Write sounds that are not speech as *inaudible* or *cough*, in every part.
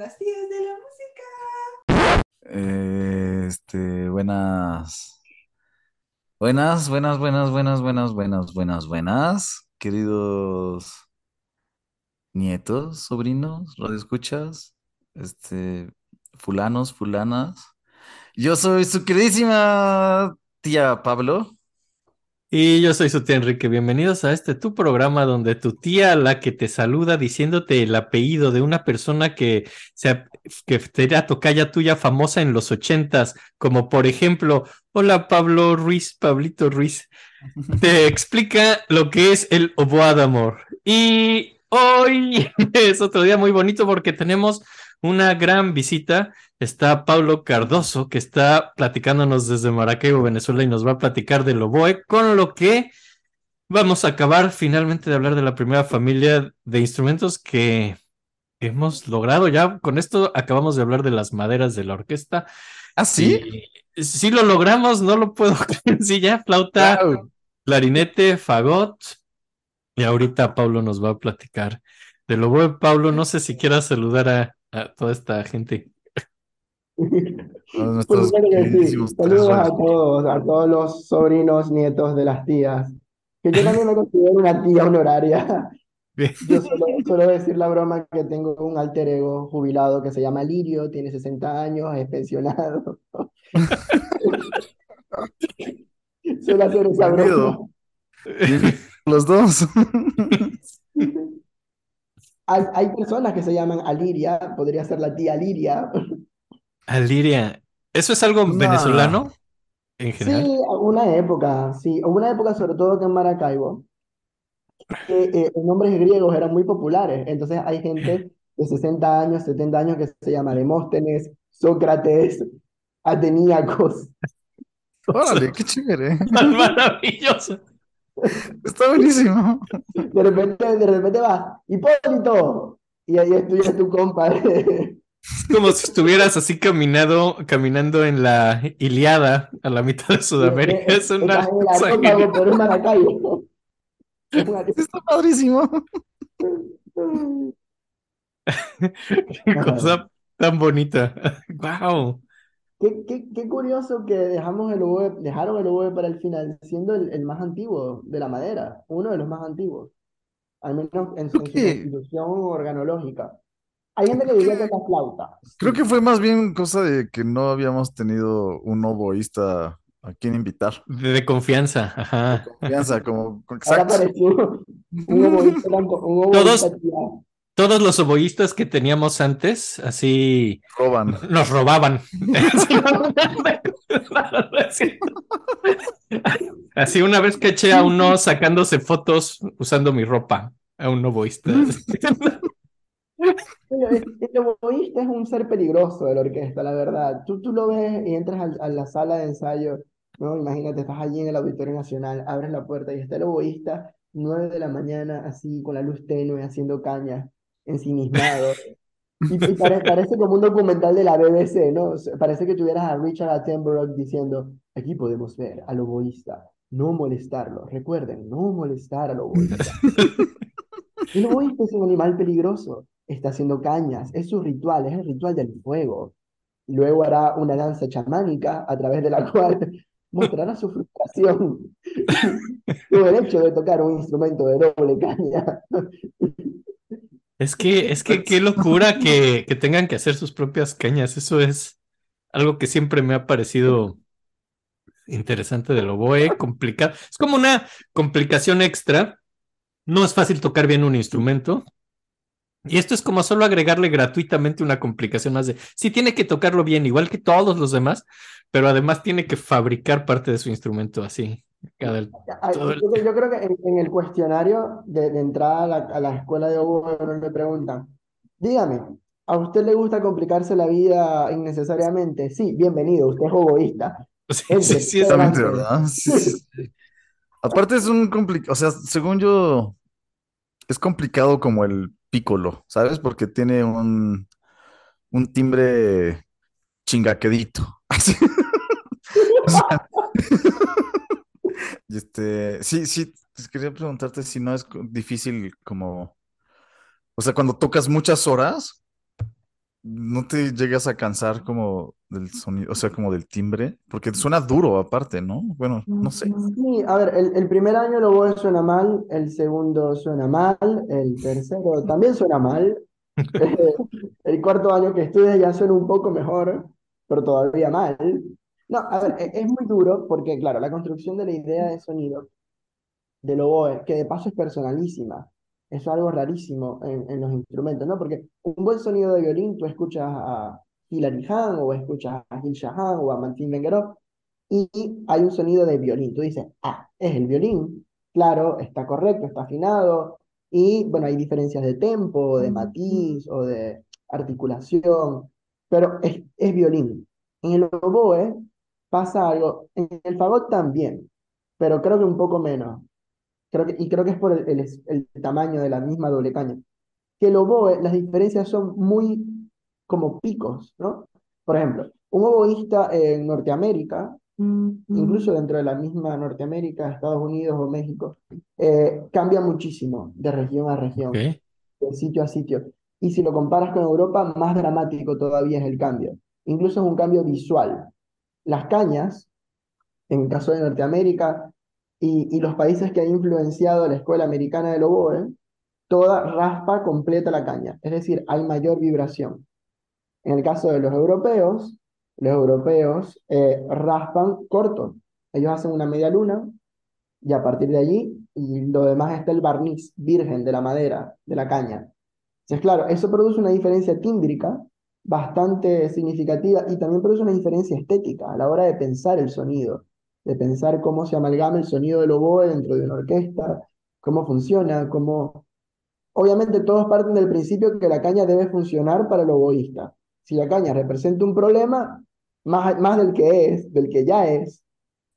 las tías de la música. Eh, este, buenas. Buenas, buenas, buenas, buenas, buenas, buenas, buenas, buenas, queridos nietos, sobrinos, escuchas, este, fulanos, fulanas. Yo soy su queridísima tía Pablo. Y yo soy su tía Enrique. Bienvenidos a este tu programa donde tu tía, la que te saluda diciéndote el apellido de una persona que, se, que era tocaya tuya famosa en los ochentas, como por ejemplo, hola Pablo Ruiz, Pablito Ruiz, te *laughs* explica lo que es el oboadamor. Y hoy *laughs* es otro día muy bonito porque tenemos una gran visita. Está Pablo Cardoso, que está platicándonos desde Maracaibo, Venezuela, y nos va a platicar del oboe, con lo que vamos a acabar finalmente de hablar de la primera familia de instrumentos que hemos logrado. Ya con esto acabamos de hablar de las maderas de la orquesta. ¿Ah, sí? sí lo logramos, no lo puedo *laughs* creer. Sí, ya, flauta, wow. clarinete, fagot. Y ahorita Pablo nos va a platicar del oboe. Pablo, no sé si quieras saludar a, a toda esta gente. Pues sí. Saludos a todos, a todos los sobrinos, nietos de las tías. Que yo también me considero una tía honoraria. Yo solo, suelo decir la broma que tengo un alter ego jubilado que se llama Lirio, tiene 60 años, es pensionado. *laughs* Suelo hacer esa broma. Los dos. *laughs* Hay, hay, personas que se llaman Aliria, podría ser la tía Aliria. Aliria, ¿eso es algo no. venezolano en general? Sí, una época, sí, una época sobre todo que en Maracaibo, que eh, los nombres griegos eran muy populares, entonces hay gente de 60 años, 70 años que se llama Demóstenes, Sócrates, Ateníacos. Órale, *laughs* qué chévere. Maravilloso. *laughs* Está buenísimo. De repente, de repente vas, Hipólito, y ahí es tu compa. Como si estuvieras así caminado, caminando en la Iliada a la mitad de Sudamérica. Es una cosa por un Maracaibo. Está padrísimo. *laughs* Qué cosa tan bonita. Wow. Qué, qué, qué, curioso que dejamos el oboe, dejaron el oboe para el final, siendo el, el, más antiguo de la madera, uno de los más antiguos, al menos en, en su constitución organológica. Hay gente que diría que es la flauta. Creo que fue más bien cosa de que no habíamos tenido un oboísta a quien invitar. De, de confianza, ajá. De confianza, como. Exacto. Ahora apareció un *laughs* oboísta, un oboísta todos los oboístas que teníamos antes, así roban. nos robaban. *laughs* así una vez que eché a uno sacándose fotos usando mi ropa, a un oboísta. *laughs* El oboísta es un ser peligroso de la orquesta, la verdad. Tú, tú lo ves y entras a, a la sala de ensayo, ¿no? Imagínate, estás allí en el Auditorio Nacional, abres la puerta y está el oboísta, nueve de la mañana, así con la luz tenue, haciendo caña ensimismado. Y, y pare, *laughs* parece como un documental de la BBC, ¿no? Parece que tuvieras a Richard Attenborough diciendo, aquí podemos ver al oboísta, no molestarlo. Recuerden, no molestar al oboísta. *laughs* El oboísta es un animal peligroso, está haciendo cañas, es su ritual, es el ritual del fuego. Luego hará una danza chamánica a través de la cual *laughs* mostrará su frustración, su derecho de tocar un instrumento de doble caña. Es que, es que qué locura que, que, tengan que hacer sus propias cañas. Eso es algo que siempre me ha parecido interesante del oboe, complicado. Es como una complicación extra. No es fácil tocar bien un instrumento. Y esto es como solo agregarle gratuitamente una complicación más de, sí, tiene que tocarlo bien, igual que todos los demás, pero además tiene que fabricar parte de su instrumento así. El... yo, creo que en, en el cuestionario de, de entrada a la, a la, escuela de oboe le preguntan, dígame, ¿a usted le gusta complicarse la vida innecesariamente? Sí, bienvenido, usted es oboísta. *laughs* Sí, Entre, sí, sí, exactamente, ¿verdad? Sí, sí. Aparte es un complicado, o sea, según yo, es complicado como el pícolo, ¿sabes? Porque tiene un, un timbre chingaquedito. *laughs* *laughs* o sea, este, sí, sí, pues quería preguntarte si no es difícil como, o sea, cuando tocas muchas horas, no te llegas a cansar como del sonido, o sea, como del timbre, porque suena duro aparte, ¿no? Bueno, no sé. Sí, a ver, el, el primer año el oboe suena mal, el segundo suena mal, el tercero también suena mal, eh, *laughs* *laughs* el cuarto año que estudias ya suena un poco mejor, pero todavía mal. No, a ver, e- es muy duro porque, claro, la construcción de la idea de sonido del oboe, que de paso es personalísima. Es algo rarísimo en, en los instrumentos, ¿no? Porque un buen sonido de violín, tú escuchas a Hilary Hahn, o escuchas a Gil Shahan, o a Martin Mengerov, y hay un sonido de violín. Tú dices, ah, es el violín. Claro, está correcto, está afinado. Y bueno, hay diferencias de tempo, de matiz o de articulación, pero es, es violín. En el oboe pasa algo, en el fagot también, pero creo que un poco menos. Creo que, y creo que es por el, el, es- el tamaño de la misma doble caña. Que el oboe, las diferencias son muy como picos, ¿no? Por ejemplo, un oboísta en Norteamérica, incluso dentro de la misma Norteamérica, Estados Unidos o México, eh, cambia muchísimo de región a región, de sitio a sitio. Y si lo comparas con Europa, más dramático todavía es el cambio. Incluso es un cambio visual. Las cañas en el caso de Norteamérica y, los países que han influenciado la escuela americana del oboe, toda raspa completa la caña, es decir, hay mayor vibración. En el caso de los europeos, los europeos eh, raspan corto, ellos hacen una media luna y a partir de allí, y lo demás está el barniz virgen de la madera, de la caña. Entonces, claro, eso produce una diferencia tímbrica bastante significativa y también produce una diferencia estética a la hora de pensar el sonido, de pensar cómo se amalgama el sonido del oboe dentro de una orquesta, cómo funciona, cómo... Obviamente todos parten del principio que la caña debe funcionar para el oboísta. Si la caña representa un problema, más, más del que es, del que ya es,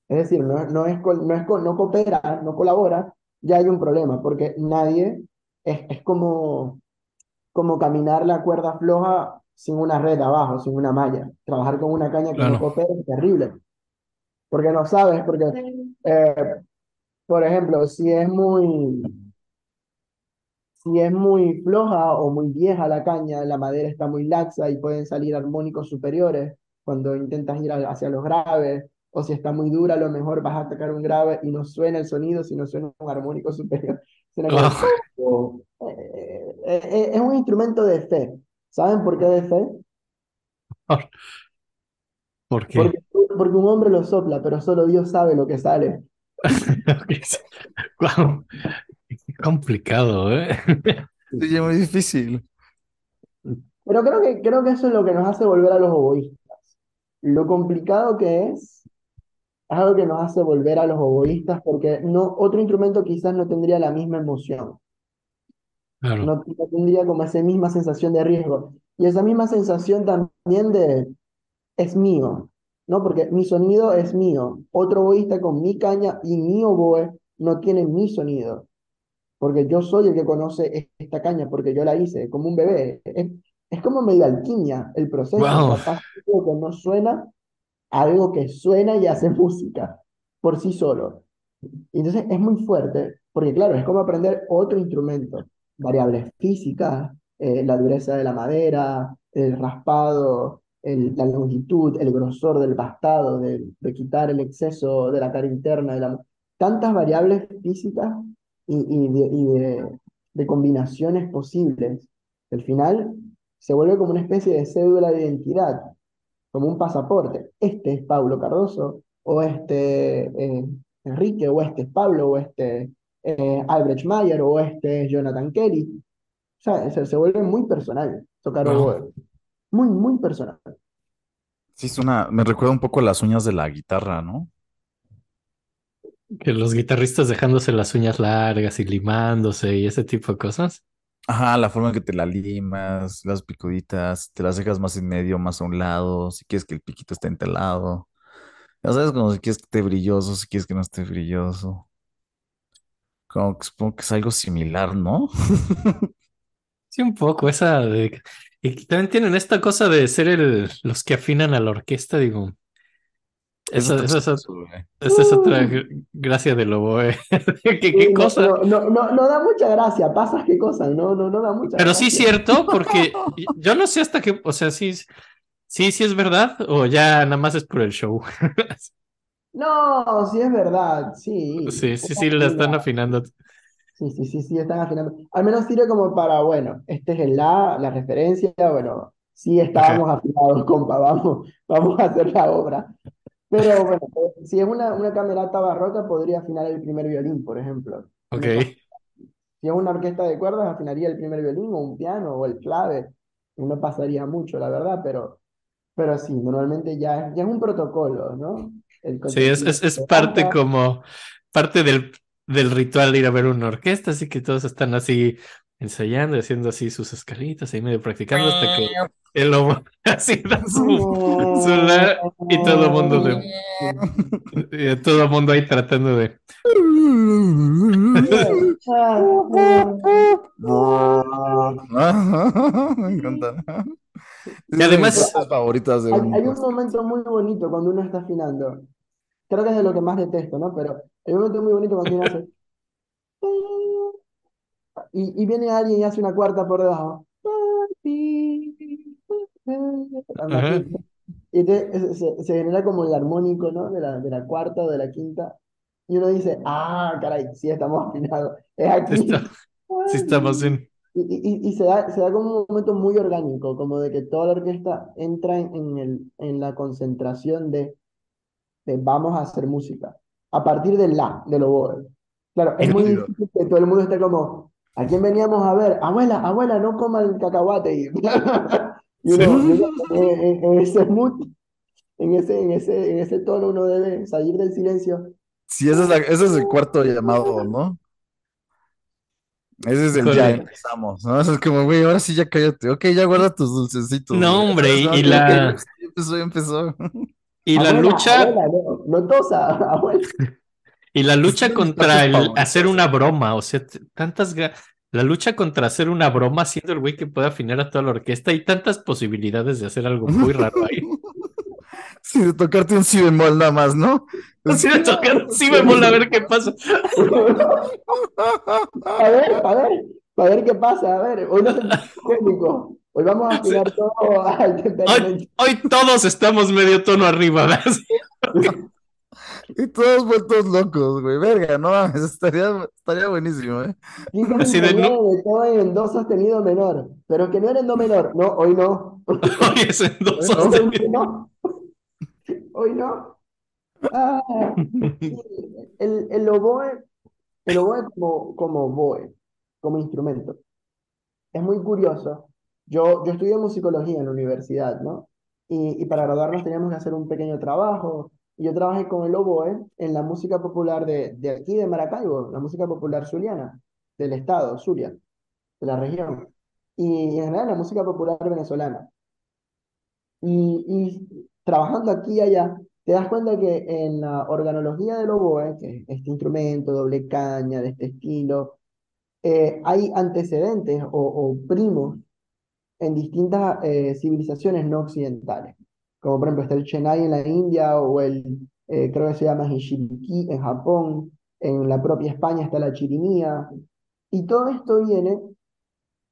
es decir, no, no es, no es no coopera, no colabora, ya hay un problema, porque nadie es, es como como caminar la cuerda floja sin una red abajo, sin una malla. Trabajar con una caña que no Claro. coopera es terrible, porque no sabes, porque, eh, por ejemplo, si es muy, si es muy floja o muy vieja la caña, la madera está muy laxa y pueden salir armónicos superiores cuando intentas ir a- hacia los graves, o si está muy dura, a lo mejor vas a tocar un grave y no suena el sonido, sino suena un armónico superior. Suena como... Wow. *laughs* Eh, eh, eh, es un instrumento de fe. ¿Saben por qué de fe? *laughs* ¿Por qué? Porque, porque un hombre lo sopla, pero solo Dios sabe lo que sale. *laughs* Wow. Qué complicado, ¿eh? Sí, es muy difícil. Pero creo que, creo que eso es lo que nos hace volver a los oboístas. Lo complicado que es, es algo que nos hace volver a los oboístas porque no, otro instrumento quizás no tendría la misma emoción. Claro. no, no tendría como esa misma sensación de riesgo. Y esa misma sensación también de es mío, ¿no? Porque mi sonido es mío. Otro oboísta con mi caña y mi oboe no tiene mi sonido. Porque yo soy el que conoce esta caña, porque yo la hice como un bebé. Es, es como medio alquimia el proceso. Wow. Que no suena, algo que suena y hace música por sí solo. Entonces es muy fuerte, porque claro, es como aprender otro instrumento, variables físicas, eh, la dureza de la madera, el raspado, la longitud, el grosor del bastado, de, quitar el exceso de la cara interna, de tantas variables físicas y, de combinaciones posibles. Al final se vuelve como una especie de cédula de identidad como un pasaporte. Este es Pablo Cardoso, o este eh, Enrique, o este es Pablo, o este eh, Albrecht Mayer, o este es Jonathan Kelly. O sea, se, se vuelve muy personal tocar oboe. Muy, muy personal. Sí, es una, me recuerda un poco a las uñas de la guitarra, ¿no? Que los guitarristas dejándose las uñas largas y limándose y ese tipo de cosas. Ajá, la forma en que te la limas, las picuditas, te las dejas más en medio, más a un lado, si quieres que el piquito esté entelado. Ya sabes, como si quieres que esté brilloso, si quieres que no esté brilloso. Como que supongo que es algo similar, ¿no? *laughs* Sí, un poco esa de... Y también tienen esta cosa de ser el, los que afinan a la orquesta, digo. Eso, está eso es, chistoso, güey. esa es otra gr- gracia del oboe. *laughs* ¿Qué, qué Sí, cosa? no, no, no, no da mucha gracia, pasas qué cosa, no, no, no da mucha Pero sí es cierto, *laughs* porque yo no sé hasta qué, o sea, sí, sí, sí es verdad, o ya nada más es por el show. No, sí es verdad, sí. Sí, sí, sí, la están afinando. Sí, sí, sí, sí, están afinando. Al menos sirve como para, bueno, este es el la, la referencia, bueno, sí estábamos afinados, *laughs* compa, vamos, vamos a hacer la obra. Pero bueno, eh, si es una, una camerata barroca, podría afinar el primer violín, por ejemplo. Ok. Si es una orquesta de cuerdas, afinaría el primer violín o un piano o el clave. No pasaría mucho, la verdad, pero, pero sí, normalmente ya, es- ya es un protocolo, ¿no? Sí, es, es, parte como, parte del, del ritual de ir a ver una orquesta, así que todos están así ensayando, y haciendo así sus escalitas, ahí medio practicando hasta que el lobo *laughs* así da su, su la, y todo el mundo de, y todo el mundo ahí tratando de *laughs* Me encanta. Y además- hay un momento muy bonito cuando uno está afinando. Creo que es de lo que más detesto, ¿no? Pero hay un momento muy bonito cuando hace. *laughs* Y, y viene alguien y hace una cuarta por debajo. Ajá. Y entonces se, se genera como el armónico, ¿no? De la, de la cuarta o de la quinta. Y uno dice, ah, caray, sí estamos afinados. Es aquí. Está- si estamos en Y, y- y se da, se da como un momento muy orgánico, como de que toda la orquesta entra en, en el, en la concentración de, de vamos a hacer música, a partir del la, del oboe. Claro, es muy difícil que todo el mundo esté como, ¿a quién veníamos a ver? Abuela, abuela, no coma el cacahuate. Y, *laughs* y uno, Sí. en, en- en ese mood, en ese, en ese, en ese tono uno debe salir del silencio. Sí, ese es, la- ese es el cuarto llamado, ¿no? Ese es el ya empezamos, ¿no? Eso es como, güey, ahora sí ya cállate. Ok, ya guarda tus dulcecitos. No, güey. hombre, y- No, y la- empezó, ya empezó. Y la lucha abuela, no, no tosa, *laughs* abuela. y la lucha Sí, contra el hacer sí. una broma, o sea, tantas la lucha contra hacer una broma siendo el güey que puede afinar a toda la orquesta hay tantas posibilidades de hacer algo muy raro ahí. *laughs* Sí, de tocarte un si bemol nada más, ¿no? *laughs* Así de tocar, sí bemol a ver qué pasa. A ver, a ver, a ver qué pasa, a ver, hoy no es cómico, hoy vamos a *laughs* afinar todo *laughs* al temperamento. Hoy todos estamos medio tono arriba, ¿verdad? *laughs* Y todos vueltos locos, güey. Verga, no mames, estaría, estaría buenísimo, ¿eh? Así de de Beethoven en do sostenido menor, pero que no era en do menor, no, hoy no, Hoy es en dos hoy no, hoy no. Ah, sí, el, el oboe, el oboe como, como oboe, como instrumento, es muy curioso. Yo, yo estudié musicología en la universidad, ¿no? Y, y para graduarnos teníamos que hacer un pequeño trabajo. Y yo trabajé con el oboe en la música popular de, de aquí, de Maracaibo, la música popular zuliana, del estado, Zulia, de la región. Y en general la música popular venezolana. Y, y trabajando aquí y allá, te das cuenta que en la organología del oboe, que es este instrumento, doble caña, de este estilo, eh, hay antecedentes o primos en distintas eh, civilizaciones no occidentales. Como por ejemplo está el Chennai en la India o el, eh, creo que se llama Hinchiriki en Japón, en la propia España está la chirimía. Y todo esto viene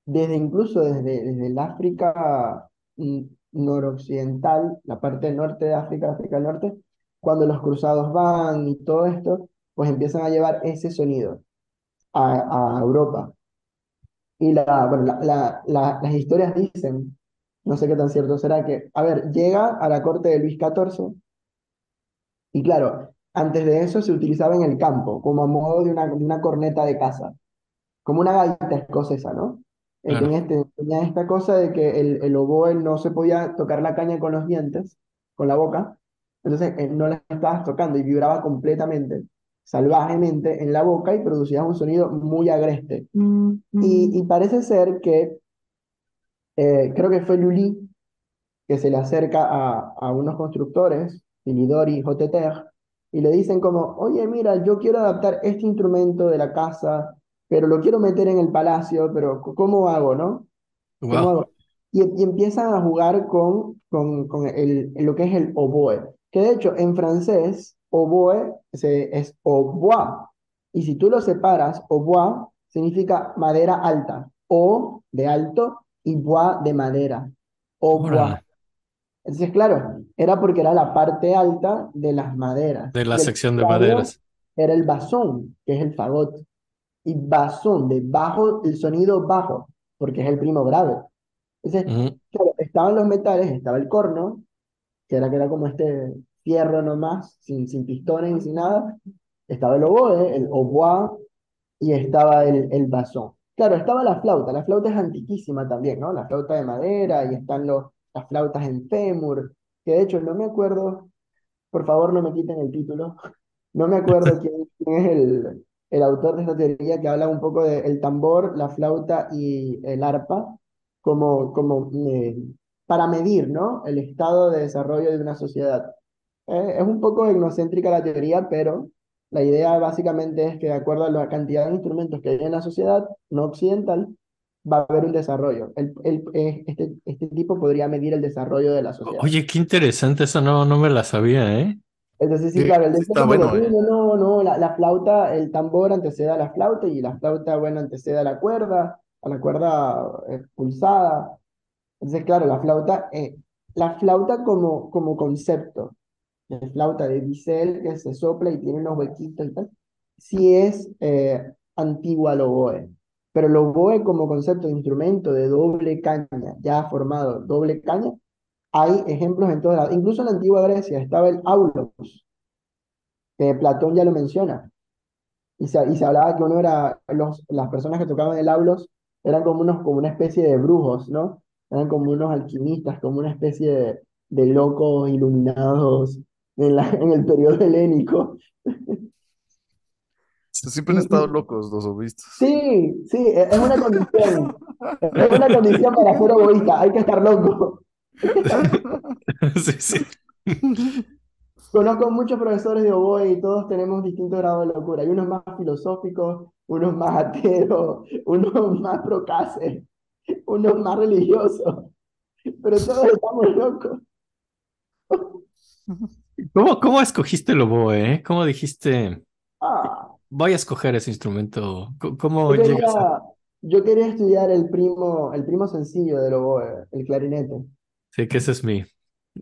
desde incluso desde, desde el África mm, noroccidental, la parte norte de África, África del Norte, cuando los cruzados van y todo esto, pues empiezan a llevar ese sonido a, a Europa. Y la, bueno, la, la- la- las historias dicen, no sé qué tan cierto será, que, a ver, llega a la corte de Luis XIV y claro, antes de eso se utilizaba en el campo, como a modo de una, de una corneta de caza, como una gaita escocesa, ¿no? Claro. tenía, este- tenía esta cosa de que el, el oboe no se podía tocar la caña con los dientes, con la boca, entonces eh, no la estabas tocando y vibraba completamente, salvajemente en la boca y producía un sonido muy agreste. Y, y parece ser que, eh, creo que fue Lully, que se le acerca a, a unos constructores, Philidor y Joteter, y le dicen como, oye, mira, yo quiero adaptar este instrumento de la casa, pero lo quiero meter en el palacio, pero ¿cómo hago, no? ¿Cómo hago? Y, y empiezan a jugar con, con, con el, lo que es el oboe. que de hecho en francés oboe se, es obois. Y si tú lo separas, obois significa madera alta, o de alto y bois de madera. Órale. Entonces, claro, era porque era la parte alta de las maderas. De la el sección de maderas. Era el basón, que es el fagot. Y basón, de bajo, el sonido bajo, porque es el primo grave. Entonces, claro, estaban los metales, estaba el corno, que era, que era como este fierro nomás, sin, sin pistones ni sin nada. Estaba el oboe, el obois, y estaba el, el basón. Claro, estaba la flauta. La flauta es antiquísima también, ¿no? La flauta de madera, y están los, las flautas en fémur, que de hecho no me acuerdo, por favor no me quiten el título, *laughs* no me acuerdo quién, es el, el autor de esta teoría que habla un poco del tambor, la flauta y el arpa como, como eh, para medir, ¿no? El estado de desarrollo de una sociedad. Eh, es un poco etnocéntrica la teoría, pero la idea básicamente es que de acuerdo a la cantidad de instrumentos que hay en la sociedad no occidental, va a haber un desarrollo. El, el- eh, este, este tipo podría medir el desarrollo de la sociedad. Oye, qué interesante, eso no, no me la sabía, ¿eh? Entonces, sí, Sí, claro, el que, bueno, ¿eh? "Uy, no, no, la, la flauta, el tambor antecede a la flauta y la flauta, bueno, antecede a la cuerda, a la cuerda eh, pulsada. Entonces, claro, la flauta, eh, la flauta como, como concepto, la flauta de bisel que se sopla y tiene unos huequitos y tal, sí es eh, antigua al oboe. Pero el como concepto de instrumento de doble caña, ya formado, doble caña, hay ejemplos en todos lados. Incluso en la antigua Grecia estaba el aulos, que Platón ya lo menciona. Y se, y se hablaba que uno era, los, las personas que tocaban el aulos eran como, unos, como una especie de brujos, ¿no? Eran como unos alquimistas, como una especie de, de locos iluminados en, la, en el periodo helénico. Siempre han estado locos los obistas. Sí, sí, e- es una condición. Es una condición para ser egoísta, hay que estar loco. *laughs* Sí, sí. Conozco muchos profesores de oboe y todos tenemos distintos grados de locura. Hay unos más filosóficos, unos más ateos, unos más procaces, unos más religiosos. Pero todos estamos locos. ¿Cómo, cómo escogiste el oboe, eh? ¿Cómo dijiste, Ah, voy a escoger ese instrumento? ¿Cómo yo llegas a...? quería, yo quería estudiar el primo, el primo sencillo del oboe, el clarinete. Sí, que ese es mi,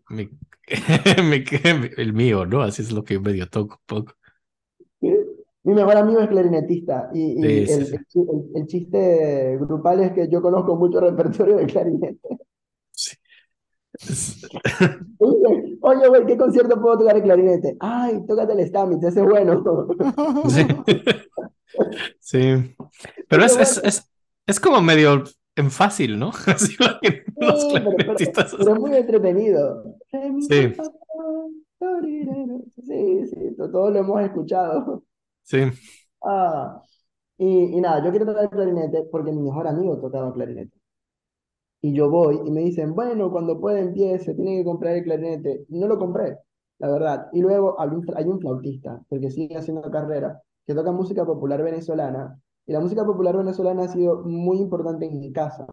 mi, *laughs* mi- *laughs* el mío, ¿no? Así es lo que medio toco un poco. Mi mejor amigo es clarinetista y, y Sí, sí, el, sí. el- el chiste grupal es que yo conozco mucho repertorio de clarinete. Oye, güey, ¿qué concierto puedo tocar el clarinete? Ay, tócate el Stamitz, ese es bueno. Sí. Sí. Pero es, es, es, es como medio en fácil, ¿no? *laughs* Así lo que los Sí, pero, pero- clarinetistas pero es muy entretenido. Sí. Sí, sí, to- todos lo hemos escuchado. Sí. Ah, y, y nada, yo quiero tocar el clarinete porque mi mejor amigo tocaba clarinete. Y yo voy y me dicen, bueno, cuando pueda empiece, tiene que comprar el clarinete. No lo compré, la verdad. Y luego hay un, hay un flautista, porque sigue haciendo carrera, que toca música popular venezolana. Y la música popular venezolana ha sido muy importante en mi casa.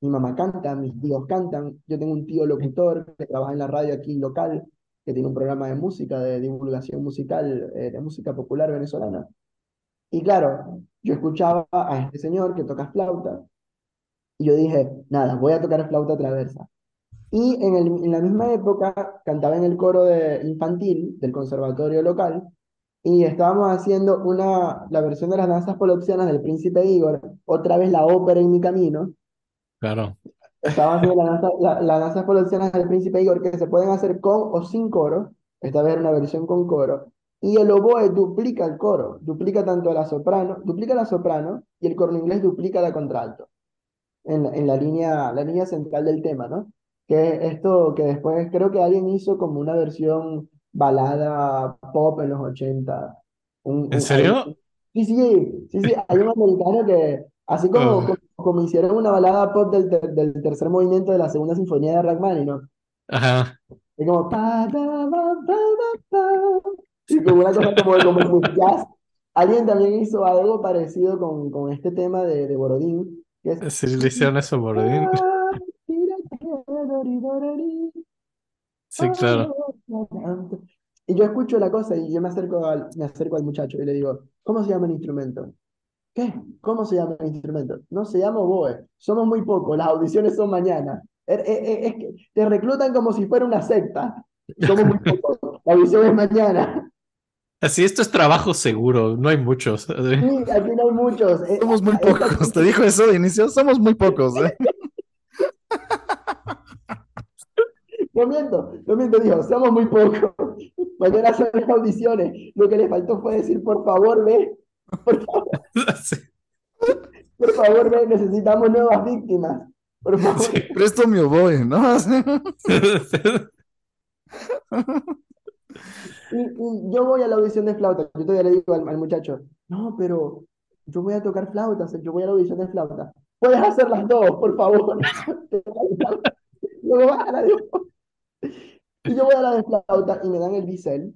Mi mamá canta, mis tíos cantan. Yo tengo un tío locutor que trabaja en la radio aquí local, que tiene un programa de música, de divulgación musical, eh, de música popular venezolana. Y claro, yo escuchaba a este señor que toca flauta y yo dije, nada, voy a tocar flauta traversa. Y en, el- en la misma época cantaba en el coro de infantil del conservatorio local y estábamos haciendo una, la versión de las danzas poloxianas del Príncipe Igor, otra vez la ópera en mi camino. Claro. Estaba haciendo la danza- la- las danzas poloxianas del Príncipe Igor que se pueden hacer con o sin coro. Esta vez era una versión con coro. Y el oboe duplica el coro, duplica tanto a la soprano, duplica la soprano y el corno inglés duplica la contralto en, en la línea, la línea central del tema, ¿no? Que esto que después creo que alguien hizo como una versión balada pop en los 80. Un, ¿En un- serio? sí, sí, sí, sí, hay un americano que, así como, Oh. como, como hicieron una balada pop del, ter- del tercer movimiento de la segunda sinfonía de Rachmaninoff, Ajá. es como pa, da, ba, ba, ba, y como una cosa como, como jazz. Alguien también hizo algo parecido con, con este tema de, de Borodín, Sí, le hicieron eso Borodín. Sí, claro. Y yo escucho la cosa y yo me acerco al, me acerco al muchacho y le digo, ¿cómo se llama el instrumento? ¿Qué? ¿Cómo se llama el instrumento? No, se llama oboe. Somos muy pocos, las audiciones son mañana. Er, eh, eh, Es que te reclutan como si fuera una secta. Somos muy *laughs* pocos, la audición es mañana. Así, esto es trabajo seguro, no hay muchos. Sí, aquí no hay muchos. Eh, Somos muy esta- pocos. Te dijo eso de inicio. Somos muy pocos. ¿eh? *laughs* No miento, no miento, dijo, somos muy pocos. Mañana son las audiciones. Lo que le faltó fue decir, por favor, ve, por favor, *laughs* Sí. por favor, ve, necesitamos nuevas víctimas. Por favor. Sí. Presto mi oboe, ¿no? *laughs* Y, yo voy a la audición de flauta. Yo todavía le digo al, muchacho, no, pero yo voy a tocar flauta, yo voy a la audición de flauta. Puedes hacer las dos, por favor. *laughs* Luego vas a la de... Y yo voy a la de flauta y me dan el bisel,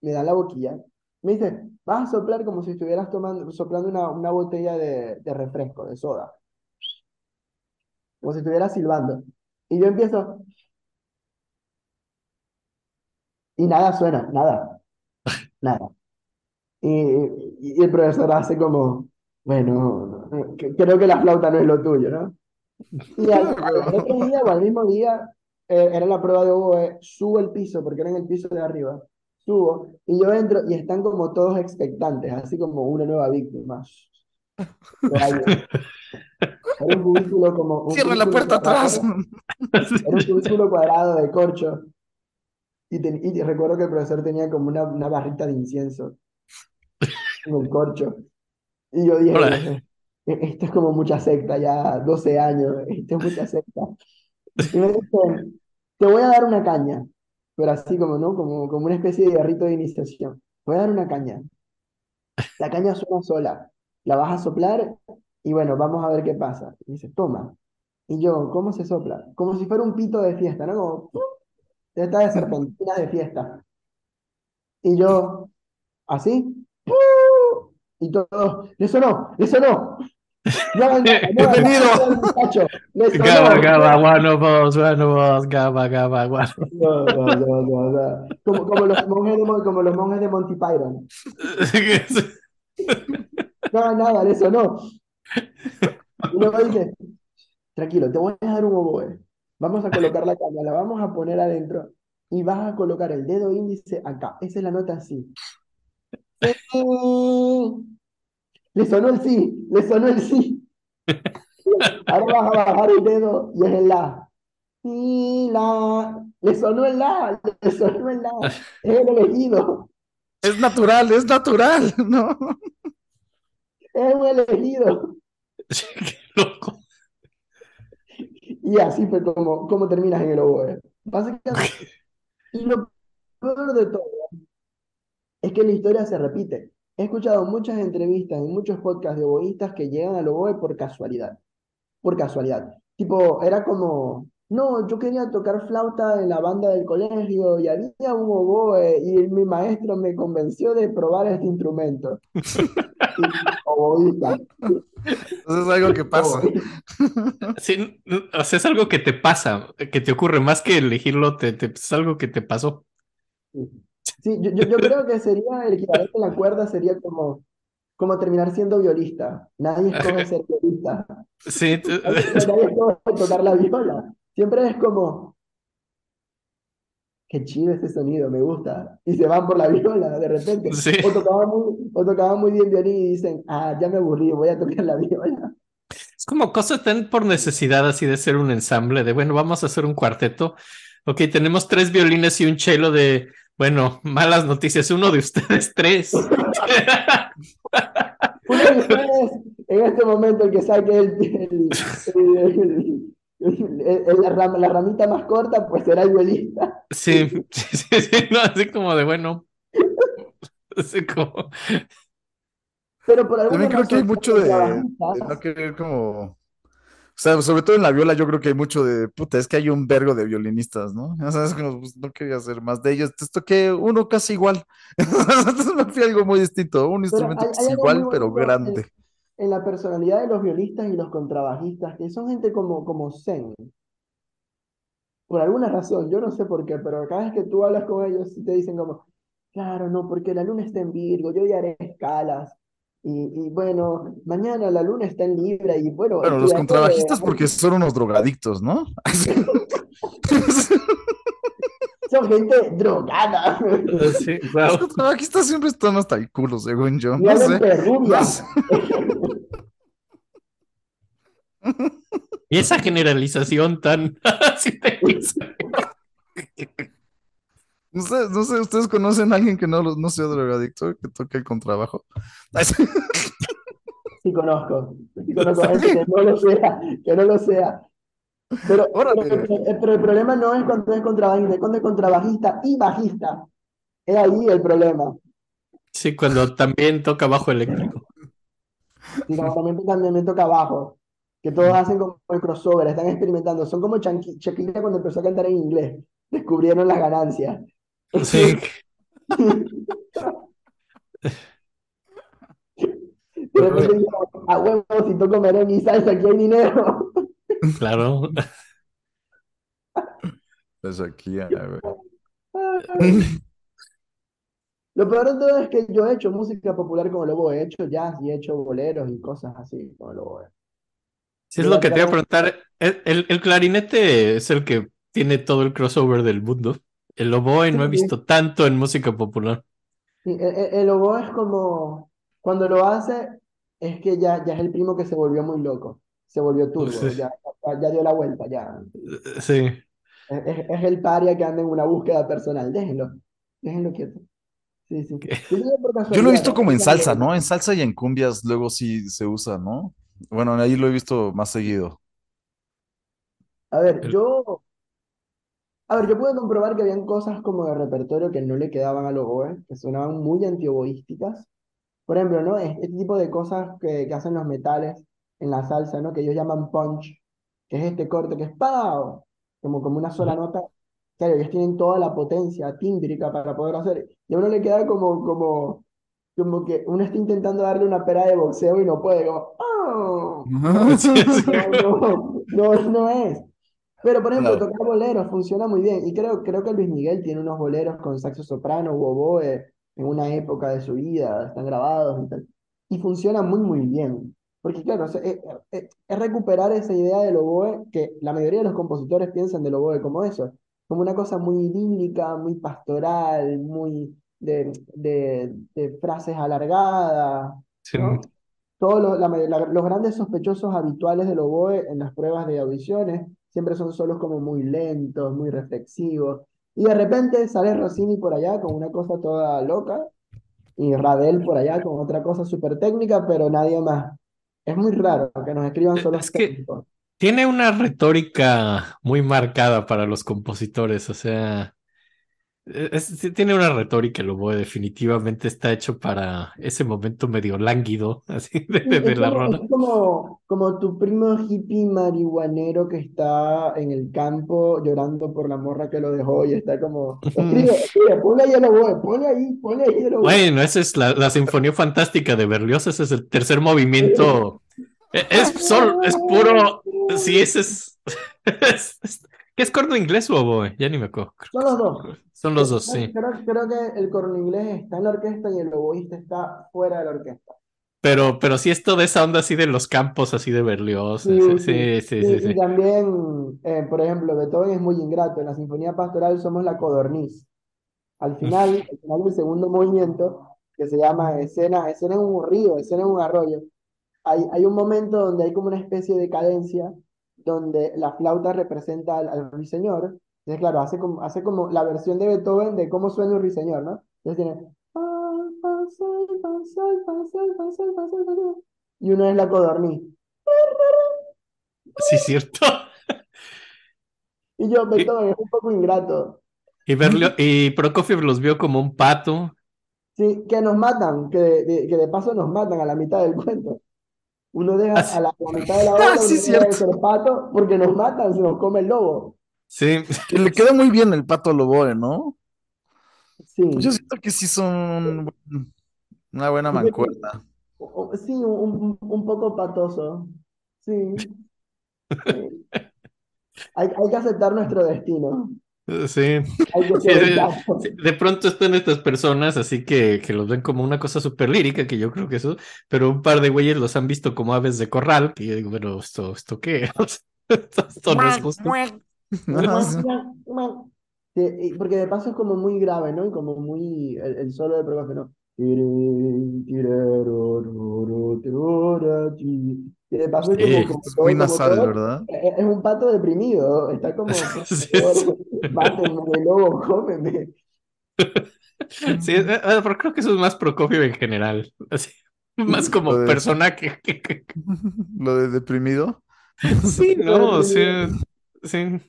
me dan la boquilla. Me dice, vas a soplar como si estuvieras tomando, soplando una, una botella de, de refresco, de soda. Como si estuvieras silbando. Y yo empiezo, y nada suena, nada, nada. Y, y- el profesor hace como, bueno, creo que la flauta no es lo tuyo, ¿no? Y al, al otro día o al mismo día, eh, era la prueba de oboe, subo el piso, porque era en el piso de arriba, subo, y yo entro y están como todos expectantes, así como una nueva víctima. Era un cubículo como... un Cierra la cubículo puerta atrás. cuadrado. Era un cubículo cuadrado de corcho. Y, ten- y recuerdo que el profesor tenía como una, una barrita de incienso *laughs* en el corcho. Y yo dije, Hola. "E- esto es como mucha secta, ya 12 años, esto es mucha secta. Y me dicen, te voy a dar una caña, pero así como, ¿no? Como, como una especie de garrito de iniciación. Voy a dar una caña. La caña suena sola. La vas a soplar y bueno, vamos a ver qué pasa. Y dice, toma. Y yo, ¿cómo se sopla? Como si fuera un pito de fiesta, ¿no? Como, ¡pum! de esta de serpentinas de fiesta. Y yo, así, ¡pum! y todo, sonó. No nada, no nada, muchacho, le sonó. Gaba, gaba, us, one of us, gaba, gaba, of No, no, no, no, no. Como, como los monjes de, como los monjes de Monty Python. *laughs* No nada, le sonó. Y luego dice, tranquilo, te voy a dar un oboe. Vamos a colocar la caña, la vamos a poner adentro y vas a colocar el dedo índice acá. Esa es la nota así. Le sonó el sí, le sonó el sí. Ahora vas a bajar el dedo y es el la. Y la. Le sonó el la, le sonó el la. Es el elegido, Es natural, es natural, ¿no? es un elegido. Qué loco. Y así fue como, como terminas en el oboe. Básicamente. Y lo peor de todo es que la historia se repite. He escuchado muchas entrevistas en muchos podcasts de oboístas que llegan al oboe por casualidad. Por casualidad. Tipo, era como, no, yo quería tocar flauta en la banda del colegio y había un oboe y mi maestro me convenció de probar este instrumento. *laughs* Oboísta. Eso es algo que pasa. Sí, o sea, es algo que te pasa, que te ocurre, más que elegirlo, te, te- es algo que te pasó. Sí, yo, yo, yo creo que sería el equivalente en la cuerda, sería como, como terminar siendo violista. Nadie escoge *laughs* ser violista. Sí, nadie escoge tocar la viola. Siempre es como, qué chido ese sonido, me gusta. Y se van por la *laughs* viola de repente. Sí. O tocaban muy, o tocaban muy bien violín y dicen, ah, ya me aburrí, voy a tocar la viola. es como cosas tan por necesidad así de ser un ensamble, de bueno, vamos a hacer un cuarteto. Ok, tenemos tres violines y un cello de, bueno, malas noticias, uno de ustedes tres. *laughs* Uno de ustedes, en este momento, el que saque el- el- el- la, ram- la ramita más corta, pues será el violista. Sí, *laughs* sí, sí, sí, no, así como de bueno. Así como, Pero por alguna También creo que hay mucho de, de no querer como... O sea, sobre todo en la viola yo creo que hay mucho de, puta, es que hay un vergo de violinistas, ¿no? O sea, es como, pues, no quería hacer más de ellos. Entonces toqué uno casi igual. *laughs* Entonces me fui a algo muy distinto, un instrumento hay- que hay igual, pero grande. En la personalidad de los violistas y los contrabajistas, que son gente como, como zen. por alguna razón, yo no sé por qué, pero cada vez que tú hablas con ellos, te dicen como, claro, no, porque la luna está en Virgo, yo ya haré escalas. Y, y bueno, mañana la luna está en Libra y bueno, Bueno, los contrabajistas porque son unos drogadictos, ¿no? *laughs* *laughs* son gente drogada. Sí, Los wow. contrabajistas siempre están hasta el culo, según yo. Y No sé. No sé. Y esa generalización tan *laughs* No sé, no sé, ¿ustedes conocen a alguien que no, sea drogadicto, que toque el contrabajo? Sí. Conozco, sí conozco gente que no lo sea, que no lo sea. Pero, Órale. pero, pero- pero el problema no es cuando es contrabajista, es cuando es contrabajista y bajista. Es ahí el problema. Sí, cuando también toca bajo eléctrico. Y como también, también me toca abajo, que todos hacen como el crossover, están experimentando. Son como Shakira cuando empezó a cantar en inglés. Descubrieron las ganancias. Sí, *laughs* digo, a huevo, si toco merengue y salsa, aquí hay dinero. Claro. Pues aquí, a ver. *laughs* Lo peor de todo es que yo he hecho música popular como Lobo, he hecho jazz y he hecho boleros y cosas así como Lobo. Sí, es lo que te iba a preguntar. El, el- el clarinete es el que tiene todo el crossover del mundo. El oboe no he visto tanto en música popular. Sí, el, el- el oboe es como, cuando lo hace, es que ya, ya es el primo que se volvió muy loco, se volvió turbo, Sí. ya, ya, ya dio la vuelta, ya. Sí. Es, el paria que anda en una búsqueda personal, déjenlo, déjenlo quieto. Sí, sí. Yo lo he visto como en salsa, ¿no? En salsa y en cumbias luego sí se usa, ¿no? Bueno, ahí lo he visto más seguido. A ver, El- yo, a ver, yo pude comprobar que habían cosas como de repertorio que no le quedaban al oboe, que sonaban muy antioboísticas. Por ejemplo, ¿no? Es- Este tipo de cosas que, que hacen los metales en la salsa, ¿no? Que ellos llaman punch, que es este corte que es ¡pau! Como, como una sola nota. Claro, ellos tienen toda la potencia tímbrica para poder hacer. Y a uno le queda como, como, como que uno está intentando darle una pera de boxeo y no puede, como. Sí, sí. *laughs* No, no, no, no es. Pero, por ejemplo, tocar boleros funciona muy bien. Y creo, creo que Luis Miguel tiene unos boleros con saxo soprano u oboe en una época de su vida, están grabados y tal. Y funciona muy, muy bien. Porque, claro, es, es- es recuperar esa idea del oboe que la mayoría de los compositores piensan del oboe como eso, como una cosa muy idílica, muy pastoral, muy de, de, de frases alargadas, Sí. ¿no? Todos los, la la- los grandes sospechosos habituales del oboe en las pruebas de audiciones siempre son solos como muy lentos, muy reflexivos. Y de repente sale Rossini por allá con una cosa toda loca y Ravel por allá con otra cosa súper técnica, pero nadie más. Es muy raro que nos escriban Eh, solos es que-. Tiene una retórica muy marcada para los compositores, o sea, es- sí tiene una retórica el oboe, definitivamente está hecho para ese momento medio lánguido, *laughs* así de, de- de es la rola. es como, como tu primo hippie marihuanero que está en el campo llorando por la morra que lo dejó y está como, escribe, escribe, ponle ahí el oboe, ponle ahí, ponle ahí el oboe. Bueno, esa es la, la Sinfonía Fantástica de Berlioz, ese es el tercer movimiento. Eh, Es, sol- es puro, sí, ese es, *laughs* es- es- ¿Qué es corno inglés o oboe? Ya ni me acuerdo. Son los dos. Son los dos, Creo, sí. creo, creo que el corno inglés está en la orquesta y el oboísta está fuera de la orquesta. Pero, pero sí es toda esa onda así de los campos, así de Berlioz. Sí, Sí, sí, sí, sí, sí, y también, eh, por ejemplo, Beethoven es muy ingrato. En la Sinfonía Pastoral somos la codorniz. Al final, al final del segundo movimiento, que se llama escena, escena en un río, escena en un arroyo, hay, hay un momento donde hay como una especie de cadencia, donde la flauta representa al, al ruiseñor. Entonces, claro, hace como, hace como la versión de Beethoven de cómo suena un ruiseñor, ¿no? Entonces tiene... Y uno es la codorniz. Sí, cierto. Y yo, Beethoven, es un poco ingrato. Y, y Prokofiev los vio como un pato. Sí, que nos matan, que de- que de paso nos matan a la mitad del cuento. Uno deja a la, mitad de la Ah, *laughs* sí, ser pato porque nos matan, se nos come el lobo. Sí, Que le queda muy bien el pato Loboe, ¿no? Sí, Yo siento que sí son una buena mancuerna. sí, un, un- un poco patoso. Sí. *laughs* sí. Hay, hay que aceptar nuestro destino. Sí. De, exacto. sí, de pronto están estas personas así que, que los ven como una cosa súper lírica, que yo creo que eso, pero un par de güeyes los han visto como aves de corral, que yo digo, bueno, ¿esto, esto qué? O sea, esto, esto no es justo. Ajá, sí. Sí, y porque de paso es como muy grave, ¿no? Y como muy el, el solo de Prokofiev, ¿no? Paso es Sí, como, como Es todo, muy como nasal, todo, ¿verdad? es es un pato deprimido, está como, *laughs* Sí, favor, mátenme, *laughs* lobo, cómeme. *laughs* Sí, eh, eh, pero creo que eso es más Prokofiev en general, así, más como de- persona que, que- que- Lo de deprimido. Sí, no, sí, sí.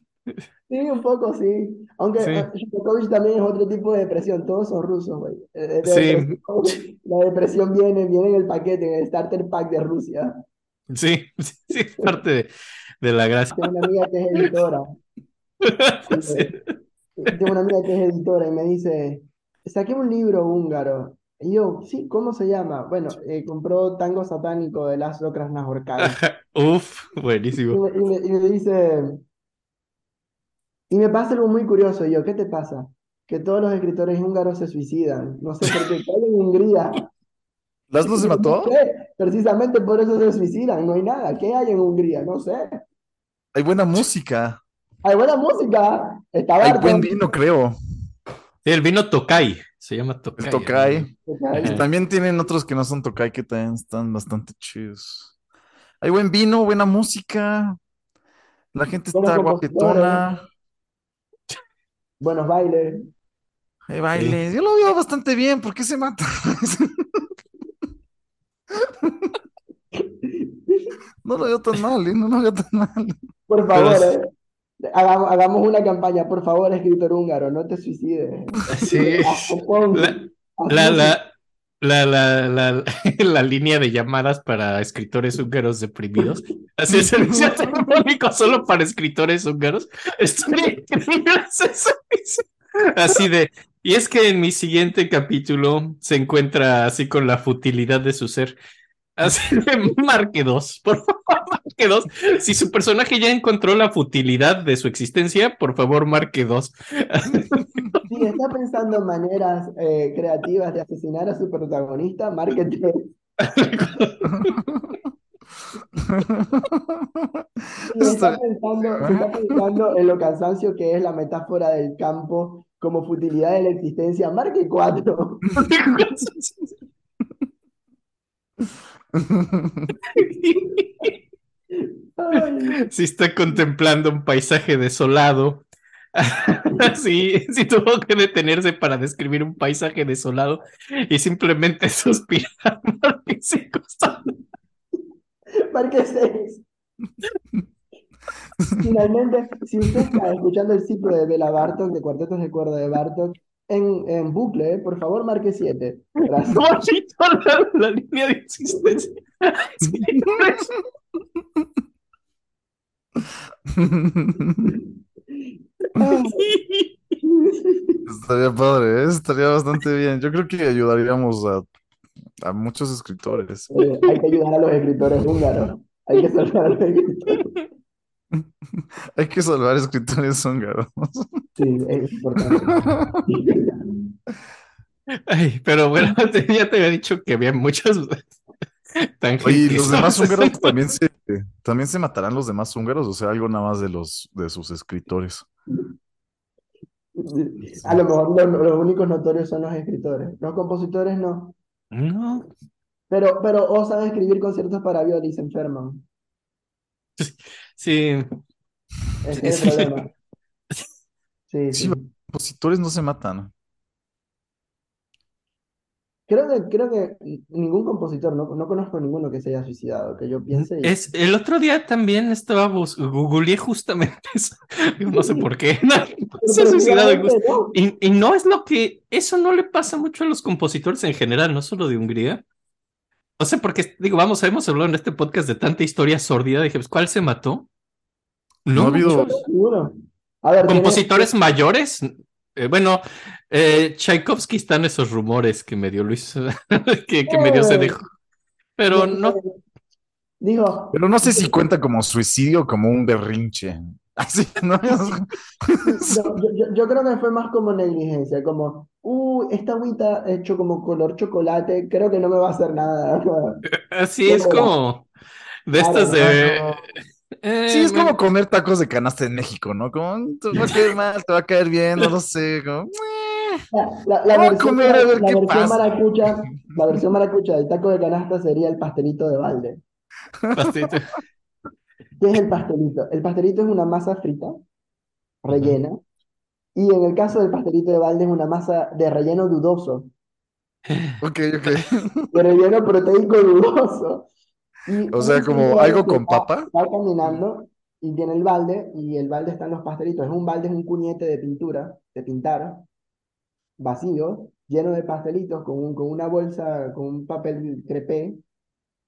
Sí, un poco, sí. Aunque Sí. eh, Shostakovich también es otro tipo de depresión, todos son rusos, güey. Sí. la depresión viene, viene en el paquete, en el starter pack de Rusia. *laughs* Sí, sí, es parte de, de la gracia. Tengo una amiga que es editora. *laughs* Sí. Tengo una amiga que es editora y me dice, saqué un libro húngaro. Y yo, sí, ¿cómo se llama? Bueno, eh, compró Tango Satánico de Laszlo Krasnahorkai. *laughs* Uf, Y buenísimo. me, y me- y me dice, y me pasa algo muy curioso. Y yo, ¿qué te pasa? Que todos los escritores húngaros se suicidan. No sé por qué. ¿Qué hay en Hungría? ¿Laszlo se No mató? sé, precisamente por eso se suicidan. No hay nada. ¿Qué hay en Hungría? No sé. Hay buena música. Hay buena música. Está Hay buen vino, creo. Sí, el vino Tokai, se llama Tokai. El Tokai. Ajá. También tienen otros que no son Tokai que también están bastante chidos. Hay buen vino, buena música. La gente Buenos está guapetona. Buenos bailes. Hay baile. Yo lo veo bastante bien. ¿Por qué se mata? *laughs* *laughs* No lo veo tan mal, ¿eh? No lo veo tan mal. Por favor, Pero- eh. Hagamos, hagamos una campaña. Por favor, escritor húngaro, no te suicides. Sí. *laughs* La, la, la, la, la, la, la línea de llamadas para escritores húngaros deprimidos. Así es servicio *laughs* telefónico solo para escritores húngaros. Estoy increíble ese servicio. Así de. Y es que en mi siguiente capítulo se encuentra así con la futilidad de su ser. Así *laughs* marque dos, por favor, marque dos. Si su personaje ya encontró la futilidad de su existencia, por favor, marque dos. *laughs* Si está pensando en maneras eh, creativas de asesinar a su protagonista. *laughs* Si Está- pensando, si está pensando en lo cansancio que es la metáfora del campo como futilidad de la existencia, marque cuatro. Ay, *laughs* Si está contemplando un paisaje desolado. *laughs* Sí, sí tuvo que detenerse para describir un paisaje desolado y simplemente *laughs* suspirar se costó. marque seis. Finalmente, si usted está escuchando el ciclo de Bela Bartok, de cuartetos de cuerda de Bartok, en, en bucle, por favor, marque siete. Gracias. *laughs* Bonito la, la línea de existencia. *laughs* Sí, *laughs* Estaría padre, ¿eh? Estaría bastante bien. Yo creo que ayudaríamos a, a muchos escritores. Eh, hay que ayudar a los escritores húngaros. Hay que salvar a los escritores. *laughs* Hay que salvar escritores húngaros. Sí, es importante. Ay, pero bueno, *laughs* ya te había dicho que había muchas Oye, ¿y tangentes. los demás húngaros también se, también se matarán los demás húngaros? O sea, algo nada más de los de sus escritores. A lo mejor los, los únicos notorios son los escritores. Los compositores no. No, Pero, pero osan escribir conciertos para viola y se enferman. *laughs* sí, Ese es el problema. Sí, *laughs* Sí, sí. Los compositores no se matan. Creo que, creo que ningún compositor, no, no conozco ninguno que se haya suicidado, que yo piense. y- Es, el otro día también estaba, bus- googleé justamente *laughs* eso. No sé por qué. *laughs* Pero Se ha suicidado y precisamente no. Y, y no es lo que, eso no le pasa mucho a los compositores en general, no solo de Hungría. O sea, porque, digo, vamos, hemos hablado en este podcast de tanta historia sórdida, dije, pues, ¿cuál se mató? No ha habido- Ninguno. A ver, tiene- compositores mayores. Eh, bueno, eh, Tchaikovsky están esos rumores que medio Luis, *laughs* que, que medio se Eh. dejó. Pero no, Dijo, Pero no sé si cuenta como suicidio o como un berrinche. *laughs* Así, ¿no? *laughs* No, yo, yo- yo creo que fue más como negligencia, como, uh, esta agüita hecho como color chocolate, creo que no me va a hacer nada. Así es como de estas de. Eh, Sí, es como comer tacos de canasta en México, ¿no? Como, "Mm, te va a caer mal, te va a caer bien, no *laughs* lo sé. Como, "Eh". La, versión, comer a ver la qué versión pasa. maracucha, *laughs* la versión maracucha del taco de canasta sería el pastelito de balde. Pastelito. ¿Qué es el pastelito? El pastelito es una masa frita, rellena, y en el caso del pastelito de balde es una masa de relleno dudoso, *laughs* Ok, ok. de relleno proteico dudoso. Y O sea, como algo con papa. Va caminando y tiene el balde, y el balde están los pastelitos. Es un balde, es un cuñete de pintura, de pintar, vacío, lleno de pastelitos, con, un- con una bolsa, con un papel crepé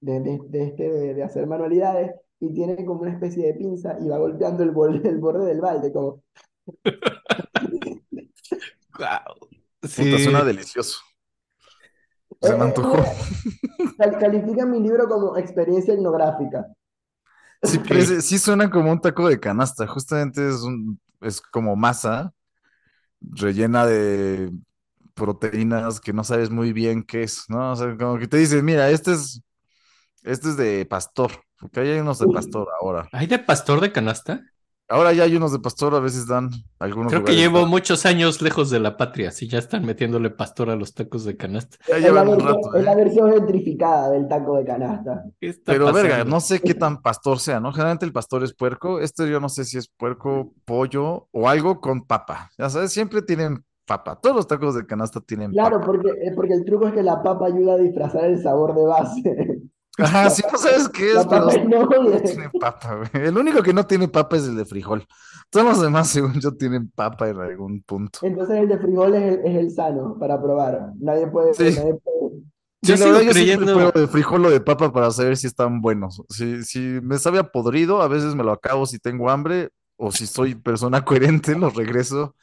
de, de, de este, de, de hacer manualidades, y tiene como una especie de pinza y va golpeando el borde, el borde del balde, como, Guau. *laughs* Puta, Sí. suena delicioso. Se me Eh, eh, antojó. cal- califica mi libro como experiencia etnográfica. Sí, sí suena como un taco de canasta. Justamente es un, es como masa rellena de proteínas que no sabes muy bien qué es, ¿no? O sea, como que te dicen, mira, este es, este es de pastor, porque hay unos de pastor ahora. ¿Hay de pastor de canasta? Ahora ya hay unos de pastor, a veces dan algunos Creo que llevo muchos años lejos de la patria, si ya están metiéndole pastor a los tacos de canasta. Ya Es la llevan un versión, rato, es la ¿eh? versión gentrificada del taco de canasta. ¿Qué está Pero verga, no sé qué tan pastor sea, ¿no? Generalmente el pastor es puerco. Este yo no sé si es puerco, pollo o algo con papa. Ya sabes, siempre tienen papa. Todos los tacos de canasta tienen Claro, papa. porque, eh, porque el truco es que la papa ayuda a disfrazar el sabor de base. *laughs* Ajá, sí, no *laughs* sabes qué es, pero noble. tiene papa, güey. El único que no tiene papa es el de frijol. Todos los demás, según yo, tienen papa en algún punto. Entonces el de frijol es el, es el sano para probar. Nadie puede, Sí. nadie puede- Yo Sí, sigo verdad, yo siempre de frijol o de papa para saber si están buenos. Si, si me sabe a podrido, a veces me lo acabo si tengo hambre, o si soy persona *laughs* coherente, los regreso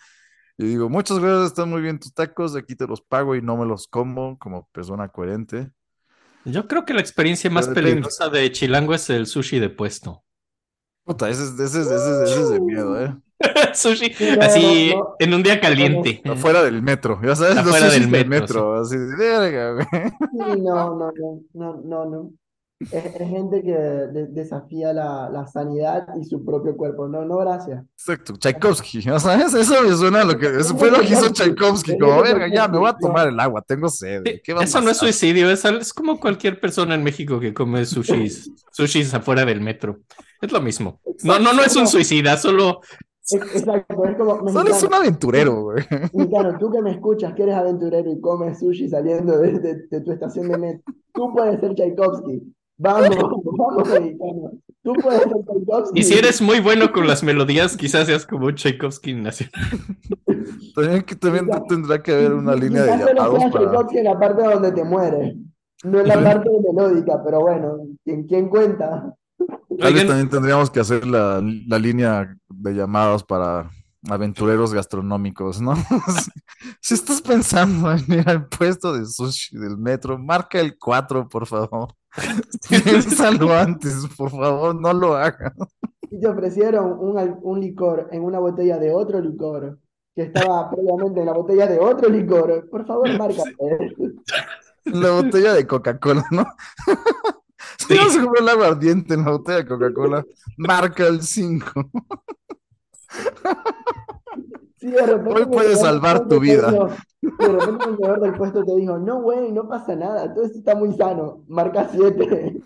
y digo, muchas gracias, están muy bien tus tacos, aquí te los pago y no me los como como persona coherente. Yo creo que la experiencia más Pero peligrosa de Chilango es el sushi de puesto. Puta, ese, es- ese, es- ese, es- ese es de miedo, ¿eh? *laughs* Sushi, no, así no, no. en un día caliente. Afuera del metro, ya sabes, los Afuera del sushis del metro, metro, así de verga, güey. Sí, no, no, no, no, no. Es, es gente que de- desafía la, la sanidad y su propio cuerpo. No, no, gracias. Exacto, Tchaikovsky, ¿ya sabes? Eso me suena a lo que, eso fue lo que hizo Tchaikovsky, como, verga, ya, me voy a tomar el agua, tengo sed, ¿qué va a Eso no es suicidio, es, es como cualquier persona en México que come sushis, *laughs* sushis afuera del metro. Es lo mismo. No, no, no es un suicida, solo exacto, es como Solo es un mexicano, aventurero, güey. mexicano, tú que me escuchas, que eres aventurero y comes sushi saliendo de, de- de tu estación de metro, tú puedes ser Tchaikovsky. Vamos, *laughs* vamos, mexicano. Tú puedes ser Tchaikovsky. Y si eres muy bueno con las melodías, quizás seas como un Tchaikovsky nacional. *laughs* También, que también tendrá que haber una línea de llamados para... Tchaikovsky en la parte donde te mueres, no en la parte melódica, pero bueno, ¿quién, quién cuenta? Tal vez también tendríamos que hacer la, la línea de llamados para aventureros gastronómicos, ¿no? *laughs* Si, estás pensando en ir al puesto de sushi del metro, marca el 4, por favor. *laughs* Piénsalo antes, por favor, no lo hagas. Y te ofrecieron un, un licor en una botella de otro licor, que estaba previamente en la botella de otro licor. Por favor. En la botella de Coca-Cola, ¿no? Si Sí. vas a comprar el aguardiente en la botella de Coca-Cola, marca el 5. Sí, de repente Hoy puede salvar tu vida. dijo- de repente el del puesto te dijo, no, güey, no pasa nada, todo esto está muy sano, marca 7.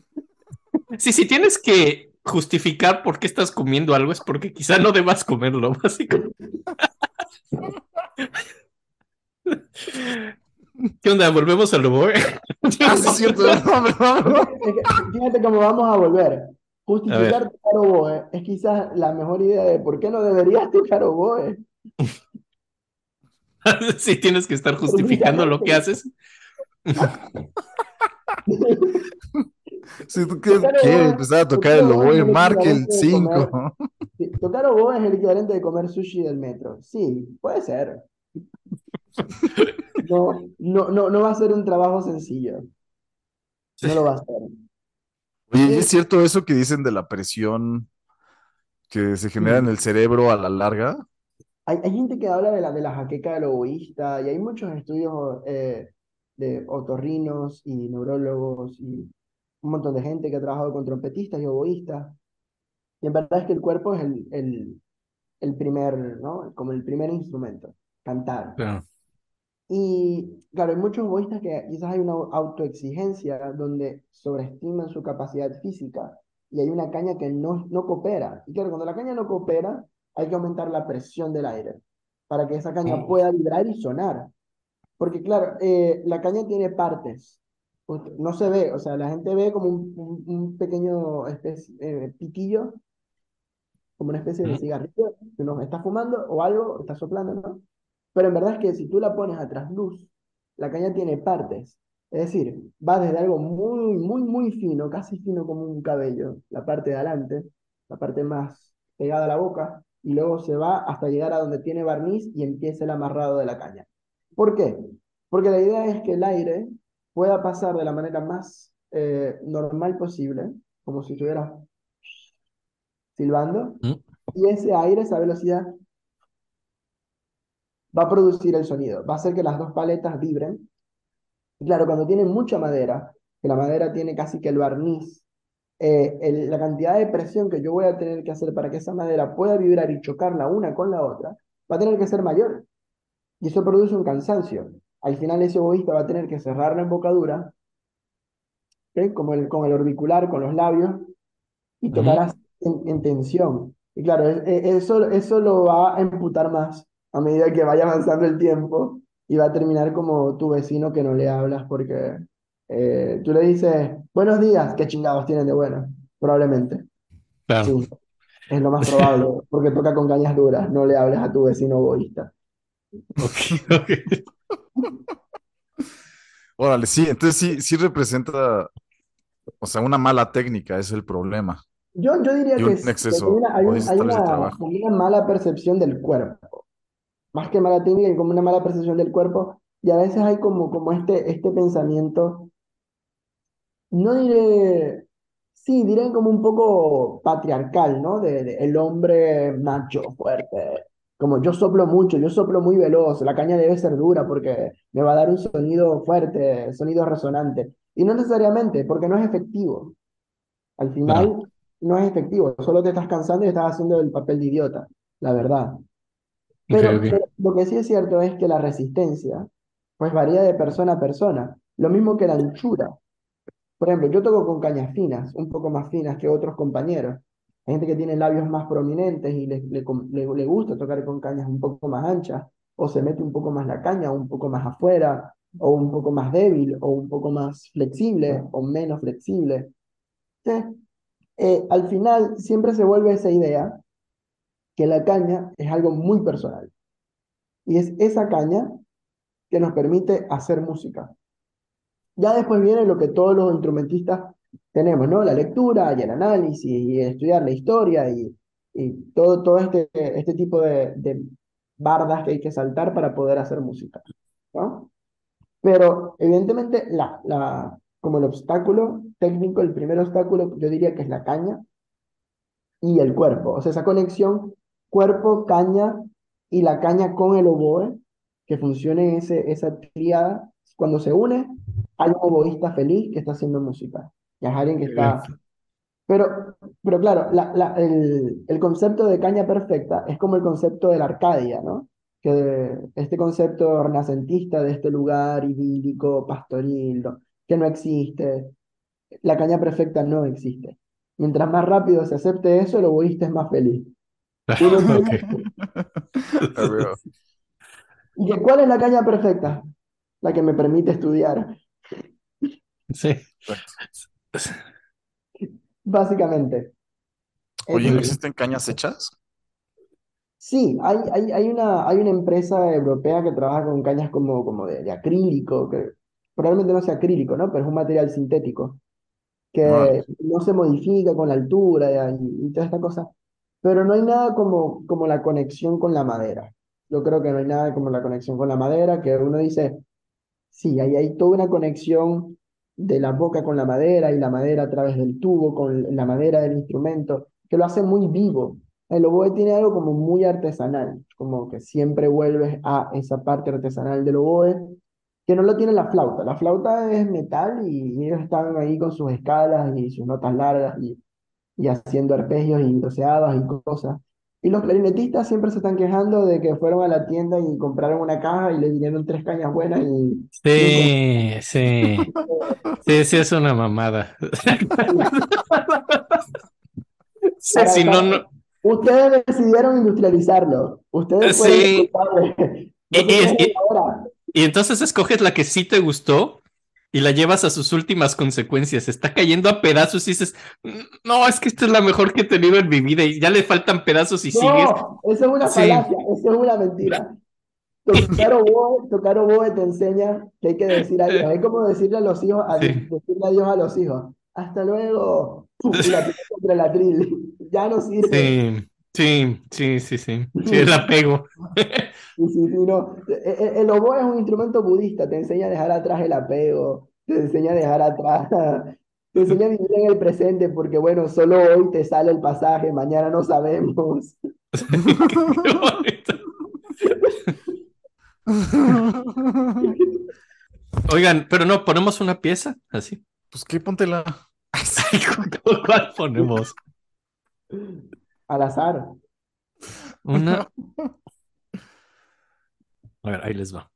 sí, si tienes que justificar por qué estás comiendo algo, es porque quizá no debas comerlo, *laughs* básicamente. ¿Qué onda? ¿Volvemos al lobo? *laughs* Ah, sí, es cierto. *laughs* Fíjate cómo vamos a volver. Justificar tocar oboe es quizás la mejor idea de por qué no deberías tocar oboe. Si *laughs* tienes que estar justificando lo que haces. Si tú quieres, empezar a tocar el oboe marque el equivalente de 5. *laughs* Sí, Tocar oboe es el equivalente de comer sushi del metro. Sí, puede ser. *laughs* No, no, no, no va a ser un trabajo sencillo. No lo va a hacer. Oye, ¿y es cierto eso que dicen de la presión que se genera en el cerebro a la larga. Hay, hay gente que habla de la, de la jaqueca del oboísta y hay muchos estudios eh, de otorrinos y neurólogos y un montón de gente que ha trabajado con trompetistas y oboístas. Y en verdad es que el cuerpo es el, el, el primer, ¿no? Como el primer instrumento, cantar. Claro. Y claro, hay muchos oboístas que quizás hay una autoexigencia donde sobreestiman su capacidad física y hay una caña que no, no coopera. Y claro, cuando la caña no coopera, hay que aumentar la presión del aire para que esa caña Mm. pueda vibrar y sonar. Porque claro, eh, la caña tiene partes. No se ve, o sea, la gente ve como un, un- un pequeño especie, eh, pitillo, como una especie de cigarrillo que uno está fumando o algo, está soplando, ¿no? Pero en verdad es que si tú la pones a trasluz, la caña tiene partes. Es decir, va desde algo muy, muy, muy fino, casi fino como un cabello, la parte de adelante, la parte más pegada a la boca, y luego se va hasta llegar a donde tiene barniz y empieza el amarrado de la caña. ¿Por qué? Porque la idea es que el aire pueda pasar de la manera más eh, normal posible, como si estuviera silbando, Mm. y ese aire, esa velocidad, va a producir el sonido, va a hacer que las dos paletas vibren. Y claro, cuando tienen mucha madera, que la madera tiene casi que el barniz, eh, el- la cantidad de presión que yo voy a tener que hacer para que esa madera pueda vibrar y chocar la una con la otra, va a tener que ser mayor. Y eso produce un cansancio. Al final ese oboísta va a tener que cerrar la embocadura. Como el, con el orbicular, con los labios, y tocar en, en tensión. Y claro, e- e- eso, eso lo va a emputar más a medida que vaya avanzando el tiempo y va a terminar como tu vecino que no le hablas porque eh, tú le dices, buenos días, ¿qué chingados tienen de bueno? Probablemente. Claro. Sí, es lo más *laughs* probable, porque toca con cañas duras, no le hables a tu vecino egoísta. Ok, ok. Órale, sí, entonces sí, sí representa, o sea, una mala técnica es el problema. Yo, yo diría Y que un exceso, hay un- una mala percepción del cuerpo. Más que mala técnica, hay como una mala percepción del cuerpo. Y a veces hay como, como este, este pensamiento, no diré, sí, diré como un poco patriarcal, ¿no? De, de el hombre macho, fuerte. Como yo soplo mucho, yo soplo muy veloz, la caña debe ser dura porque me va a dar un sonido fuerte, sonido resonante. Y no necesariamente, porque no es efectivo. Al final no es efectivo, solo te estás cansando y estás haciendo el papel de idiota, la verdad. Pero, ok. pero lo que sí es cierto es que la resistencia, pues varía de persona a persona. Lo mismo que la anchura. Por ejemplo, yo toco con cañas finas, un poco más finas que otros compañeros. Hay gente que tiene labios más prominentes y le, le, gusta tocar con cañas un poco más anchas, o se mete un poco más la caña, un poco más afuera, o un poco más débil, o un poco más flexible, o menos flexible. Entonces, eh, al final siempre se vuelve esa idea que la caña es algo muy personal. Y es esa caña que nos permite hacer música. Ya después viene lo que todos los instrumentistas tenemos, ¿no? La lectura y el análisis y estudiar la historia y, y todo, todo este, este tipo de, de bardas que hay que saltar para poder hacer música, ¿no? Pero evidentemente la, la, como el obstáculo técnico, el primer obstáculo yo diría que es la caña y el cuerpo, o sea, esa conexión cuerpo, caña y la caña con el oboe, que funcione ese, esa tríada, cuando se une, hay un oboísta feliz que está haciendo música, y es alguien que está... Pero, pero claro, la, la- el, el concepto de caña perfecta es como el concepto de la Arcadia, ¿no? Que de- este concepto renacentista de este lugar idílico, pastoril, que no existe. La caña perfecta no existe. Mientras más rápido se acepte eso, el oboísta es más feliz. *laughs* ¿Y que cuál es la caña perfecta? La que me permite estudiar, Sí. básicamente. Oye, ¿no Entonces, existen cañas hechas? sí, hay, hay, hay una, hay una empresa europea que trabaja con cañas como, como de, de acrílico, que probablemente no sea acrílico, ¿no? Pero es un material sintético que Órale. no se modifica con la altura y, y toda esta cosa. Pero no hay nada como, como la conexión con la madera. Yo creo que no hay nada como la conexión con la madera, que uno dice, Sí, ahí hay toda una conexión de la boca con la madera y la madera a través del tubo con la madera del instrumento, que lo hace muy vivo. El oboe tiene algo como muy artesanal, como que siempre vuelves a esa parte artesanal del oboe, que no lo tiene la flauta. La flauta es metal y ellos están ahí con sus escalas y sus notas largas y, y haciendo arpegios y doceadas y cosas. Y los clarinetistas siempre se están quejando de que fueron a la tienda y compraron una caja y le vinieron tres cañas buenas y... Sí, sí. Sí, sí, es una mamada. *laughs* Sí, si no, no. Ustedes decidieron industrializarlo. Ustedes Sí. culpables. Y- y- Nosotros y- ahora. Y entonces escoges la que sí te gustó y la llevas a sus últimas consecuencias. Está cayendo a pedazos y dices, "Mm, no, es que esta es la mejor que he tenido en mi vida y ya le faltan pedazos y sigues. No, eso es una Sí. falacia, eso es una mentira. Tocar *laughs* oboe, tocar oboe te enseña que hay que decir adiós. Es como decirle a los hijos, a- Sí. decirle adiós a los hijos. Hasta luego. Pum, la contra el atril. *laughs* Ya no sirve. Sí, sí, sí, sí, sí. Sí, el apego. *laughs* Sí, sí, sí, no. E- e- El oboe es un instrumento budista, te enseña a dejar atrás el apego, te enseña a dejar atrás, *laughs* te enseña a vivir en el presente, porque bueno, solo hoy te sale el pasaje, mañana no sabemos. *laughs* Oigan, pero no, ponemos una pieza así. Pues qué, póntela. ¿Cuál ponemos? Al azar. Una. *laughs* A ver, ahí les va.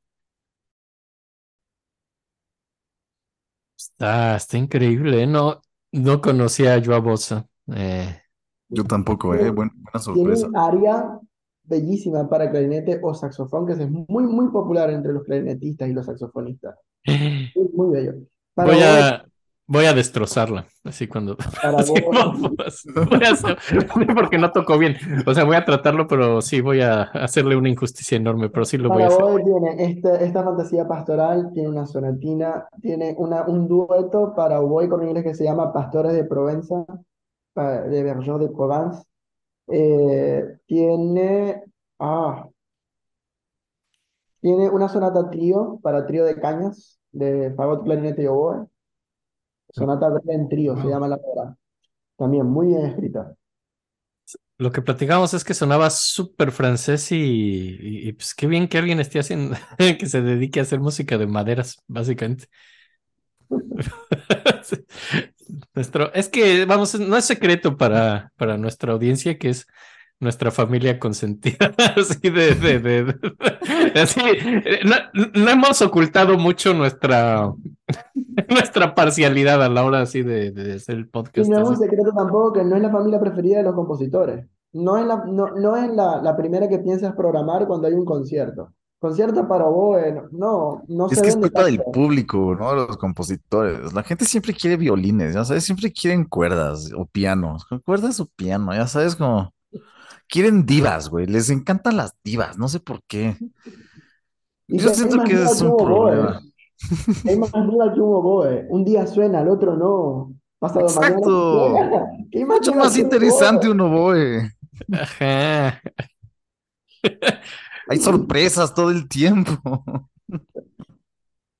Está, está increíble, ¿eh? No, no conocía yo a Bosa. Eh, Yo tampoco, eh. Buen- buena Tiene sorpresa. un área bellísima para clarinete o saxofón, que es muy, muy popular entre los clarinetistas y los saxofonistas. *gasps* Es muy bello. Para voy a, voy a destrozarla, así cuando... para Sí, oboe, vamos. Voy a hacer- *laughs* porque no tocó bien. O sea, voy a tratarlo, pero sí voy a hacerle una injusticia enorme, pero sí lo voy a hacer. tiene este- esta fantasía pastoral, tiene una sonatina, tiene una, un dueto para oboe y cornelis que se llama Pastores de Provenza, de Bergeau de Provence. Eh, tiene, ah, tiene una sonata trío para trío de cañas de fagot, clarinete y oboe. Sonata breve en trío se llama la obra. También muy bien escrita. Lo que platicamos es que sonaba súper francés y, y- y, pues qué bien que alguien esté haciendo, *laughs* que se dedique a hacer música de maderas, básicamente. *laughs* Nuestro, es que, vamos, no es secreto para, para nuestra audiencia que es nuestra familia consentida, *laughs* así de, de, de- de- así, eh, no, no hemos ocultado mucho nuestra, *laughs* nuestra parcialidad a la hora así de, de hacer el Y podcast. no es un secreto tampoco que no es la familia preferida de los compositores. No es la, no, no es la, la primera que piensas programar cuando hay un concierto. Concierto para oboe, no, no, no Es se que es culpa del público, ¿no? Los compositores. La gente siempre quiere violines, ya sabes, siempre quieren cuerdas o pianos. Cuerdas o piano, ya sabes, como quieren divas, güey. Les encantan las divas, no sé por qué. Y Yo siento que es un problema. Hay más diva que un oboe. Un día suena, al otro no. Pasado mañana Exacto. suena. *laughs* ¿Qué Mucho más interesante un oboe. Ajá. Hay sorpresas todo el tiempo.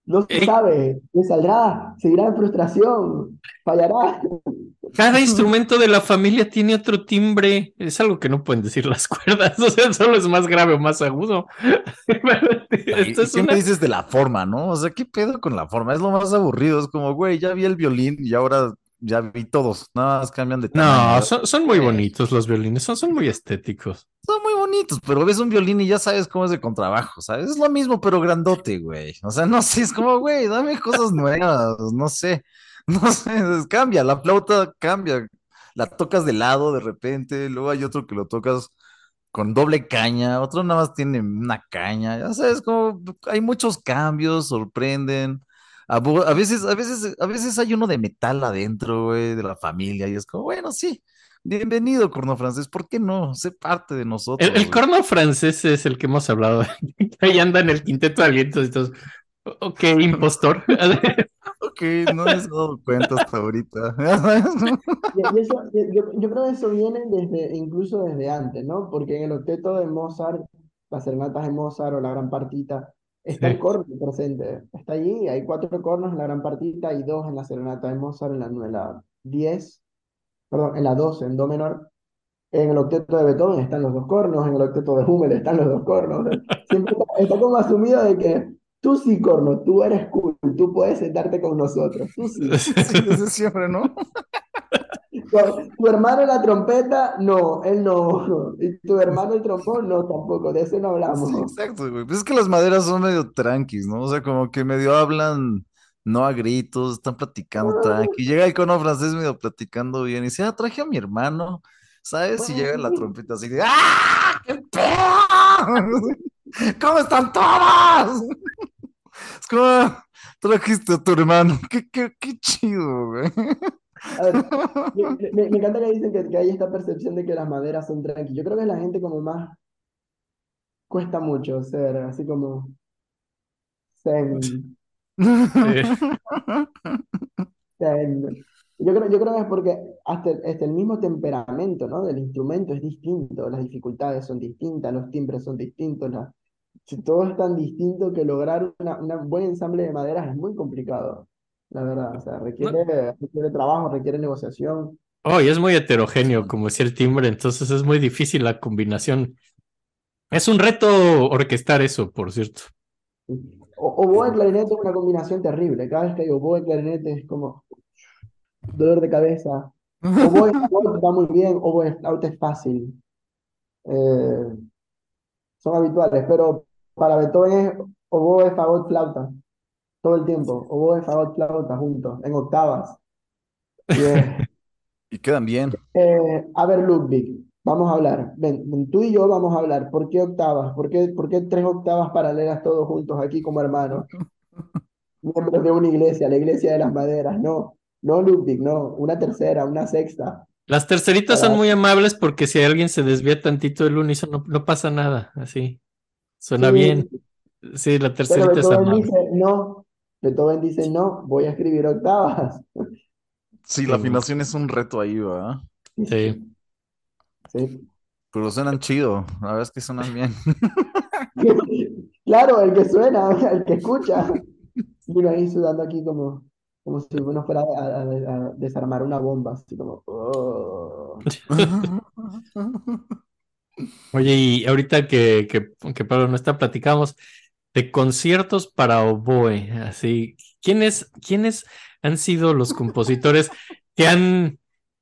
No se sabe. ¿Le saldrá? ¿Seguirá en frustración? ¿Fallará? Cada *laughs* instrumento de la familia tiene otro timbre. Es algo que no pueden decir las *laughs* cuerdas. O sea, solo es más grave o más agudo. *laughs* Esto y es siempre una. dices de la forma, ¿no? O sea, ¿qué pedo con la forma? Es lo más aburrido. Es como, güey, ya vi el violín y ahora ya vi todos. Nada más cambian de tamaño. No, son, son muy bonitos los violines. Son, son muy estéticos. Son muy bonitos, pero ves un violín y ya sabes cómo es de contrabajo, ¿sabes? Es lo mismo, pero grandote, güey. O sea, *laughs* no sé, es como, güey, dame cosas nuevas, no sé, *laughs* no sé, cambia, la flauta cambia, la tocas de lado de repente, luego hay otro que lo tocas con doble caña, otro nada más tiene una caña, ya sabes, como hay muchos cambios, sorprenden. A, a veces, a veces, a veces hay uno de metal adentro, güey, de la familia, y es como, bueno, sí, bienvenido, corno francés, ¿por qué no? Sé parte de nosotros. El, corno francés es el que hemos hablado. *laughs* Ahí anda en el quinteto de alientos y todos. Ok, impostor. *laughs* *laughs* Ok, no me he dado cuenta hasta ahorita. Y, eso, yo, yo creo que eso viene desde, incluso desde antes, ¿no? Porque en el octeto de Mozart, las serenatas de Mozart o la gran partita, está Sí. el corno presente. Está allí, hay cuatro cornos en la gran partita y dos en la serenata de Mozart en la, en la 10, perdón, en la 12, en do menor. En el octeto de Beethoven están los dos cornos, en el octeto de Hummel están los dos cornos. Siempre está, está como asumido de que tú sí, corno, tú eres cool, tú puedes sentarte con nosotros, tú sí. Sí, desde siempre, ¿no? Tu, tu hermano la trompeta, no, él no. Y tu hermano el trombón, no, tampoco, de ese no hablamos. Sí, exacto, güey. Pues es que las maderas son medio tranquis, ¿no? O sea, como que medio hablan, no a gritos, están platicando tranqui. Llega el cono francés medio platicando bien y dice, ah, traje a mi hermano, ¿sabes? Y llega la trompeta así de, ¡ah! ¡Qué pedo! *laughs* ¿Cómo están todos? *laughs* Es como, "Ah, trajiste a tu hermano, qué, qué, qué chido, güey. *laughs* A ver, *laughs* me, encanta que dicen que, que hay esta percepción de que las maderas son tranqui. Yo creo que la gente como más cuesta mucho ser así como zen, zen. Yo creo, yo creo que es porque hasta, el- hasta el mismo temperamento, ¿no? del instrumento es distinto, las dificultades son distintas, los timbres son distintos, la- todo es tan distinto que lograr una, una buen ensamble de maderas es muy complicado, la verdad. O sea, requiere, requiere trabajo, requiere negociación. Oh, y es muy heterogéneo, como decía el timbre, entonces es muy difícil la combinación. Es un reto orquestar eso, por cierto. O, oboe y clarinete es una combinación terrible. Cada vez que hay oboe y clarinete es como dolor de cabeza. Oboe y fagot va muy bien, oboe y flauta es fácil. Eh, son habituales, pero para Beethoven es oboe, fagot, flauta. Todo el tiempo. Oboe, fagot, flauta juntos, en octavas. Y es- *laughs* Y quedan bien. Eh, a ver, Ludwig, vamos a hablar. Ven, ven, tú y yo vamos a hablar. ¿Por qué octavas? ¿Por qué, por qué tres octavas paralelas todos juntos aquí como hermanos? *laughs* Miembros de una iglesia, la iglesia de las maderas. No, no, Ludwig, no. Una tercera, una sexta. Las terceritas son muy amables porque si alguien se desvía tantito del unísono, no, no pasa nada, así. Suena Sí, bien. Sí, la tercerita es amable. dice, no. Beethoven dice, no, voy a escribir octavas. *laughs* Sí, la afinación es un reto ahí, ¿verdad? Sí. Sí. Pero suenan chido, la verdad es que suenan bien. *laughs* Claro, el que suena, *laughs* el que escucha. Y uno ahí sudando aquí como, como si uno fuera a, a- a desarmar una bomba, así como... "Oh". Oye, y ahorita que, que, que Pablo no está, platicamos de conciertos para oboe, así. ¿Quiénes, quiénes han sido los compositores que han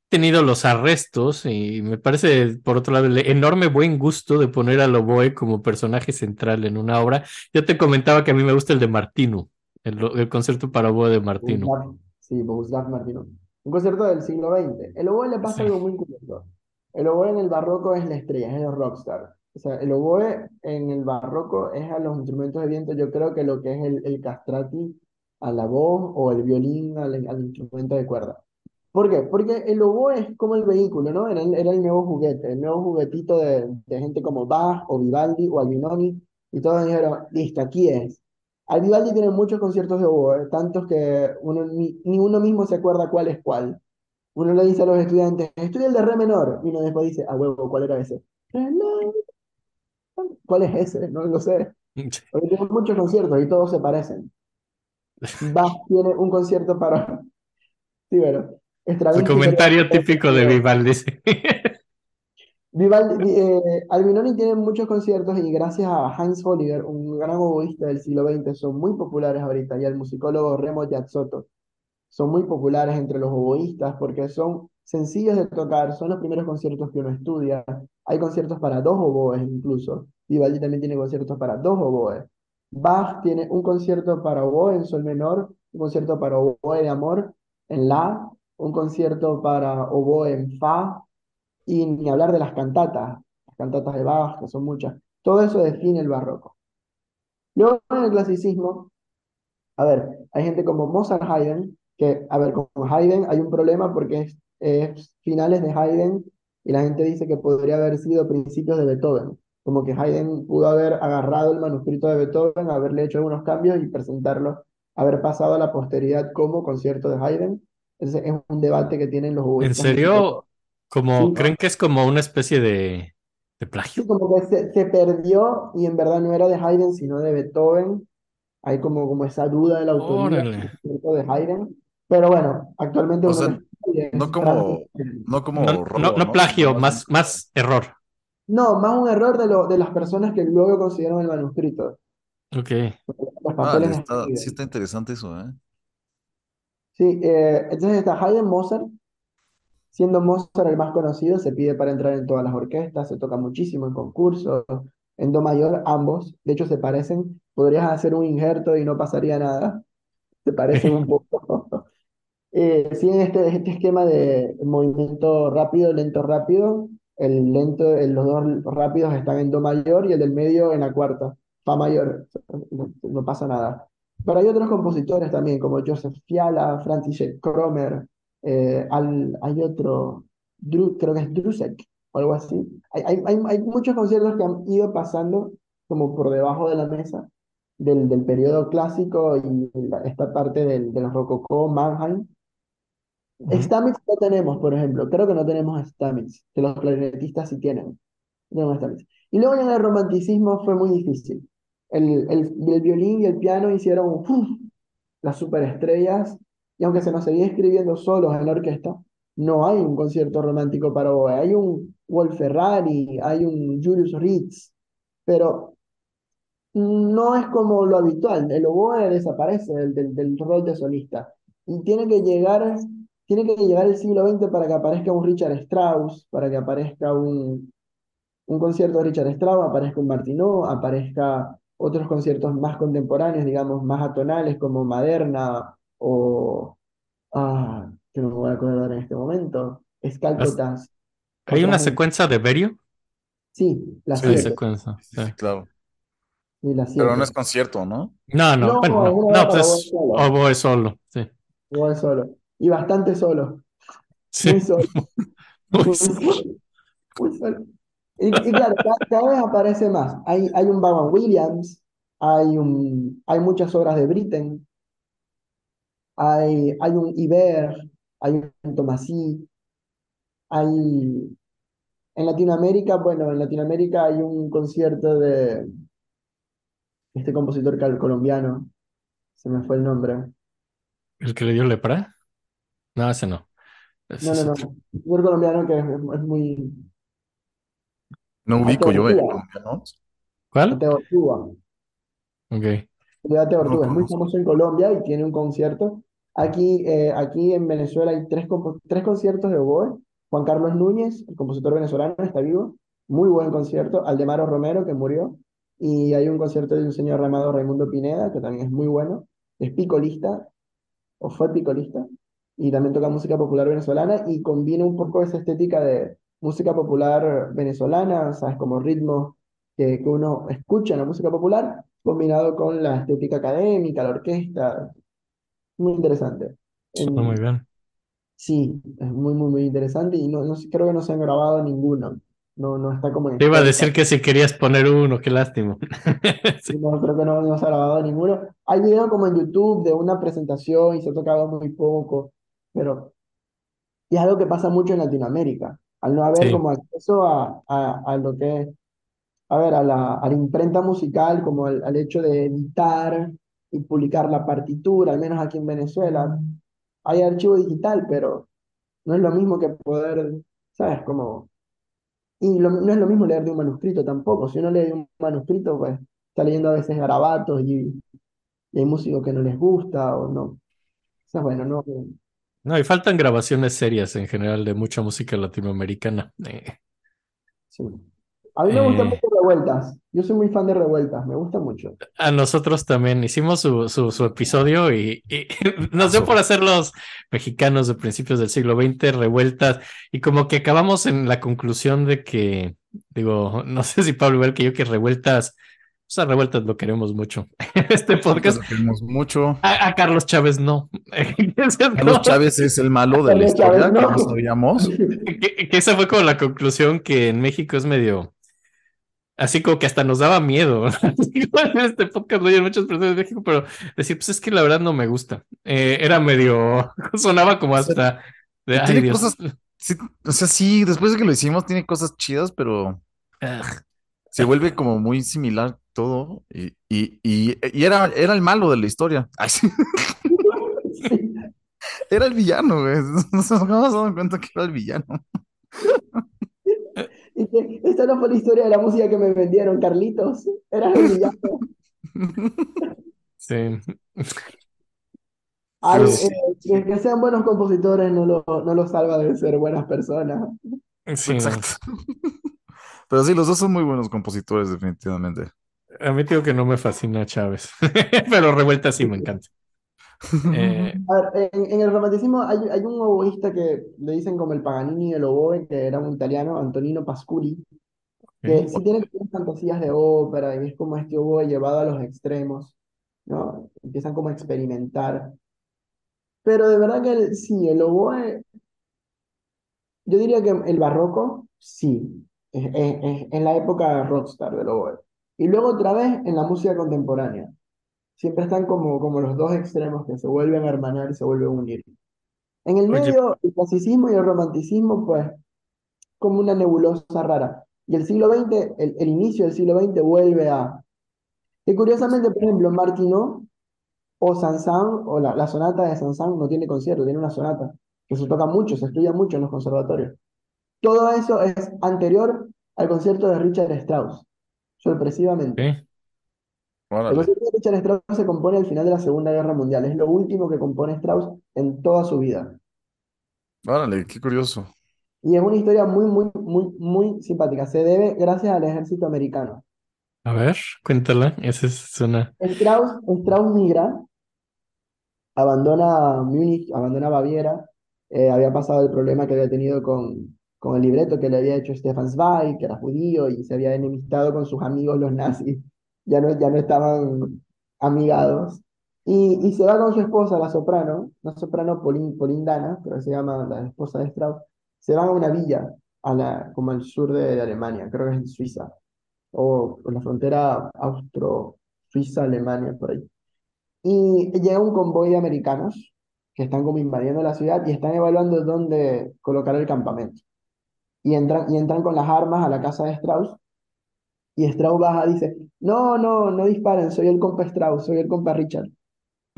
tenido los arrestos? Y me parece, por otro lado, el enorme buen gusto de poner al oboe como personaje central en una obra. Yo te comentaba que a mí me gusta el de Martino, el, el concierto para oboe de Martino. Sí, Boguslav Martino. Un concierto del siglo XX. El oboe le pasa Sí. algo muy curioso. El oboe en el barroco es la estrella, es el rockstar. O sea, el oboe en el barroco es a los instrumentos de viento, yo creo que lo que es el, el castrati a la voz o el violín al, al instrumento de cuerda. ¿Por qué? Porque el oboe es como el vehículo, ¿no? Era, era el nuevo juguete, el nuevo juguetito de, de gente como Bach o Vivaldi o Albinoni, y todos dijeron, listo, aquí es. Al Vivaldi tiene muchos conciertos de oboe, tantos que uno, ni, ni uno mismo se acuerda cuál es cuál. Uno le dice a los estudiantes, estudia el de re menor, y uno después dice, ah, huevo, ¿cuál era ese? Re. ¿Cuál es ese? No lo sé. *laughs* Porque tiene muchos conciertos y todos se parecen. Bach tiene un concierto para... *laughs* Sí, pero... El comentario tiene- típico de Vivaldi. sí. *laughs* Vivaldi, eh, Albinoni tiene muchos conciertos y gracias a Hans Holliger, un gran oboísta del siglo XX, son muy populares ahorita, y al musicólogo Remo Giazzotto, son muy populares entre los oboístas porque son sencillos de tocar, son los primeros conciertos que uno estudia. Hay conciertos para dos oboes incluso. Vivaldi también tiene conciertos para dos oboes. Bach tiene un concierto para oboe en sol menor, un concierto para oboe de amor en la, un concierto para oboe en fa, y ni hablar de las cantatas, las cantatas de Bach, que son muchas. Todo eso define el barroco. Luego en el clasicismo, a ver, hay gente como Mozart Haydn, que, a ver, con Haydn hay un problema porque es, es finales de Haydn y la gente dice que podría haber sido principios de Beethoven. Como que Haydn pudo haber agarrado el manuscrito de Beethoven, haberle hecho algunos cambios y presentarlo, haber pasado a la posteridad como concierto de Haydn. Ese es un debate que tienen los ¿En oboístas serio? Como, Sí. ¿creen que es como una especie de, de plagio? Sí, como que se, se perdió y en verdad no era de Haydn, sino de Beethoven. Hay como, como esa duda de la autoría del de Haydn. Pero bueno, actualmente O uno sea, no como, no como No, robo, no, no plagio, más, más error. No, más un error de, lo, de las personas que luego consiguieron el manuscrito. Ok. Papeles está, sí está interesante eso, ¿eh? Sí, eh, entonces está Haydn Mozart, siendo Mozart el más conocido, se pide para entrar en todas las orquestas, se toca muchísimo en concursos, en do mayor, ambos, de hecho se parecen, podrías hacer un injerto y no pasaría nada, se parecen *laughs* un poco. Eh, siguen este, este esquema de movimiento rápido, lento, rápido, el lento, el- los dos rápidos están en do mayor y el del medio en la cuarta, fa mayor, no, no pasa nada. Pero hay otros compositores también, como Joseph Fiala, František Kromer, eh, al- hay otro, creo que es Drusek o algo así. Hay, hay, hay, muchos conciertos que han ido pasando como por debajo de la mesa del, del periodo clásico y esta parte del, del rococó, Mannheim. Ujú. Stamitz no tenemos, por ejemplo. Creo que no tenemos Stamitz, que los clarinetistas sí tienen. No. Y luego en el romanticismo fue muy difícil. El, el, el violín y el piano hicieron ¡uf! las superestrellas, y aunque se nos seguía escribiendo solos en la orquesta, no hay un concierto romántico para oboe. Hay un Wolf Ferrari, hay un Julius Ritz, pero no es como lo habitual. El oboe desaparece del, del, del rol de solista. Y tiene que llegar, tiene que llegar el siglo XX para que aparezca un Richard Strauss, para que aparezca un, un concierto de Richard Strauss, aparezca un Martinot, aparezca otros conciertos más contemporáneos, digamos, más atonales, como Maderna o... Ah, que no me voy a acordar en este momento. Escálcotas. ¿Hay una secuencia de Berio? Sí, las Sí, secuencia. Sí, sí, claro. Pero no es concierto, ¿no? No, no, No, bueno, no, no, pues para es oboe solo. oboe solo, sí. Oboe solo. Y bastante solo. Sí, Muy solo. *laughs* muy solo. solo. Muy solo. Y, y claro, cada, vez aparece más. Hay, hay un Vaughan Williams, hay, un, hay muchas obras de Britten, hay, hay un Iber, hay un Tomasí, hay... En Latinoamérica, bueno, en Latinoamérica hay un concierto de este compositor colombiano, se me fue el nombre. ¿El que le dio lepra? No, ese no. Ese No, no, no, un compositor colombiano que es, es muy... No ubico yo. Mateo colombianos. ¿Cuál? Mateo Ortúa. Ok. Ciudad de No es muy famoso en Colombia y tiene un concierto. Aquí, eh, aquí en Venezuela hay tres, tres conciertos de oboe. Juan Carlos Núñez, el compositor venezolano, está vivo. Muy buen concierto. Aldemaro Romero, que murió. Y hay un concierto de un señor llamado Raimundo Pineda, que también es muy bueno. Es picolista, o fue picolista. Y también toca música popular venezolana y combina un poco esa estética de música popular venezolana, ¿sabes? Como ritmos que, que uno escucha en la música popular, combinado con la estética académica, la orquesta. Muy interesante. Suena muy En- bien. sí, es muy, muy, muy interesante y no, no creo que no se han grabado ninguno. No, no está como en Te iba a decir que si querías poner uno, qué lástima. Sí. No, creo que no, no se ha grabado ninguno. Hay video como en YouTube de una presentación y se ha tocado muy poco, pero y es algo que pasa mucho en Latinoamérica, al no haber Sí. como acceso a, a, a lo que, a ver, a la, a la imprenta musical, como al, al hecho de editar y publicar la partitura, al menos aquí en Venezuela. Hay archivo digital, pero no es lo mismo que poder, ¿sabes? Como y lo- no es lo mismo leer de un manuscrito tampoco. Si uno lee de un manuscrito, pues está leyendo a veces garabatos y, y hay músicos que no les gusta o no. O sea, bueno, no. No, y faltan grabaciones serias en general de mucha música latinoamericana. Eh, sí. A mí me Eh. mucho Revueltas. Yo soy muy fan de Revueltas, me gusta mucho. a nosotros también hicimos su, su, su episodio y, y *laughs* nos dio por hacer los mexicanos de principios del siglo XX, revueltas, y como que acabamos en la conclusión de que, digo, *laughs* no sé si Pablo igual que yo, que revueltas, o sea, revueltas lo queremos mucho. *laughs* Este podcast, Lo queremos mucho. a, a Carlos Chávez no. *laughs* Carlos Chávez es el malo de la historia, Chávez, que no. no sabíamos. *laughs* que, que esa fue como la conclusión que en México es medio así como que hasta nos daba miedo. en este podcast lo oyen muchas personas de México, pero decir, pues es que la verdad no me gusta. Eh, era medio, sonaba como hasta de, ay, Tiene Dios. cosas, sí, o sea, sí, después de que lo hicimos, tiene cosas chidas, pero Ugh. se vuelve como muy similar todo. Y, y, y, y era, era el malo de la historia. *laughs* Ay, sí. Sí. Era el villano, güey. *laughs* Nos dado cuenta que era el villano. *laughs* Esta no fue la historia de la música que me vendieron, Carlitos. Eras el villano. Sí. Ay, eh, que, que sean buenos compositores no lo, no lo salva de ser buenas personas. Sí, no. Exacto. Pero sí, los dos son muy buenos compositores, definitivamente. A mí digo que no me fascina Chávez, *laughs* pero revuelta sí me encanta. Eh, ver, en, en el romanticismo hay, hay un oboísta que le dicen como el Paganini del oboe, que era un italiano, Antonino Pascuri, que ok. sí tiene fantasías de ópera y es como este oboe llevado a los extremos, ¿no? Empiezan como a experimentar. Pero de verdad que el- sí, el oboe, yo diría que el barroco, sí, es, es- es en la época rockstar del oboe. Y luego otra vez en la música contemporánea. Siempre están como, como los dos extremos que se vuelven a hermanar y se vuelven a unir. En el Oye. medio, el clasicismo y el romanticismo, pues, como una nebulosa rara. Y el siglo XX, el, el inicio del siglo XX vuelve a... Que curiosamente, por ejemplo, Martino o Saint-Saëns, o la, la sonata de Saint-Saëns no tiene concierto, tiene una sonata, que se toca mucho, se estudia mucho en los conservatorios. Todo eso es anterior al concierto de Richard Strauss, sorpresivamente. Ok. El Órale. concierto de Richard Strauss se compone al final de la Segunda Guerra Mundial, es lo último que compone Strauss en toda su vida. Órale, qué curioso. Y es una historia muy, muy, muy, muy simpática. Se debe gracias al ejército americano. A ver, cuéntala. Esa es una. Strauss, Strauss migra, abandona Múnich, abandona Baviera. eh, había pasado el problema que había tenido con, con el libreto que le había hecho Stefan Zweig, que era judío y se había enemistado con sus amigos los nazis. Ya no, ya no estaban amigados. Y, y se va con su esposa, la soprano, la soprano Pauline, Pauline Dana, pero se llama la esposa de Strauss. Se van a una villa, a la, como al sur de, Alemania, creo que es en Suiza, o por la frontera austro-suiza-Alemania, por ahí. Y llega un convoy de americanos que están como invadiendo la ciudad y están evaluando dónde colocar el campamento. Y entran, y entran con las armas a la casa de Strauss. Y Strauss baja y dice, no, no, no disparen, soy el compa Strauss, soy el compa Richard.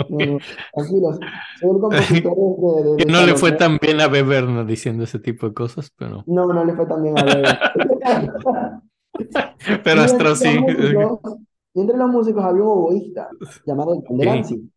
No, no, tranquilos, soy el compositor *laughs* de, de, Que de no le fue Salomé". tan bien a Weber diciendo ese tipo de cosas, pero, No, no le fue tan bien a Weber. *laughs* *laughs* pero Y Strauss entre sí. los músicos, y entre los músicos había un oboísta llamado John Delancey.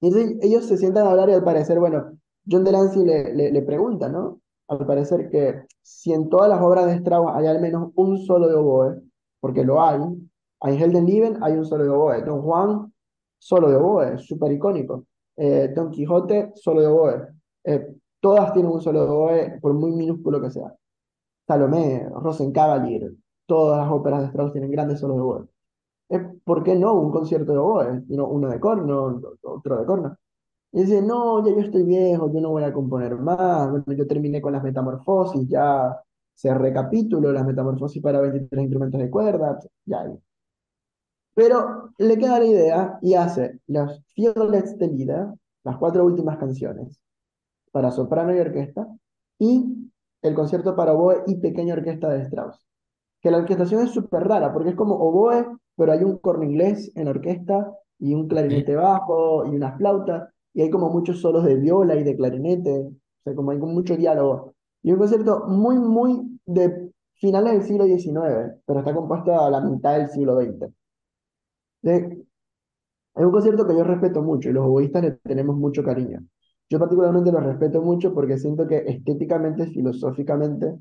Y entonces ellos se sientan a hablar y al parecer, bueno, John Delancey le, le, le pregunta, ¿no? Al parecer que si en todas las obras de Strauss hay al menos un solo de oboe, porque lo hay, en Heldenleben hay un solo de oboe, Don Juan, solo de oboe, súper icónico, Eh, Don Quijote, solo de oboe, Eh, todas tienen un solo de oboe, por muy minúsculo que sea. Salomé, Rosenkavalier, todas las óperas de Strauss tienen grandes solos de oboe. Eh, ¿por qué no un concierto de oboe? Uno, uno de corno, otro de corno. Y dice, no, ya yo estoy viejo, yo no voy a componer más, bueno, yo terminé con las metamorfosis, ya cerré capítulo, las metamorfosis para 23 instrumentos de cuerda, ya. Pero le queda la idea y hace las Vierletzte Lieder, las cuatro últimas canciones, para soprano y orquesta, y el concierto para oboe y pequeña orquesta de Strauss. Que la orquestación es súper rara, porque es como oboe, pero hay un corno inglés en la orquesta, y un clarinete bajo, y una flauta, y hay como muchos solos de viola y de clarinete, o sea, como hay como mucho diálogo. Y un concierto muy, muy de finales del siglo XIX, pero está compuesto a la mitad del siglo XX. Es un concierto que yo respeto mucho y los oboístas le tenemos mucho cariño. Yo particularmente lo respeto mucho porque siento que estéticamente, filosóficamente,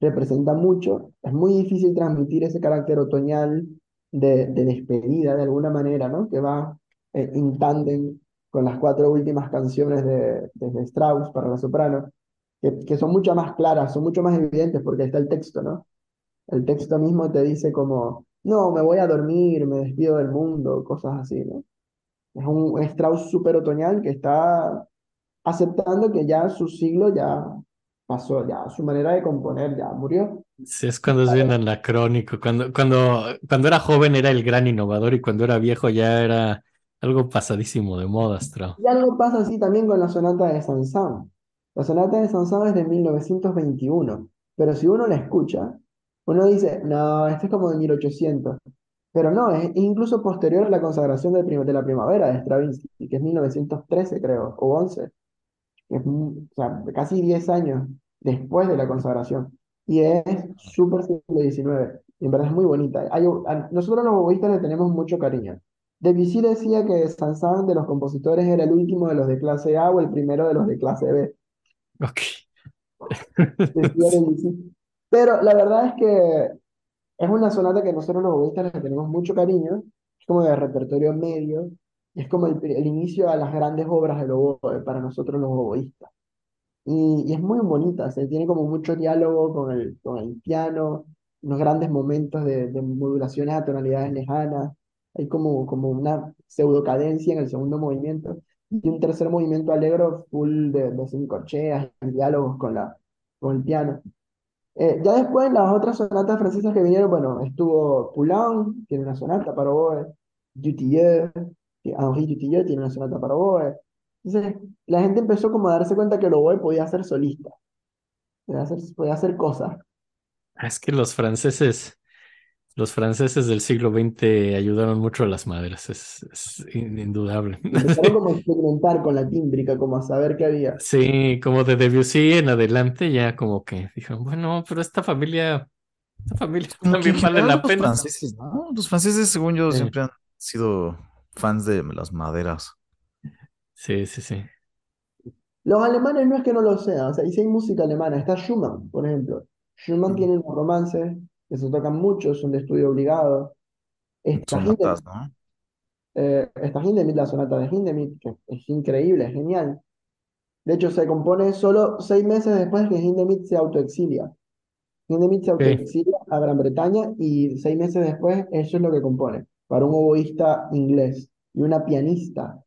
representa mucho. Es muy difícil transmitir ese carácter otoñal de, de despedida de alguna manera, ¿no? Que va eh, in tándem con las cuatro últimas canciones de, de Strauss para la soprano, que, que son mucho más claras, son mucho más evidentes porque está el texto, ¿no? El texto mismo te dice como, no, me voy a dormir, me despido del mundo, cosas así, ¿no? Es un Strauss súper otoñal que está aceptando que ya su siglo ya pasó, ya su manera de componer ya murió. Sí, es cuando es bien anacrónico. Cuando, cuando, cuando era joven era el gran innovador y cuando era viejo ya era algo pasadísimo de moda, Strauss. Y algo pasa así también con la sonata de Saint-Saëns. La sonata de Saint-Saëns es de 1921, pero si uno la escucha, uno dice, no, esto es como de 1800. Pero no, es incluso posterior a la consagración de, de la primavera de Stravinsky, que es 1913, creo, o 11. Es, o sea, casi 10 años después de la consagración. Y es súper siglo XIX. En verdad es muy bonita. Hay, a- nosotros los oboístas le tenemos mucho cariño. Debussy decía que Saint-Saëns de los compositores era el último de los de clase A o el primero de los de clase B. Ok. Decía Debussy. Pero la verdad es que es una sonata que nosotros los oboístas le tenemos mucho cariño. Es como de repertorio medio. Es como el, el inicio a las grandes obras del oboe para nosotros los oboístas. Y, y es muy bonita, se tiene como mucho diálogo con el, con el piano, unos grandes momentos de, de modulaciones a tonalidades lejanas, hay como, como una pseudocadencia en el segundo movimiento, y un tercer movimiento alegro full de, de semicorcheas y diálogos con, la, con el piano. Eh, ya después, las otras sonatas francesas que vinieron, bueno, estuvo Poulain, tiene una sonata para oboe, Dutilleux, Henri Dutilleux tiene una sonata para oboe. Entonces, la gente empezó como a darse cuenta que el oboe podía ser solista, podía hacer, podía hacer cosas. Ah, Es que los franceses, los franceses del siglo XX ayudaron mucho a las maderas, es, es in- indudable. Empezaron como a *laughs* experimentar con la tímbrica, como a saber qué había. Sí, como de Debussy en adelante ya como que dijeron, bueno, pero esta familia, esta familia también vale la los pena. franceses, ¿no? Los franceses, según yo, Sí. siempre han sido fans de las maderas. Sí, sí, sí. Los alemanes no es que no lo sean, o sea, y si hay música alemana, está Schumann, por ejemplo. Schumann Mm. tiene unos romances que se tocan mucho, son de estudio obligado. Está Sonatas, eh, Hindemith, la sonata de Hindemith, que es increíble, es genial. De hecho, se compone solo seis meses después de que Hindemith se autoexilia. Hindemith se autoexilia a Gran Bretaña y seis meses después eso es lo que compone para un oboísta inglés y una pianista.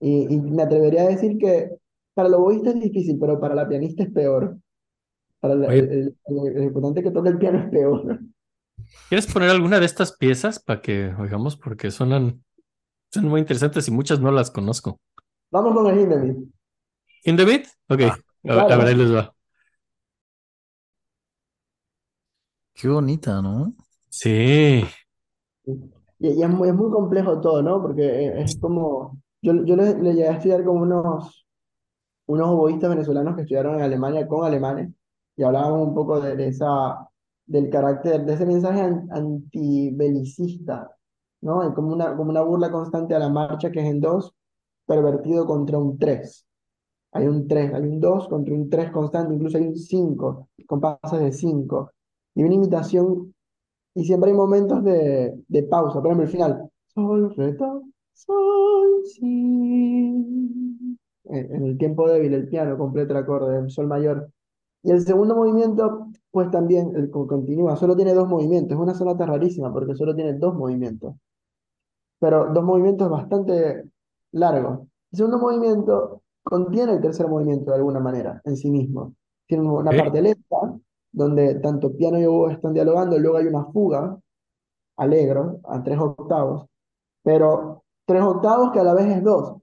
Y, y me atrevería a decir que para el oboísta es difícil, pero para la pianista es peor. Para el, Oye, el, el- el ejecutante que toca el piano es peor. *laughs* ¿quieres poner alguna de estas piezas para que oigamos? Porque suenan, son muy interesantes y muchas no las conozco. Vamos con el Hindemith. ¿In the beat? Ok, Ah, a, ver- a ver, Claro. ahí les va. Qué bonita, ¿no? Sí, Y, y es muy, es muy complejo todo, ¿no? Porque es, es como, yo, yo le, le llegué a estudiar con unos, unos oboístas venezolanos que estudiaron en Alemania con alemanes y hablábamos un poco de, de esa, del carácter, de ese mensaje an- antibelicista, ¿no? Hay como una, como una burla constante a la marcha que es en dos, pervertido contra un tres. Hay un 3, hay un 2 contra un 3 constante, incluso hay un 5, compases de 5. Y una imitación, y siempre hay momentos de, de pausa. Por ejemplo, el final. Sol, re, do, sol, si. En el tiempo débil, el piano completa el acorde, el sol mayor. Y el segundo movimiento, pues también el, continúa, solo tiene dos movimientos. Es una sonata rarísima porque solo tiene dos movimientos pero dos movimientos bastante largos. El segundo movimiento contiene el tercer movimiento de alguna manera en sí mismo. Tiene una parte lenta, donde tanto piano y oboe están dialogando, luego hay una fuga, alegro, a tres octavos, pero tres octavos que a la vez es dos.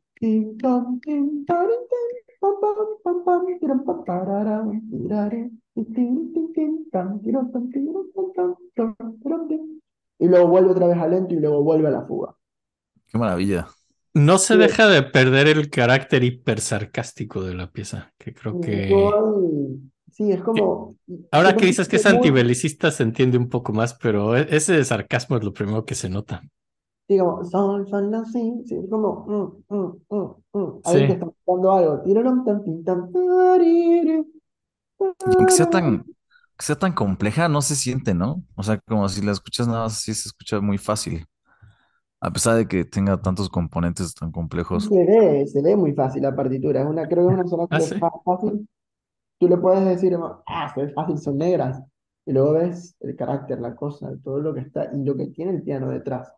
Y luego vuelve otra vez a lento y luego vuelve a la fuga. Qué maravilla. No se Sí, deja de perder el carácter hiper sarcástico de la pieza, que creo que sí, es como, ahora que dices que es muy, antibelicista se entiende un poco más, pero e- ese sarcasmo es lo primero que se nota. sí, como, sol, la, si, sí, es como, mm, mm, mm, mm. Sí, está cantando algo, aunque sea tan, que sea tan compleja, no se siente, ¿no? O sea, como si la escuchas nada más así, se escucha muy fácil. A pesar de que tenga tantos componentes tan complejos. se ve, se ve muy fácil la partitura, es una, creo que es una sonata ah, que sí. fa- fácil, tú le puedes decir, ah, se ve fácil, son negras, y luego ves el carácter, la cosa, todo lo que está, y lo que tiene el piano detrás,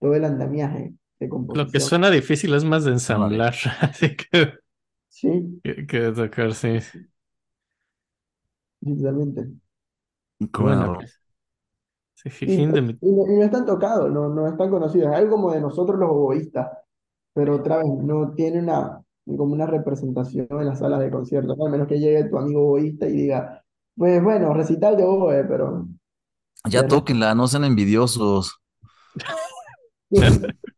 todo el andamiaje de Lo que suena difícil es más de ensamblar, *laughs* así que, sí, que, que de tocar, sí. literalmente. Rola. pieza. Sí, Y, no, y no están tocados, no, no están conocidos. Es algo como de nosotros los oboístas, pero otra vez no tiene una, como una representación en las salas de conciertos. Al menos que llegue tu amigo oboísta y diga, pues bueno, recital de oboe, pero Ya resto, tóquenla, no sean envidiosos. *laughs* *laughs*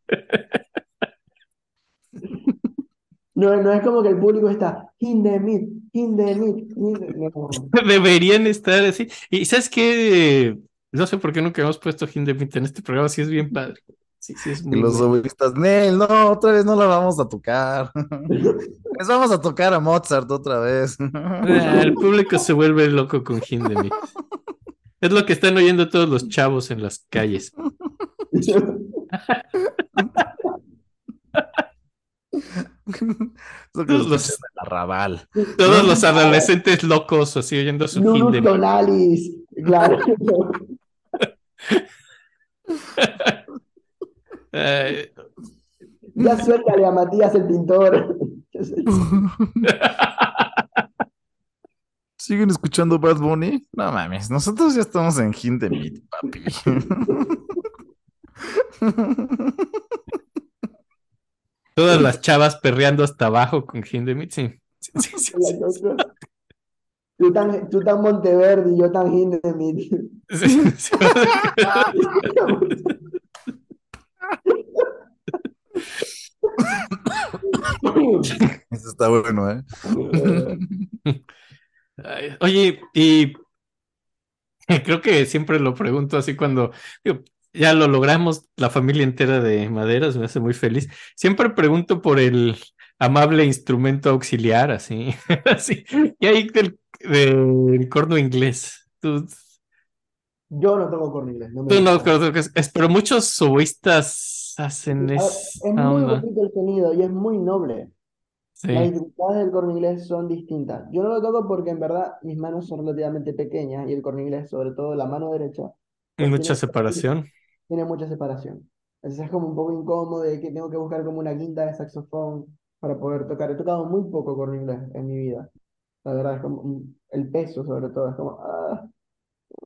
No, no es como que el público está Hindemith, Hindemith, Hindemith. No. Deberían estar así. Y ¿sabes qué? No sé por qué nunca hemos puesto Hindemith en este programa, sí es bien padre. Sí, sí, es Y muy los bueno. oboístas, Nel, no, otra vez no la vamos a tocar. *laughs* Les vamos a tocar a Mozart otra vez. Ah, el público se vuelve loco con Hindemith. Es lo que están oyendo todos los chavos en las calles. *laughs* Los Arrabal. Todos los adolescentes locos así oyendo su Nunus Hindemith. Tonalis, claro. Ya suéltale a Matías el pintor. ¿Siguen escuchando Bad Bunny? No mames, nosotros ya estamos en Hindemith, papi. *laughs* todas las chavas perreando hasta abajo con Hindemith, sí. Sí, sí, sí, sí. La cosa. Tú tan, tú tan Monteverde y yo tan Hindemith. Sí, sí. *laughs* Eso está bueno, ¿eh? Oye, y *laughs* creo que siempre lo pregunto así cuando digo, ya lo logramos, la familia entera de maderas, me hace muy feliz. Siempre pregunto por el amable instrumento auxiliar, así, *laughs* así. ¿Qué hay del, del corno inglés? Tú, Yo no toco corno inglés. No me tú no es, pero muchos oboístas hacen A ver, esa es muy bonito el sonido y es muy noble. Sí, Las dificultades del corno inglés son distintas. Yo no lo toco porque en verdad mis manos son relativamente pequeñas y el corno inglés, sobre todo la mano derecha, hay pues mucha separación. Tiene mucha separación. Entonces es como un poco incómodo de que tengo que buscar como una quinta de saxofón para poder tocar. He tocado muy poco corno inglés en mi vida. La verdad es como mm, el peso sobre todo, es como... ah.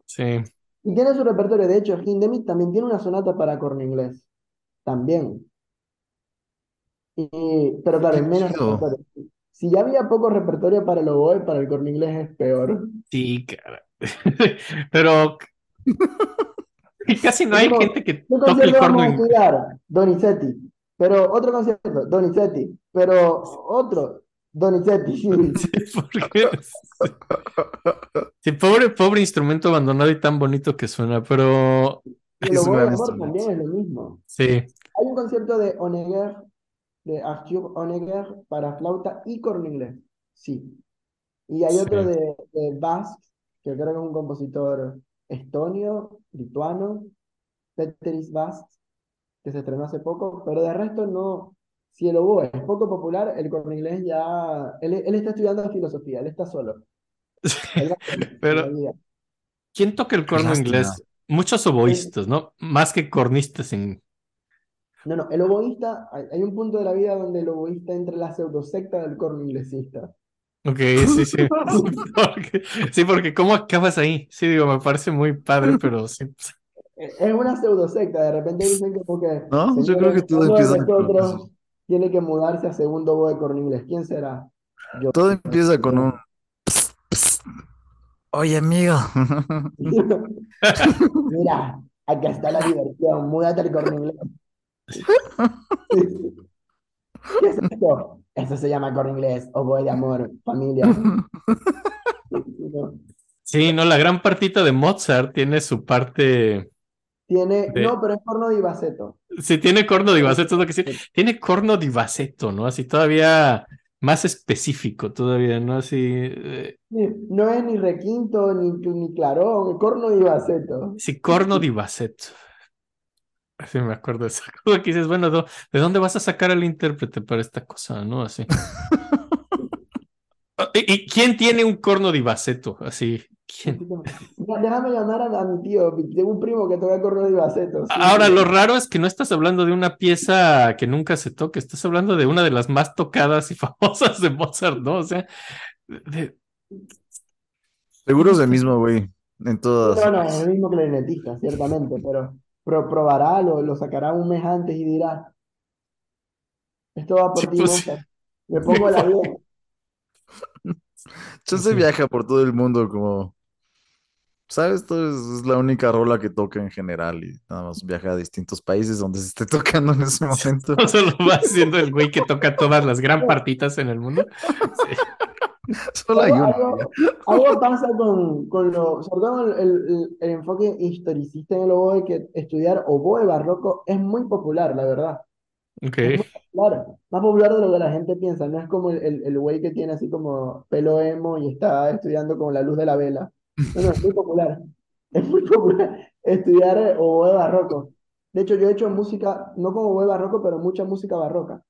Sí. Y tiene su repertorio, de hecho, Hindemith también tiene una sonata para corno inglés. También. Y, pero claro, es menos repertorio. Si ya había poco repertorio para el oboe, para el corno inglés es peor. Sí, cara. *laughs* Pero casi no hay gente que ¿Qué toque el corno vamos a inglés. estudiar? Donizetti. Pero otro concierto, Donizetti. Pero otro, Donizetti. *laughs* Sí, Sí, pobre, pobre instrumento abandonado y tan bonito que suena, pero el Es un amor también es lo mismo. sí, Hay un concierto de Honegger, de Arthur Honegger, para flauta y corno inglés. Sí. Y hay otro de, de Basque, que creo que es un compositor estonio, lituano, Peteris Basque, que se estrenó hace poco, pero de resto no. Si el oboe es poco popular, el corno inglés ya. Él, él está estudiando filosofía, él está solo. Él *laughs* Pero. ¿quién toca el corno inglés? Muchos oboístas, ¿no? Más que cornistas en... No, no, el oboísta, hay, hay un punto de la vida donde el oboísta entra en la pseudosecta del corno inglesista. Ok, sí, sí. Sí, *laughs* porque, sí, porque ¿cómo acabas ahí? Sí, digo, me parece muy padre, pero sí. Es una pseudosecta, de repente dicen que, No, yo creo que todo uno de empieza con nosotros tiene que mudarse a segundo oboe de corno inglés. ¿Quién será? Yo. Todo empieza con un... Oye, amigo. *laughs* Mira, acá está la diversión, múdate al corno inglés. *laughs* ¿Qué es esto? Eso se llama corno inglés, oboe de amor, familia. *laughs* Sí, no, la gran partita de Mozart tiene su parte... Tiene, De- no, pero es corno di bassetto. Sí, tiene corno di bassetto, es lo que sí. Tiene corno di bassetto, ¿no? Así todavía más específico, todavía, ¿no? Así... eh, No es ni requinto ni, ni clarón, es corno di bassetto. Sí, corno di bassetto. *laughs* Sí, me acuerdo de eso. *laughs* Como que dices, bueno, ¿dó- ¿de dónde vas a sacar al intérprete para esta cosa, no? Así. *laughs* ¿Y, y quién tiene un corno di bassetto? Así, ¿quién? Así como, "Mira, Déjame llamar a, a mi tío, tengo un primo que toca corno di bassetto. sí, Ahora, lo raro es que no estás hablando de una pieza que nunca se toque, estás hablando de una de las más tocadas y famosas de Mozart, ¿no? O sea, de- Seguro es el mismo, güey. En todas. No, no, es el mismo clarinetista, ciertamente, pero, pero probará, lo, lo sacará un mes antes y dirá, esto va por Sí, ti, pues. Me pongo la 10. Chance *laughs* viaja por todo el mundo como ¿Sabes? Esto es, es la única rola que toca en general y nada más viaja a distintos países donde se esté *laughs* tocando en ese momento. *laughs* Solo va siendo el güey que toca todas las gran partitas en el mundo. Sí. *laughs* Solo hay uno. Algo, algo pasa con, con lo, sobre todo el, el- el enfoque historicista en el oboe, que estudiar oboe barroco es muy popular, la verdad. Ok. Es muy popular, más popular de lo que la gente piensa, no es como el, el, el güey que tiene así como pelo emo y está estudiando con la luz de la vela. No, no, es muy popular, es muy popular estudiar oboe barroco. De hecho, yo he hecho música, no como oboe barroco, pero mucha música barroca.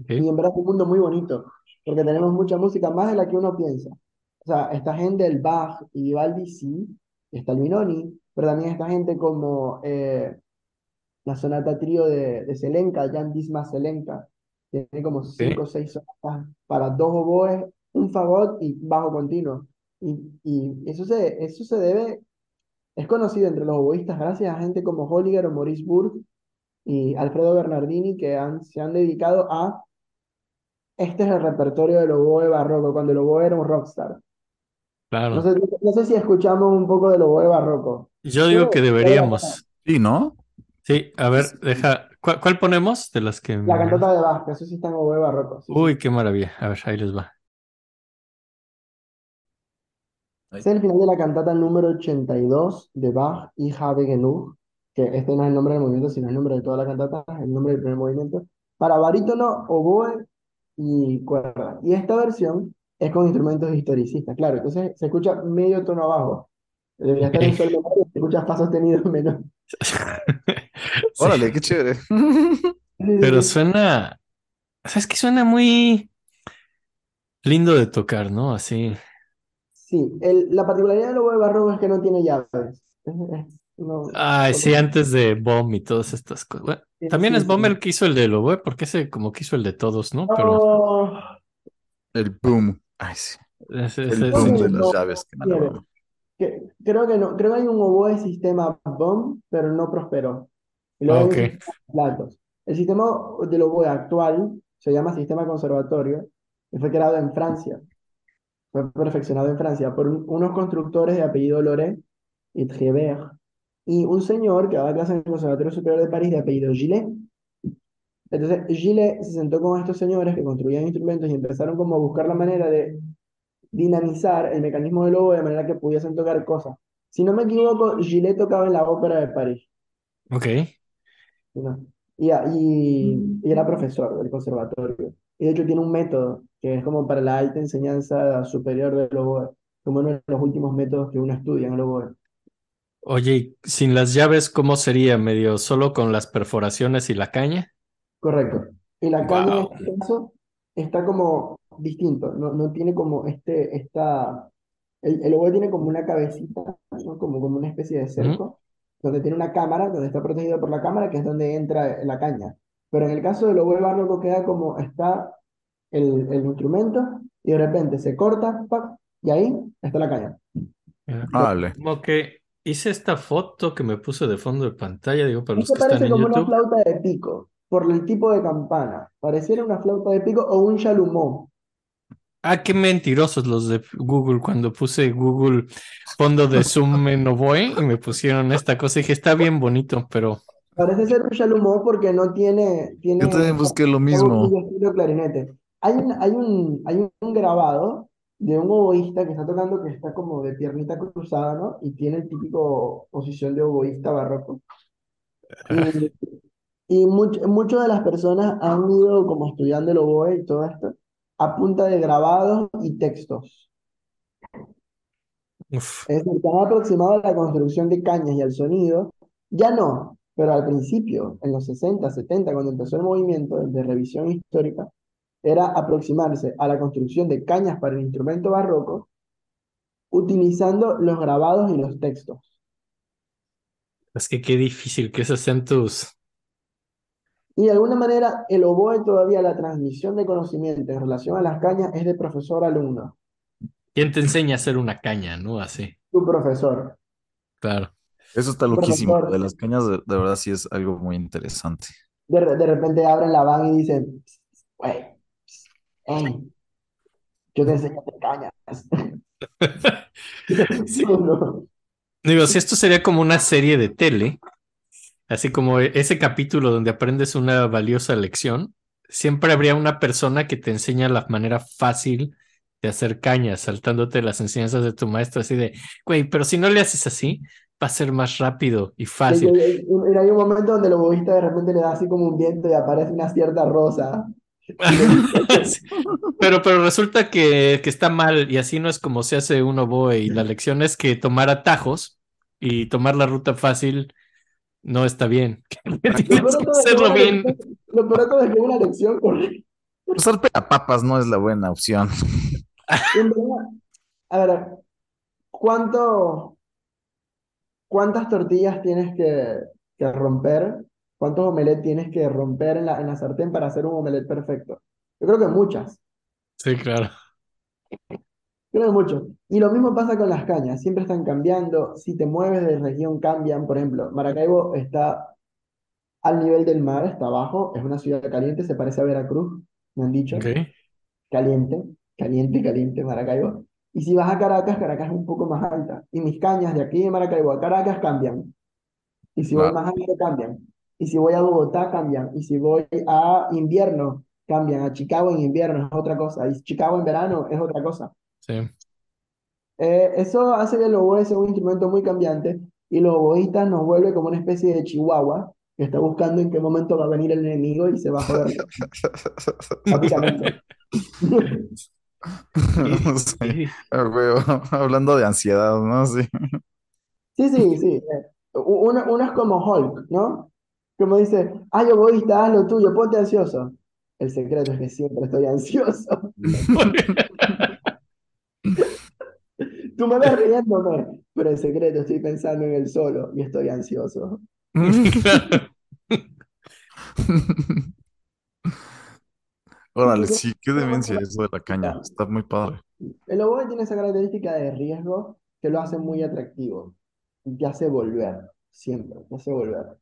ok. Y en verdad es un mundo muy bonito, porque tenemos mucha música, más de la que uno piensa. O sea, esta gente, el Bach y Vivaldi, sí, está el Binoni, pero también esta gente como eh, la sonata trío de, de Zelenka, Jan Dismas Zelenka, tiene como cinco o seis sonatas para dos oboes, un fagot y bajo continuo. Y, y eso se, eso se debe, es conocido entre los oboístas gracias a gente como Holliger o Maurice Burg y Alfredo Bernardini que han, se han dedicado a este es el repertorio del oboe barroco, cuando el oboe era un rockstar. No Claro. sé, no sé si escuchamos un poco del oboe barroco. Yo digo que deberíamos. Sí, ¿no? Sí, a ver, deja. ¿Cuál, cuál ponemos de las que La cantata de Bach, que eso sí está en oboe barroco. sí, sí. Uy, qué maravilla. A ver, ahí les va. Es el final de la cantata número 82 de Bach y Habe Genug, que este no es el nombre del movimiento, sino el nombre de toda la cantata, el nombre del primer movimiento, para barítono, oboe y cuerda. Y esta versión es con instrumentos historicistas, claro, entonces se escucha medio tono abajo. Debería estar en sol menor y se escucha fa sostenido menor. *laughs* Órale, qué chévere. *laughs* Pero suena. O sea, es que suena muy lindo de tocar, ¿no? Así. Sí, el- la particularidad del oboe barroco es que no tiene llaves. Es- es- no- Ay, sí, antes de Bomb y todas estas cosas. Bueno, Sí, también sí, es Bomb sí. el que hizo el de Lobo, porque ese como que hizo el de todos, ¿no? Pero No, El boom. Ay, sí. ese- El ese- boom sí. de las llaves. que quiere. nada, que- creo que no, creo que hay un oboe sistema BOM, pero no prosperó. Y luego hay platos. El sistema del oboe actual se llama sistema conservatorio y fue creado en Francia. Fue perfeccionado en Francia por un- unos constructores de apellido Loret y Trébert y un señor que daba clases en el Conservatorio Superior de París de apellido Gillet. Entonces, Gillet se sentó con estos señores que construían instrumentos y empezaron como a buscar la manera de dinamizar el mecanismo del oboe de manera que pudiesen tocar cosas. Si no me equivoco, Gillet tocaba en la Ópera de París, Ok. Y, y, y era profesor del conservatorio. Y de hecho tiene un método que es como para la alta enseñanza superior del oboe, como uno de los últimos métodos que uno estudia en el oboe. Oye, sin las llaves, ¿cómo sería? ¿Medio solo con las perforaciones y la caña? Correcto. Y la caña Wow. en este caso está como distinto, no, no tiene como este, esta, el, el oboe tiene como una cabecita, ¿no? Como, como una especie de cerco, donde tiene una cámara, donde está protegido por la cámara, que es donde entra la caña. Pero en el caso del oboe barroco queda como está el, el instrumento y de repente se corta, ¡pac! y ahí está la caña. Vale. Como que hice esta foto que me puse de fondo de pantalla, digo, para los que están parece en como una flauta de pico, por el tipo de campana. Pareciera una flauta de pico o un chalumeau. Ah, qué mentirosos los de Google cuando puse Google fondo de Zoom *laughs* en Oboe y me pusieron esta cosa y dije, está bien bonito, pero Parece ser un chalumeau porque no tiene, tiene Yo también busqué lo mismo. Hay un, hay un, hay un grabado de un oboísta que está tocando que está como de piernita cruzada, ¿no? Y tiene el típico posición de oboísta barroco. Y, y much- muchas de las personas han ido como estudiando el oboe y todo esto a punta de grabados y textos. uf, Es decir, han aproximado a la construcción de cañas y al sonido. Ya no, pero al principio, en los 60, 70, cuando empezó el movimiento de revisión histórica, era aproximarse a la construcción de cañas para el instrumento barroco utilizando los grabados y los textos. es que qué difícil que esos sean tus... Y de alguna manera, el oboe todavía, la transmisión de conocimiento en relación a las cañas es de profesor a alumno, ¿Quién te enseña a hacer una caña, no? Así, tu profesor. claro. Eso está loquísimo. Profesor. De las cañas, de, de verdad, sí es algo muy interesante. De, de repente abren la van y dicen, güey, hey, yo te enseño a hacer cañas. *laughs* Sí. *laughs* No. Digo, si esto sería como una serie de tele, así como ese capítulo donde aprendes una valiosa lección, siempre habría una persona que te enseña la manera fácil de hacer cañas, saltándote las enseñanzas de tu maestro, así de, güey, pero si no le haces así, va a ser más rápido y fácil. Mira, hay un momento donde el oboísta de repente le da así como un viento y aparece una cierta rosa. *laughs* *laughs* pero, pero resulta que, que, está mal y así no es como se hace un oboe y la lección es que tomar atajos y tomar la ruta fácil no está bien. *laughs* Tienes que hacerlo bien. Lo peor es que una lección correcta. Usar papas no es la buena opción. A ver, ¿cuánto, ¿cuántas tortillas tienes que, que romper? ¿Cuántos omelets tienes que romper en la, en la sartén para hacer un omelette perfecto? Yo creo que muchas. Sí, claro. Creo que muchos. Y lo mismo pasa con las cañas, siempre están cambiando. Si te mueves de región, cambian. Por ejemplo, Maracaibo está al nivel del mar, está abajo, es una ciudad caliente, se parece a Veracruz, me han dicho. Okay. Caliente, caliente, caliente Maracaibo. Y si vas a Caracas, Caracas es un poco más alta. Y mis cañas de aquí de Maracaibo a Caracas cambian. Y si voy más alto, cambian. Y si voy a Bogotá, cambian. Y si voy a invierno, cambian. A Chicago en invierno es otra cosa. Y Chicago en verano es otra cosa. Sí. Eh, eso hace que el oboe sea un instrumento muy cambiante y los oboístas nos vuelve como una especie de chihuahua que está buscando en qué momento va a venir el enemigo y se va a joder. *laughs* Rápidamente. *laughs* Sí. *laughs* Hablando de ansiedad, ¿no? Sí, sí, sí. sí. Eh, uno, uno, es como Hulk, ¿no? Como dice, ay, oboísta, haz lo tuyo, ponte ansioso. El secreto es que siempre estoy ansioso. Tú me ves riéndome, pero en secreto estoy pensando en el solo y estoy ansioso. *laughs* Órale, sí, qué demencia eso de la caña. Está muy padre. El oboe tiene esa característica de riesgo que lo hace muy atractivo y te hace volver, siempre, te hace volver.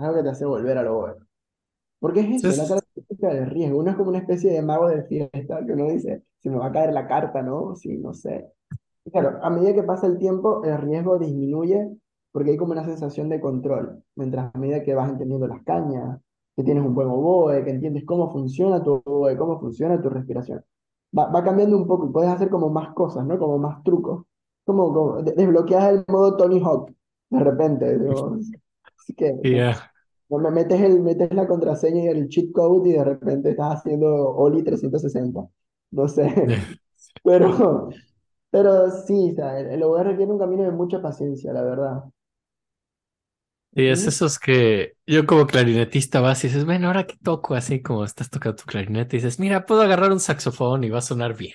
Algo que te hace volver al oboe. Porque es eso, la característica de riesgo. Uno es como una especie de mago de fiesta que uno dice, si me va a caer la carta, ¿no? Sí, no sé. Claro, a medida que pasa el tiempo, el riesgo disminuye porque hay como una sensación de control. Mientras a medida que vas entendiendo las cañas, que tienes un buen oboe, que entiendes cómo funciona tu oboe, cómo funciona tu respiración. Va, va cambiando un poco y puedes hacer como más cosas, ¿no? Como más trucos. Como, como desbloqueas el modo Tony Hawk de repente. Así que me metes, el, metes la contraseña y el cheat code y de repente estás haciendo Oli 360. No sé. *laughs* Pero, pero sí, o sea, el, oboe requiere un camino de mucha paciencia, la verdad. Y es esos que yo como clarinetista vas y dices, bueno, ahora que toco así como estás tocando tu clarinete, y dices, mira, puedo agarrar un saxofón y va a sonar bien.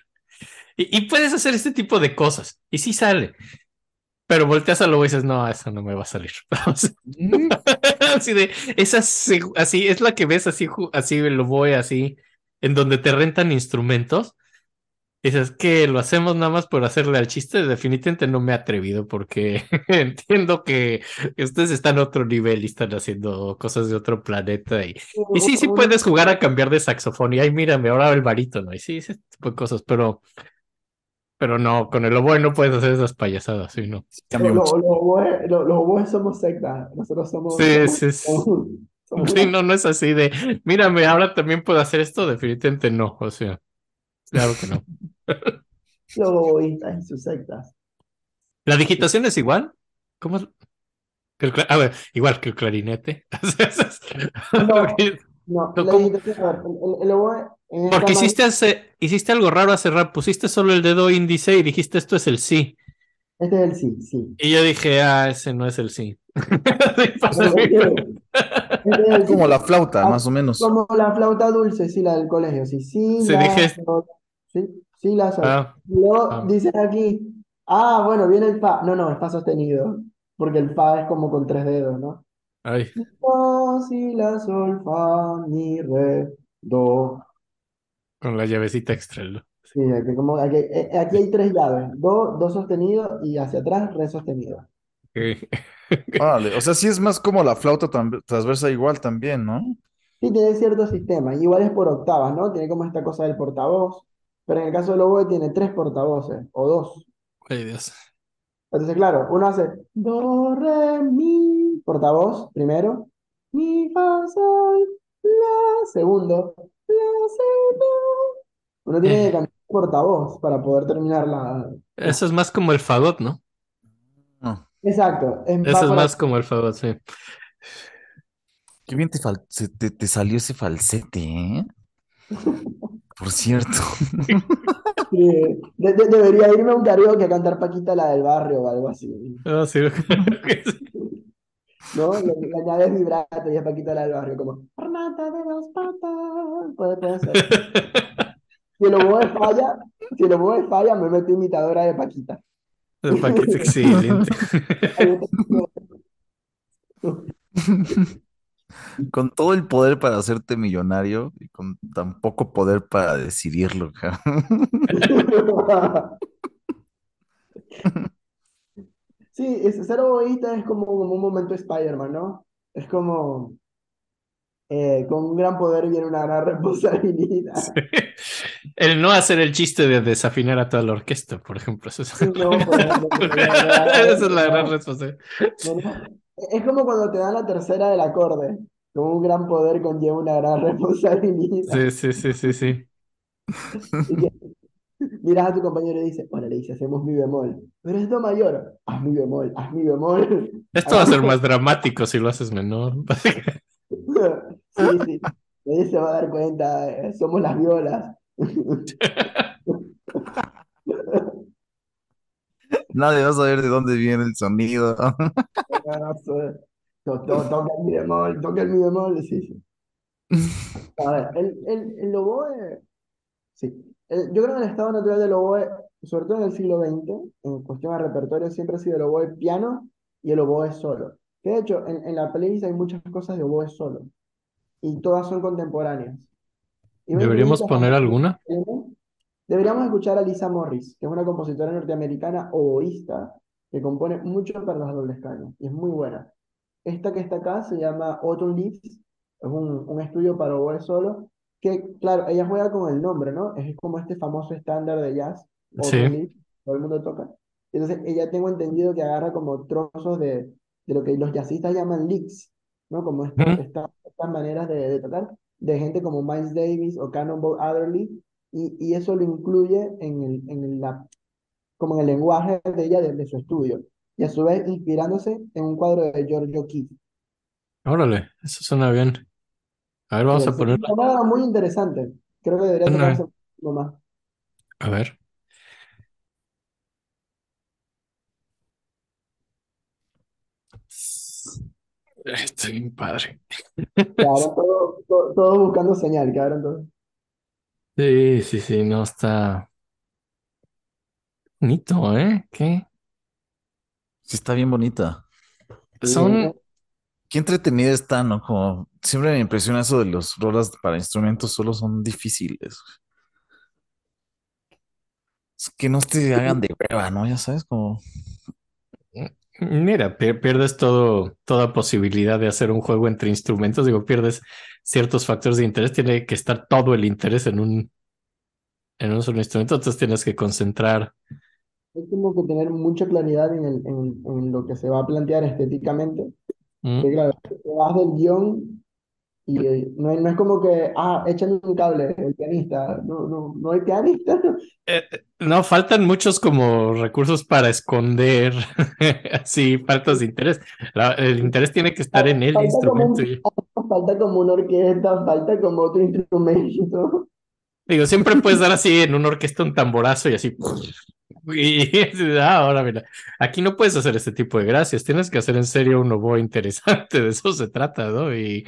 Y, y puedes hacer este tipo de cosas. Y sí sale. Pero volteas a lo y dices, no, eso no me va a salir. *laughs* *laughs* así de, esa así es la que ves así, así lo voy así, en donde te rentan instrumentos dices que lo hacemos nada más por hacerle al chiste, definitivamente no me he atrevido porque *laughs* entiendo que ustedes están a otro nivel y están haciendo cosas de otro planeta y, y sí, sí puedes jugar a cambiar de saxofón y ay, mírame, ahora el barítono y sí, ese tipo de cosas, pero pero no, con el oboe no puedes hacer esas payasadas, ¿sí? No. Los oboes somos secta, nosotros somos... Sí, sí, sí. no, no es así de, mírame, ahora también puedo hacer esto, definitivamente no, o sea, claro que no. *laughs* Los oboístas y sus sectas. ¿La digitación es igual? ¿Cómo? El, a ver, igual que el clarinete. *laughs* no, no, ¿cómo? El, el, Porque hiciste, hace, hiciste algo raro hace rato. Pusiste solo el dedo índice y dijiste esto es el sí. Este es el sí, sí. Y yo dije, ah, ese no es el sí. *laughs* es como la flauta, más o menos. Como la flauta dulce, sí, la del colegio, sí, sí. Se dije, sí. Sí, la Ah, Luego ah. dicen aquí, ah, bueno, viene el fa. No, no, el fa sostenido, porque el fa es como con tres dedos, ¿no? Ay. Fa, si, la, sol, fa, mi, re, do. Con la llavecita extra. Sí, aquí, como, aquí, eh, aquí hay tres llaves, do, do sostenido y hacia atrás, re sostenido. Vale, *laughs* o sea, sí es más como la flauta transversa igual también, ¿no? Sí, tiene cierto sistema, igual es por octavas, ¿no? Tiene como esta cosa del portavoz. Pero en el caso del oboe tiene tres portavoces, o dos. Ay, Dios. Entonces, claro, uno hace do, re, mi, portavoz primero, mi, fa, sol, la, segundo, la, si, do. Uno tiene que Eh, cambiar portavoz para poder terminar la... eso es más como el fagot, ¿no? No, Exacto, Eso es más como el fagot, sí. qué bien te, fal- se- te, te salió ese falsete, ¿eh? *laughs* Por cierto. Sí, de- de- debería irme a un karaoke a cantar Paquita la del barrio o algo así. Ah, sí, *laughs* sí. ¿No? Le, le añades vibrato y es Paquita la del barrio, como Renata de dos patas. Puede, puede ser. *laughs* Si el oboe falla, si el oboe falla, me meto imitadora de Paquita. El paquete excelente. Con todo el poder para hacerte millonario y con tan poco poder para decidirlo, está. *laughs* Sí, es- ser oboísta es como, como un momento Spider-Man, ¿no? Es como, eh, con un gran poder viene una gran *laughs* responsabilidad. El no hacer el chiste de desafinar a toda la orquesta, por ejemplo. Eso es, no, *laughs* Esa es la gran responsabilidad. Es como cuando te dan la tercera del acorde. Como un gran poder conlleva una gran *laughs* responsabilidad. Sí, sí, sí, sí, sí. Y que miras a tu compañero y dices, bueno, le dice, hacemos mi bemol. Pero es do mayor. Haz mi bemol, haz mi bemol. Esto va a ser *laughs* más dramático si lo haces menor. *laughs* Sí, sí. Nadie se va a dar cuenta. eh, Somos las violas. *laughs* Nadie va a saber de dónde viene el sonido. To- to- Toca el mi bemol, toca el mi bemol. Sí, sí. A ver, el, el, el oboe, sí. El- yo creo que el estado natural del oboe, sobre todo en el siglo XX, en cuestión de repertorio, siempre ha sido el oboe piano y el oboe solo. Que de hecho, en, en la playlist hay muchas cosas de oboe solo. Y todas son contemporáneas. Y ¿Deberíamos poner alguna? Deberíamos escuchar a Lisa Morris, que es una compositora norteamericana oboísta que compone mucho para los dobles caños y es muy buena. Esta que está acá se llama Autumn Leaves, es un, un estudio para oboe solo, que claro, ella juega con el nombre, ¿no? Es como este famoso estándar de jazz, Sí. Leaves, todo el mundo toca. Entonces ella tengo entendido que agarra como trozos de, de lo que los jazzistas llaman licks, ¿no? Como esta- estas maneras de, de tocar, de gente como Miles Davis o Cannonball Adderley, y, y eso lo incluye en el, en la, como en el lenguaje de ella, de, de su estudio, y a su vez inspirándose en un cuadro de Giorgio Keith. Órale, eso suena bien. A ver, vamos a poner. es una muy interesante. Creo que debería Suena- tocarse más. A ver. Estoy bien padre. Todos todo- todos buscando señal, quedaron todos. Sí, sí, sí, no está bonito, ¿eh? ¿Qué? Sí, está bien bonita. Sí, Son, Qué entretenida está, ¿no? Como siempre me impresiona eso de los rolas para instrumentos solo son difíciles. Es que no te hagan de prueba, ¿no? Ya sabes, como mira, pier- pierdes todo, toda posibilidad de hacer un juego entre instrumentos. Digo, pierdes ciertos factores de interés. Tiene que estar todo el interés en un, en un solo instrumento. Entonces tienes que concentrar. hay como que tener mucha claridad en, el, en, en lo que se va a plantear estéticamente. ¿Mm? Que claro, te vas del guion y eh, no, no es como que, ah, échame un cable, el pianista. No, no, no hay pianista. *laughs* Eh, eh, no, faltan muchos como recursos para esconder *laughs* así faltas de interés. La- el interés tiene que estar en el Falta como instrumento. un- y- Falta como una orquesta, falta como otro instrumento. Digo, siempre puedes dar así en una orquesta un tamborazo y así. Y *laughs* ah, ahora mira, aquí no puedes hacer este tipo de gracias, tienes que hacer en serio un oboe interesante, *laughs* de eso se trata, ¿no? Y,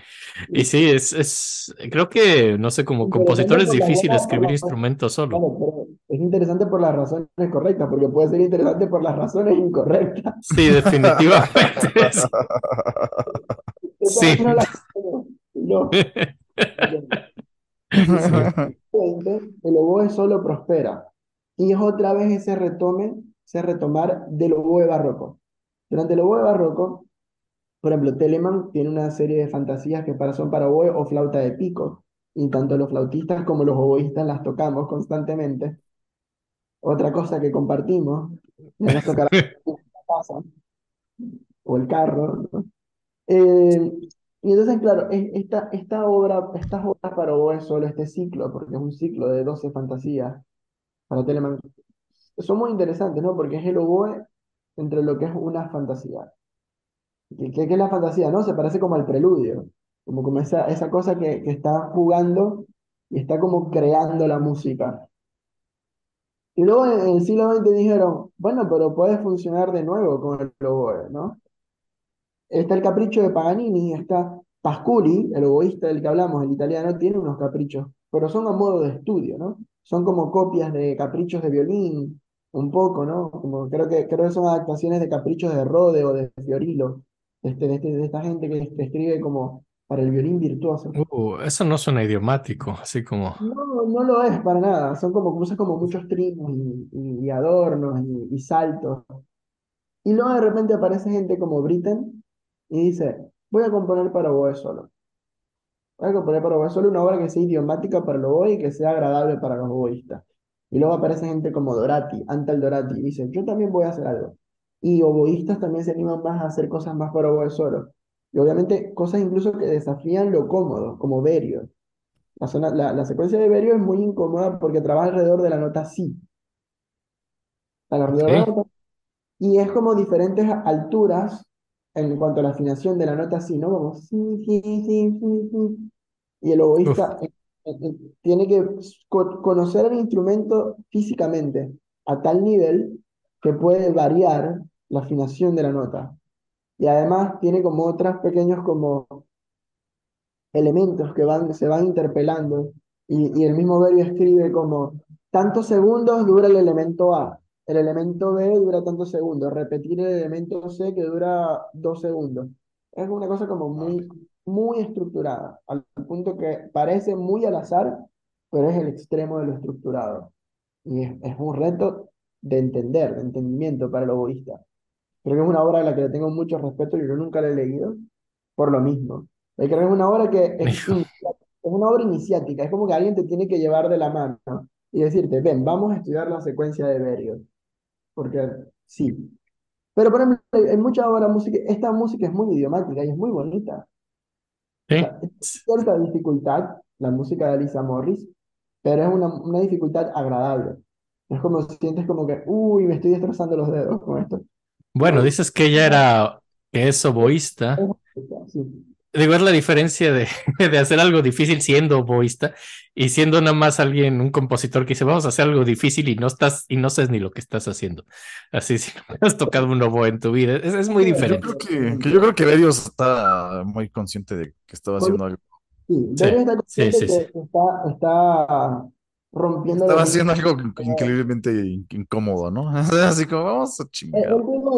y sí, es, es, creo que, no sé, como compositor es difícil escribir instrumentos solo. Claro, pero es interesante por las razones correctas, porque puede ser interesante por las razones incorrectas. *laughs* Sí, definitivamente. Sí. no. Entonces, el oboe solo prospera. Y es otra vez ese retome, ese retomar del oboe barroco. Durante el oboe barroco, por ejemplo, Telemann tiene una serie de fantasías que para, son para oboe o flauta de pico. Y tanto los flautistas como los oboístas las tocamos constantemente. Otra cosa que compartimos *laughs* es tocar casa o el carro, ¿no? Eh, y entonces, claro, es- esta, esta obra, estas obras para oboe solo, este ciclo, porque es un ciclo de 12 fantasías para Telemann, son muy interesantes, ¿no? Porque es el oboe entre lo que es una fantasía. ¿Qué, es la fantasía, no? Se parece como al preludio, como, esa, esa cosa que, que está jugando y está como creando la música. Y luego en, en el siglo XX dijeron, bueno, pero puede funcionar de nuevo con el oboe, ¿no? Está el capricho de Paganini, está Pasculi, el oboísta del que hablamos, el italiano, tiene unos caprichos, pero son a modo de estudio, ¿no? Son como copias de caprichos de violín, un poco, ¿no? Como creo que, creo que son adaptaciones de caprichos de Rode o de Fiorillo, este, de, este- de esta gente que, escribe como para el violín virtuoso. Uh, eso no suena idiomático, así como. No, no lo es para nada, son como, usa como muchos trinos y, y- y adornos y, y saltos. Y luego de repente aparece gente como Britten y dice, voy a componer para oboe solo. Voy a componer para una obra que sea idiomática para el oboe y que sea agradable para los oboístas. Y luego aparece gente como Dorati, Antal Dorati, y dice, yo también voy a hacer algo. Y oboístas también se animan más a hacer cosas más para oboe solo. Y obviamente cosas incluso que desafían lo cómodo, como Berio. La, zona, la, la secuencia de Berio es muy incómoda porque trabaja alrededor de la nota si. Alrededor de la nota y es como diferentes alturas en cuanto a la afinación de la nota si, ¿no? Como. Y el oboísta eh, eh, tiene que co- conocer el instrumento físicamente a tal nivel que puede variar la afinación de la nota. Y además tiene como otros pequeños como elementos que van, se van interpelando y, y el mismo Berio escribe como tantos segundos dura el elemento A, el elemento B dura tantos segundos, repetir el elemento C que dura dos segundos. Es una cosa como muy, muy estructurada, al punto que parece muy al azar, pero es el extremo de lo estructurado. Y es, es un reto de entender, de entendimiento para el oboísta. Creo que es una obra a la que le tengo mucho respeto y yo nunca la he leído por lo mismo. Creo que es una obra que *laughs* es, es una obra iniciática, es como que alguien te tiene que llevar de la mano y decirte, ven, vamos a estudiar la secuencia de Berio, porque sí. Pero por ejemplo, hay mucha obra música, esta música es muy idiomática y es muy bonita. O Sí. sea, es cierta dificultad, la música de Alisa Morris, pero es una, una dificultad agradable. Es como sientes como que, uy, me estoy destrozando los dedos con esto. Bueno, dices que ella era, que es oboísta. Sí. Digo, es la diferencia de, *laughs* de hacer algo difícil siendo oboísta y siendo nada más alguien, un compositor que dice, vamos a hacer algo difícil y no estás, y no sabes ni lo que estás haciendo. Así, *laughs* si no has tocado un oboe en tu vida, es, es muy Yo diferente. creo que, que yo creo que Berios está muy consciente de que estaba haciendo algo. Sí, Sí, está sí, consciente sí, sí. que está, está rompiendo Estaba haciendo algo increíblemente in- incómodo, ¿no? *laughs* Así como, vamos a Eh, chingar.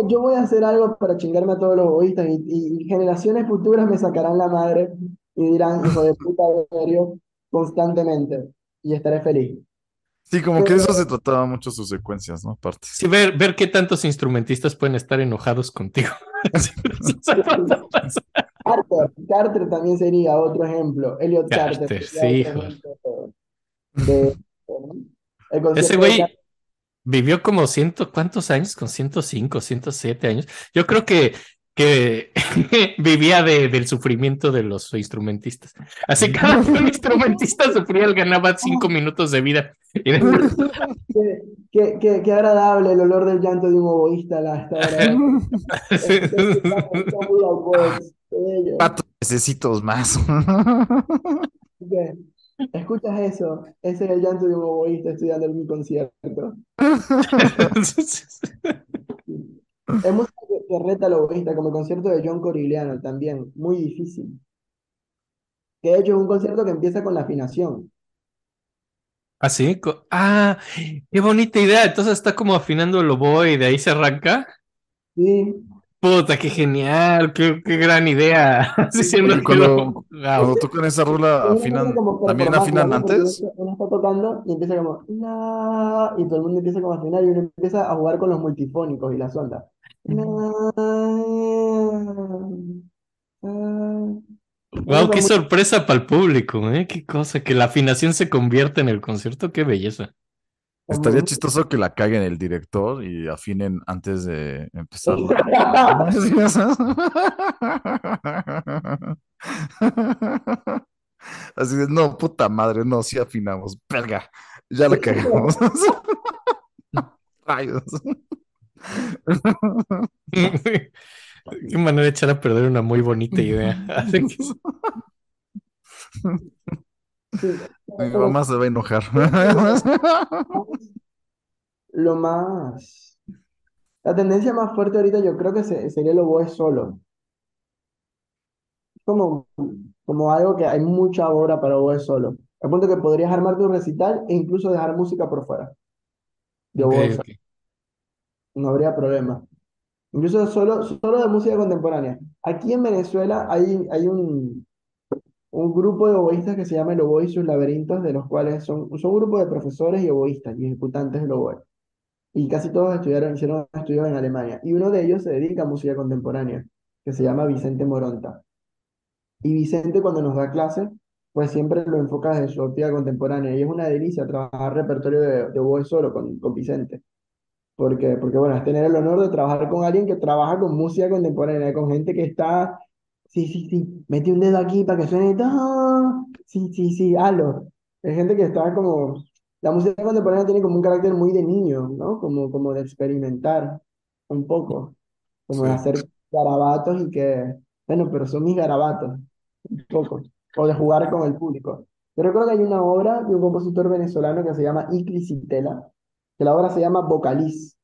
yo voy a hacer algo para chingarme a todos los egoístas y, y- generaciones futuras me sacarán la madre y dirán, hijo de puta Berio, constantemente y estaré feliz. Sí, como que eso se trataba mucho sus secuencias, ¿no? Aparte. Sí, ver, ver qué tantos instrumentistas pueden estar enojados contigo. *laughs* Carter, Carter también sería otro ejemplo. Elliot Carter. Carter, sí, hijo. de- concierto Ese güey vivió como ciento, ¿cuántos años? Con 105, 107 años. Yo creo que, que *laughs* vivía de, del sufrimiento de los instrumentistas. Así cada que *laughs* un instrumentista sufría, él ganaba cinco *laughs* minutos de vida. Después- Qué, qué- qué- qué agradable el olor del llanto de un oboísta a la- esta hora. Está muy al box, qué bello. Cuatro necesitos más. ¿Escuchas eso? Ese es el llanto de un oboísta estudiando en mi concierto. *laughs* Es música que, reta al oboísta, como el concierto de John Corigliano también, muy difícil. Que de hecho es un concierto que empieza con la afinación. ¿Ah, sí? Ah, qué bonita idea. Entonces está como afinando el oboe y de ahí se arranca. Sí, Puta, qué genial, qué, qué gran idea. *laughs* Oye, que cuando, lo- cuando tocan esa rola, afinan, ¿también afinan antes? uno está tocando y empieza como la y todo el mundo empieza como a afinar y uno empieza a jugar con los multifónicos y las ondas. La. Una Wow, qué muy- sorpresa para el público, ¿eh? Qué cosa, que la afinación se convierta en el concierto, qué belleza. Estaría chistoso que la caguen el director y afinen antes de empezar. *laughs* Así de, no, puta madre, no, sí afinamos, verga, ya la cagamos. *laughs* Rayos. Qué manera de echar a perder una muy bonita idea. *laughs* Mi mamá se va a enojar. *laughs* Lo más. La tendencia más fuerte ahorita yo creo que se- sería el oboe solo. Como, como algo que hay mucha obra para oboe solo. Al punto que podrías armar tu recital e incluso dejar música por fuera. De Ok, oboe ok. No habría problema. Incluso solo, solo de música contemporánea. Aquí en Venezuela hay, hay un, un grupo de oboístas que se llama el Oboe y sus laberintos, de los cuales son, son un grupo de profesores y oboístas y ejecutantes del oboe. Y casi todos estudiaron, hicieron estudios en Alemania. Y uno de ellos se dedica a música contemporánea, que se llama Vicente Moronta. Y Vicente cuando nos da clases, pues siempre lo enfoca desde su óptica contemporánea. Y es una delicia trabajar repertorio de, de oboe solo con, con Vicente. Porque, porque, bueno, es tener el honor de trabajar con alguien que trabaja con música contemporánea, con gente que está, sí, sí, sí, mete un dedo aquí para que suene, ¡ah! sí, sí, sí, halo. Es gente que está como, la música contemporánea tiene como un carácter muy de niño, ¿no? Como, como de experimentar un poco, como de hacer garabatos y que, bueno, pero son mis garabatos, un poco, o de jugar con el público. Pero creo que hay una obra de un compositor venezolano que se llama Icli Citela, que la obra se llama Vocaliz.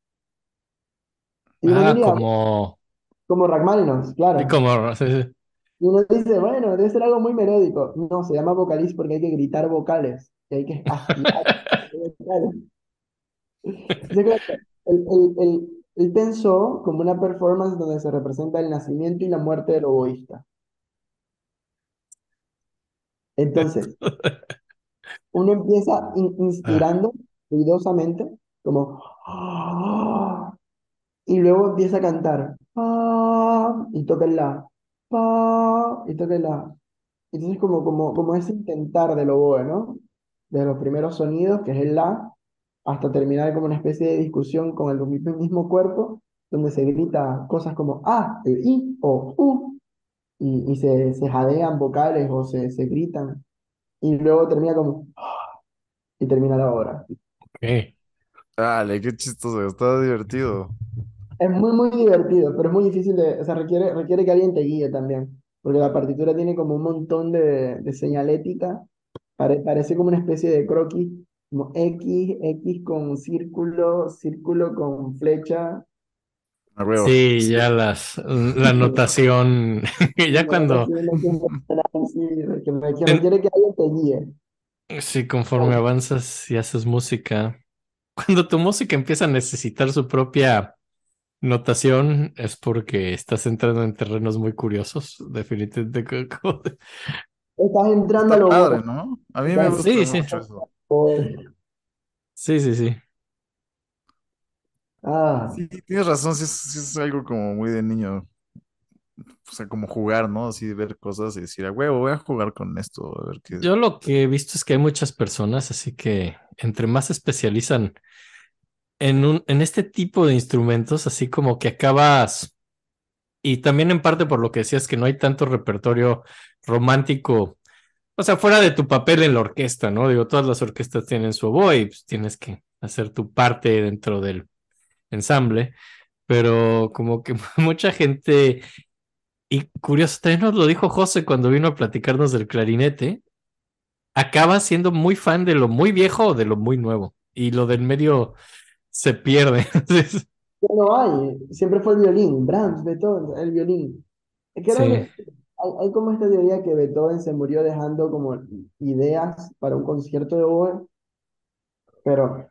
Y Ah, diría, como, como Rachmaninoff, claro. como, sí, sí. Y uno dice, bueno, debe ser algo muy melódico. No, se llama Vocaliz porque hay que gritar vocales, y hay que él, *laughs* pensó como una performance donde se representa el nacimiento y la muerte del oboísta. Entonces, *laughs* uno empieza in- inspirando ruidosamente, como, y luego empieza a cantar, pa, y toca el la, pa, y toca el la. Entonces, como, como, como ese intentar del oboe, ¿no? De los primeros sonidos, que es el la, hasta terminar como una especie de discusión con el mi- mismo cuerpo, donde se grita cosas como a, el i o u, y, y se, se jadean vocales o se, se gritan, y luego termina como, y termina la obra. Ok. Dale, qué chistoso, está divertido. Es muy, muy divertido, pero es muy difícil de, o sea, requiere, requiere que alguien te guíe también, porque la partitura tiene como un montón de, de señalética, pare- parece como una especie de croquis, como X, X con círculo, círculo con flecha. Sí, ya las, la anotación, *laughs* ya cuando, notación que requiere que alguien te guíe. sí, conforme avanzas y haces música, cuando tu música empieza a necesitar su propia notación, es porque estás entrando en terrenos muy curiosos, definitivamente. *laughs* Estás entrando a lo padre, bueno. ¿no? A mí me gusta Sí, sí. mucho eso. Sí, sí, sí. Ah, Sí, tienes razón, sí es, sí es algo como muy de niño. O sea, como jugar, ¿no? Así ver cosas y decir, a huevo, voy a jugar con esto, a ver qué. Yo lo que he visto es que hay muchas personas, así que entre más se especializan en un, en este tipo de instrumentos, así como que acabas, y también en parte por lo que decías que no hay tanto repertorio romántico, o sea, fuera de tu papel en la orquesta, ¿no? Digo, todas las orquestas tienen su oboe y pues tienes que hacer tu parte dentro del ensamble, pero como que *laughs* mucha gente, y curioso, también nos lo dijo José cuando vino a platicarnos del clarinete, acaba siendo muy fan de lo muy viejo o de lo muy nuevo, y lo del medio se pierde. *laughs* Ya no hay, siempre fue el violín, Brahms, Beethoven, el violín. Es que Sí. hay, hay como esta teoría que Beethoven se murió dejando como ideas para un concierto de oboe, pero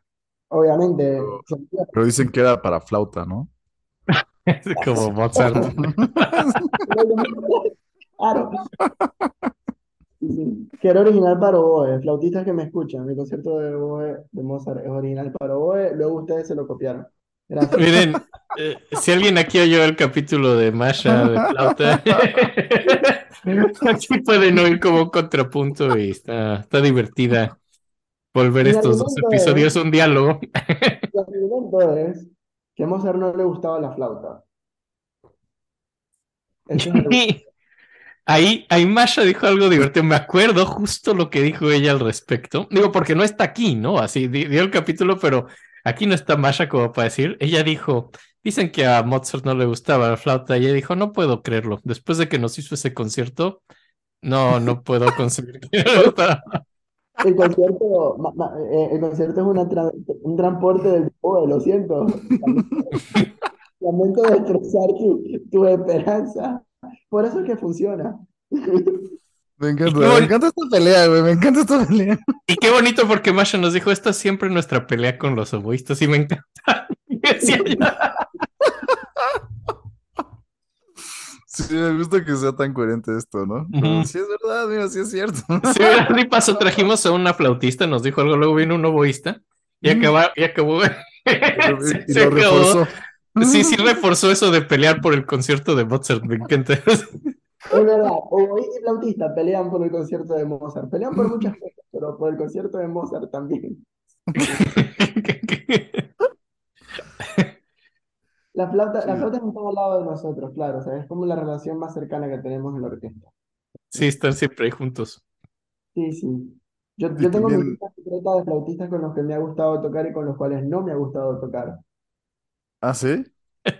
obviamente murió. Pero dicen que era para flauta, ¿no? *laughs* como Mozart. *laughs* Claro. Sí. Que era original para oboe, flautistas que me escuchan, mi concierto de oboe de Mozart es original para oboe, luego ustedes se lo copiaron. Gracias. Miren, eh, si alguien aquí oyó el capítulo de Masha de flauta, *laughs* aquí pueden oír como un contrapunto y está, está divertida volver estos dos episodios es- un diálogo. El argumento es que a Mozart no le gustaba la flauta. *laughs* Ahí, ahí Masha dijo algo divertido. Me acuerdo justo lo que dijo ella al respecto. Digo, porque no está aquí, ¿no? Así di- dio el capítulo, pero aquí no está Masha como para decir. Ella dijo, dicen que a Mozart no le gustaba la flauta. Y ella dijo, no puedo creerlo. Después de que nos hizo ese concierto, no, no puedo concebir que. El concierto, eh, el concierto es una tra- un transporte del oh, lo siento. *laughs* Lamento destrozar tu, tu esperanza. Por eso es que funciona. Me encanta, me encanta esta pelea, güey. Me encanta esta pelea. Y qué bonito porque Masha nos dijo, esta es siempre nuestra pelea con los oboístas y me encanta. *laughs* Y Sí, me gusta que sea tan coherente esto, ¿no? Sí, es verdad, mira, sí es cierto. *laughs* Sí, así pasó, trajimos a una flautista, nos dijo algo, luego vino un oboísta y, acaba, y acabó. *laughs* se- Y se lo acabó. reforzó. Sí, sí, reforzó eso de pelear por el concierto de Mozart, me encanta. Es verdad, oboísta y flautista pelean por el concierto de Mozart. Pelean por muchas cosas, pero por el concierto de Mozart también. *laughs* La flauta, la Sí. flauta no está al lado de nosotros, claro. O sea, es como la relación más cercana que tenemos en la orquesta. Sí, están siempre ahí juntos. Sí, sí. Yo, tengo mi también- lista secreta de flautistas con los que me ha gustado tocar y con los cuales no me ha gustado tocar. ¿Ah, sí?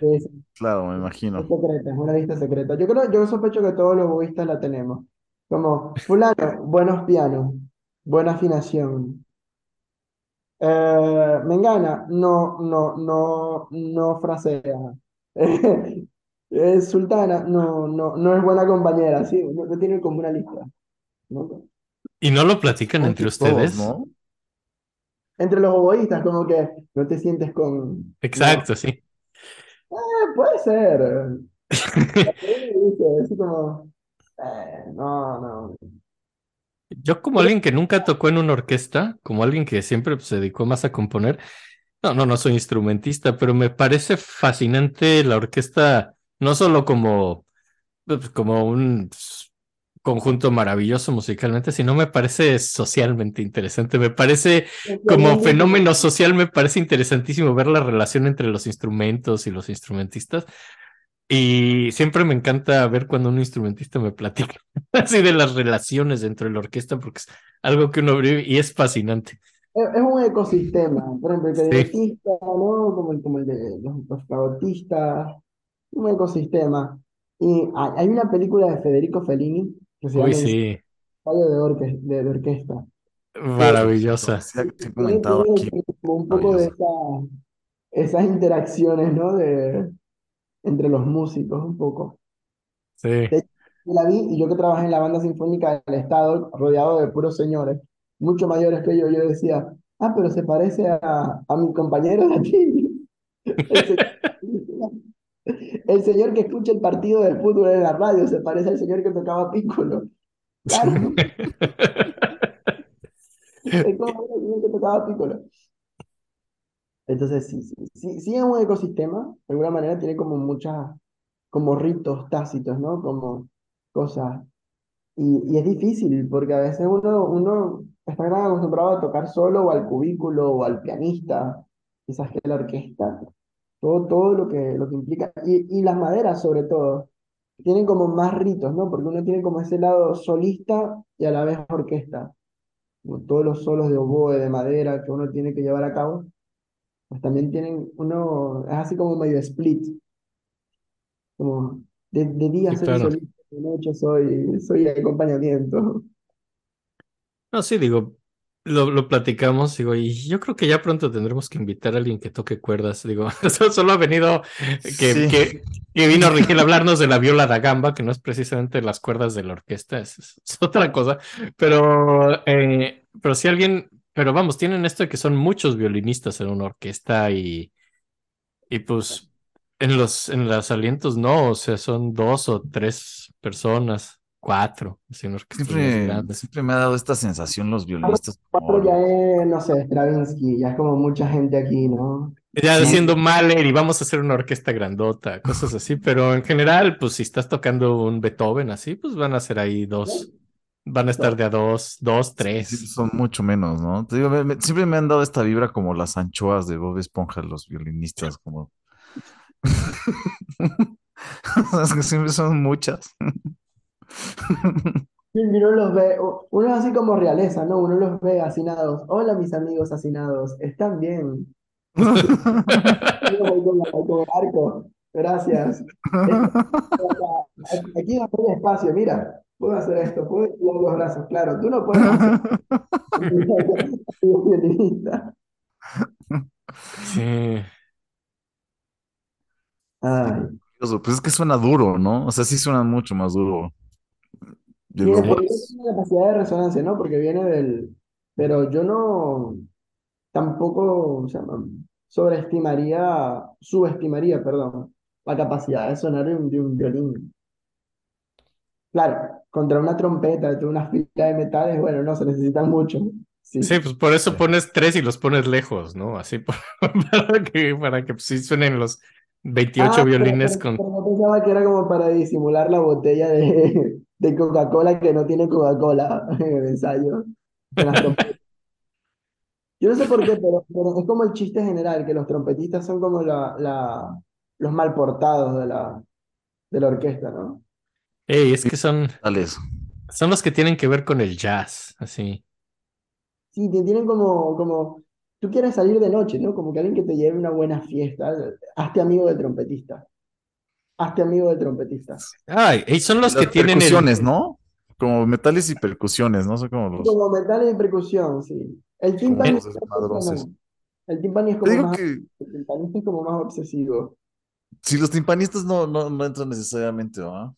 Sí, sí, Claro, me es imagino. secreta, es una lista secreta. Yo creo, yo sospecho que todos los boguistas la tenemos. Como, fulano, buenos pianos, buena afinación. Eh, Mengana, no, no, no, no frasea. *laughs* Eh, Sultana, no, no, no es buena compañera, sí, no, no tienen como una lista. ¿no? ¿Y no lo platican entre que todos, ustedes? ¿no? Entre los oboístas, como que no te sientes con... Exacto, sí. Eh, puede ser. Así como, eh, no, no. Yo como alguien que nunca tocó en una orquesta, como alguien que siempre se dedicó más a componer, no, no, no soy instrumentista, pero me parece fascinante la orquesta, no solo como, pues, como un pues, conjunto maravilloso musicalmente, sino me parece socialmente interesante, me parece como fenómeno social, me parece interesantísimo ver la relación entre los instrumentos y los instrumentistas. Y siempre me encanta ver cuando un instrumentista me platica *laughs* así de las relaciones dentro de la orquesta, porque es algo que uno vive y es fascinante. Es, un ecosistema, por ejemplo, el Sí. clarinetista, ¿no? Como el, como el de los, los un ecosistema. Y hay una película de Federico Fellini que se Uy, llama sí, Ensayo de, orque- de, de orquesta. maravillosa. Sí, sí he Tiene, comentado tiene aquí. como un poco de esa- esas interacciones, ¿no? De, entre los músicos, un poco. Sí, Yo la vi y yo que trabajé en la banda sinfónica del Estado, rodeado de puros señores, mucho mayores que yo, yo decía, ah, pero se parece a, a mi compañero de aquí. *laughs* El señor, *laughs* el señor que escucha el partido del fútbol en la radio se parece al señor que tocaba pícolo. Claro, *laughs* es como el señor que tocaba. Entonces, sí, sí, sí, sí es un ecosistema, de alguna manera tiene como muchas, como ritos tácitos, ¿no? Como cosas. Y, y es difícil, porque a veces uno, uno está tan acostumbrado a tocar solo o al cubículo o al pianista, quizás que la orquesta, todo, todo lo que, lo que implica. Y, y las maderas, sobre todo, tienen como más ritos, ¿no? Porque uno tiene como ese lado solista y a la vez orquesta. Como Todos los solos de oboe, de madera que uno tiene que llevar a cabo, pues también tienen uno, es así como medio split. Como de, de día Sí, soy claro. solista, de noche soy, soy acompañamiento. No, sí, digo, lo, lo platicamos, digo, y yo creo que ya pronto tendremos que invitar a alguien que toque cuerdas, digo, *laughs* so- solo ha venido que, Sí. que, que vino Rigel a hablarnos de la viola da gamba, que no es precisamente las cuerdas de la orquesta, es, es- es otra cosa, pero, eh, pero si alguien, pero vamos, tienen esto de que son muchos violinistas en una orquesta y, y pues en los, en los alientos no, o sea, son dos o tres personas, cuatro, Siempre, siempre me ha dado esta sensación los violinistas. Cuatro como- ya es, no sé, Stravinsky, ya es como mucha gente aquí, ¿no? Ya Sí. haciendo Mahler y vamos a hacer una orquesta grandota, cosas así, pero en general, pues si estás tocando un Beethoven así, pues van a ser ahí dos. Van a estar de a dos, dos, Sí, tres. son mucho menos, ¿no? Te digo, me- me- siempre me han dado esta vibra como las anchoas de Bob Esponja, los violinistas, como... *laughs* *laughs* Es que siempre son muchas. *laughs* *laughs* Uno los ve, u- uno es así como realeza, ¿no? Uno los ve hacinados. Hola, mis amigos hacinados, ¿están bien? *laughs* Yo voy con, la- con el arco, gracias. *laughs* Aquí a haber espacio, mira, puedo hacer esto, puedo estirar los brazos, claro, tú no puedes hacer. Sí. Ay, Pues es que suena duro, ¿no? O sea, sí suena mucho más duro. De tiene, dos. una capacidad de resonancia, ¿no? Porque viene del... Pero yo no, tampoco, o sea, no, sobreestimaría, subestimaría, perdón, la capacidad de sonar de un, de un violín. Claro, contra una trompeta, de una fila de metales, bueno, no, se necesitan mucho. Sí. Sí, pues por eso pones tres y los pones lejos, ¿no? Así por- *laughs* para que, para que pues, sí suenen los 28 Ah, violines pero- con. pero yo pensaba que era como para disimular la botella de, *laughs* de Coca-Cola que no tiene Coca-Cola *laughs* en el ensayo. *laughs* Yo no sé por qué, pero, pero es como el chiste general, que los trompetistas son como la, la, los mal portados de la, de la orquesta, ¿no? Ey, es que son, son los que tienen que ver con el jazz, así. Sí, tienen como, como, tú quieres salir de noche, ¿no? Como que alguien que te lleve una buena fiesta, hazte amigo del trompetista. Hazte amigo del trompetista. Ay, ey, son los Las que tienen el. percusiones, ¿no? Como metales y percusiones, ¿no? Son como los... Como metal y percusión, sí. El timpani los desmadrosos. El timpani es como digo más, que el timpanista es como más obsesivo. si los timpanistas no, no, no entran necesariamente, ¿va?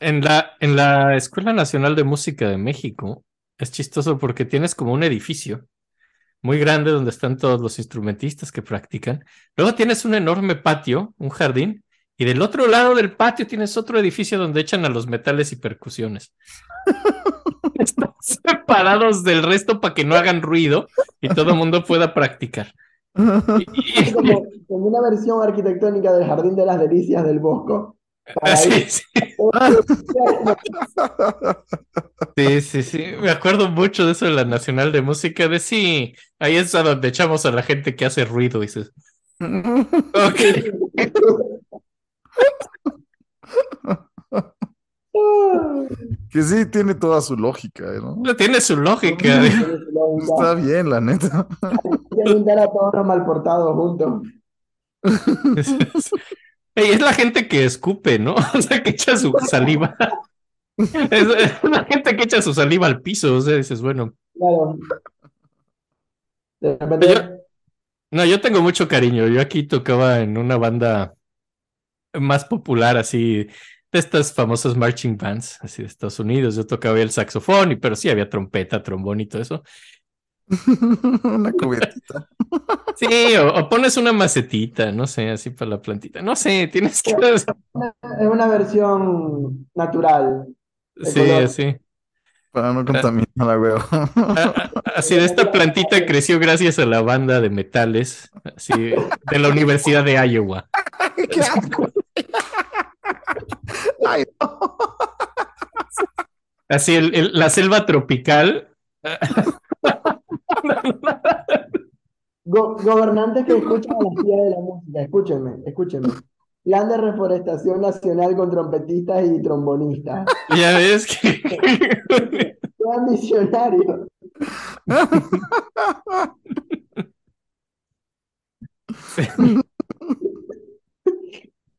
En la, en la Escuela Nacional de Música de México es chistoso porque tienes como un edificio muy grande donde están todos los instrumentistas que practican. Luego tienes un enorme patio, un jardín, y del otro lado del patio tienes otro edificio donde echan a los metales y percusiones. *laughs* Están separados del resto para que no hagan ruido y todo el mundo pueda practicar. *laughs* Es como, como una versión arquitectónica del Jardín de las Delicias del Bosco. Para Así ir- es. Sí, sí, sí. Me acuerdo mucho de eso de la Nacional de Música, de sí, ahí es a donde echamos a la gente que hace ruido, dices. Ok. Que sí tiene toda su lógica, ¿no? No tiene su lógica. Está bien, la neta. Hay que juntar a todos los malportados juntos. *laughs* Es la gente que escupe, ¿no? *laughs* O sea, que echa su saliva. Es es la gente que echa su saliva al piso. O sea, dices, bueno. Claro. Yo- No, yo tengo mucho cariño. Yo aquí tocaba en una banda más popular, así, de estas famosas marching bands, así de Estados Unidos. Yo tocaba el saxofón, y, pero sí había trompeta, trombón y todo eso. *laughs* Una cubetita. Sí, o, o pones una macetita, no sé, así para la plantita. No sé, tienes que. es una versión natural. Sí, color. así. Para no contaminar la huevo. Ah, ah, Así de esta plantita creció gracias a la banda de metales, así, de la Universidad de Iowa. *laughs* ¡Qué asco! Ay, no. Así, el- el- la selva tropical. *laughs* Go- gobernantes que escuchan a las tías de la música, escúchenme, escúchenme. Plan de reforestación nacional con trompetistas y trombonistas. Ya ves que. Plan visionario.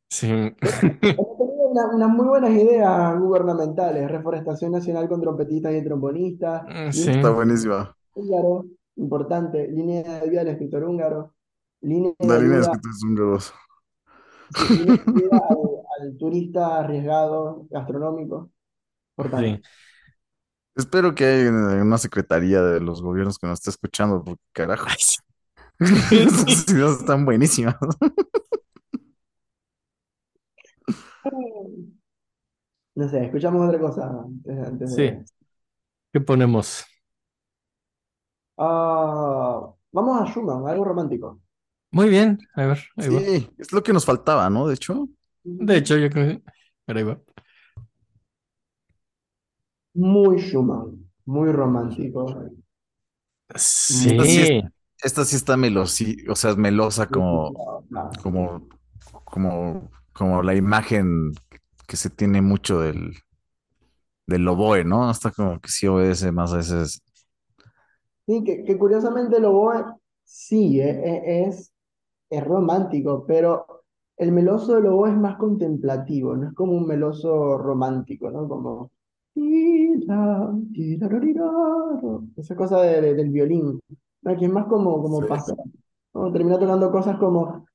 Sí. Hemos tenido una- unas muy buenas ideas gubernamentales. Reforestación nacional con trompetistas y trombonistas. Sí. Está buenísima. Húngaro, importante. Línea de vida del escritor húngaro. Línea de La línea de escritores húngaros. línea de ayuda al, al turista arriesgado gastronómico. Importante. Sí. Espero que haya una secretaría de los gobiernos que nos esté escuchando, porque carajo, *laughs* esas ideas están buenísimas. No sé, escuchamos otra cosa antes, antes de- Sí. ¿Qué ponemos? Ah, vamos a Schumann, algo romántico. Muy bien, a ver, ahí va. Sí, es lo que nos faltaba, ¿no? De hecho, De hecho, yo creo que. Pero ahí va. muy Schumann, muy romántico. Sí. Esta sí es- Esta sí está o sea, es melosa como, como, como, como la imagen que se tiene mucho del, del oboe, ¿no? Hasta como que sí obedece más a veces. Sí, que, que curiosamente el oboe sí e- e- es, es romántico, pero el meloso del oboe es más contemplativo, no es como un meloso romántico, ¿no? Como esa cosa de- de- del violín, ¿no? Aquí es más como, como Sí. pasa, ¿no? Termina tocando cosas como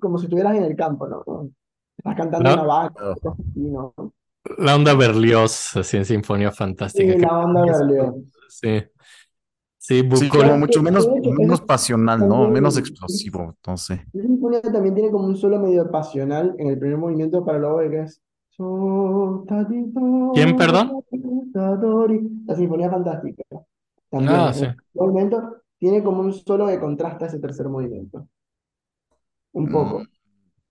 como si estuvieras en el campo, ¿no? ¿no? Estás cantando No. una vaca, así, ¿no? La onda Berlioz, así en Sinfonía Fantástica. Sí, la onda es- Berlioz. Sí. Sí, Sí, como mucho menos, de menos pasional, ¿no? Menos explosivo, entonces. La sinfonía también tiene como un solo medio pasional en el primer movimiento para oboe que es ¿Quién, perdón? La Sinfonía Fantástica. También Ah, en sí. el movimiento tiene como un solo que contrasta ese tercer movimiento. Un poco. Mm.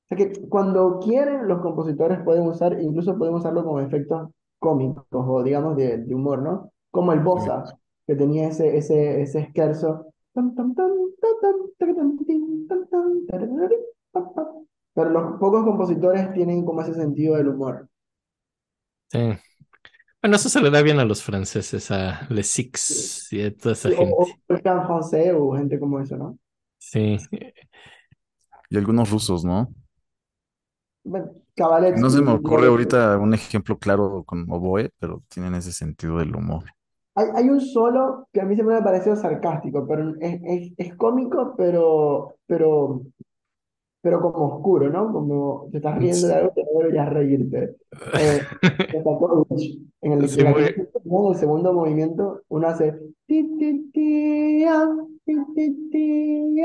O sea que cuando quieren, los compositores pueden usar, incluso pueden usarlo como efectos cómicos o digamos de, de humor, ¿no? Como el bossa, que tenía ese, ese, ese pam. Pero los pocos compositores tienen como ese sentido del humor. Sí. Bueno, eso se le da bien a los franceses, a Les Six y a toda esa O, gente. o francés o gente como eso, ¿no? Sí. Y algunos rusos, ¿no? Bueno, Kabalevsky, No se me ocurre ahorita un ejemplo claro con oboe, pero tienen ese sentido del humor. Hay, hay un solo que a mí siempre me ha parecido sarcástico, pero es, es, es cómico, pero, pero, pero como oscuro, ¿no? Como te estás riendo de algo que no deberías reírte. *laughs* Eh, en el, Sí, muy- en el segundo movimiento, uno hace ti, ti, ti, ti, ti, ti,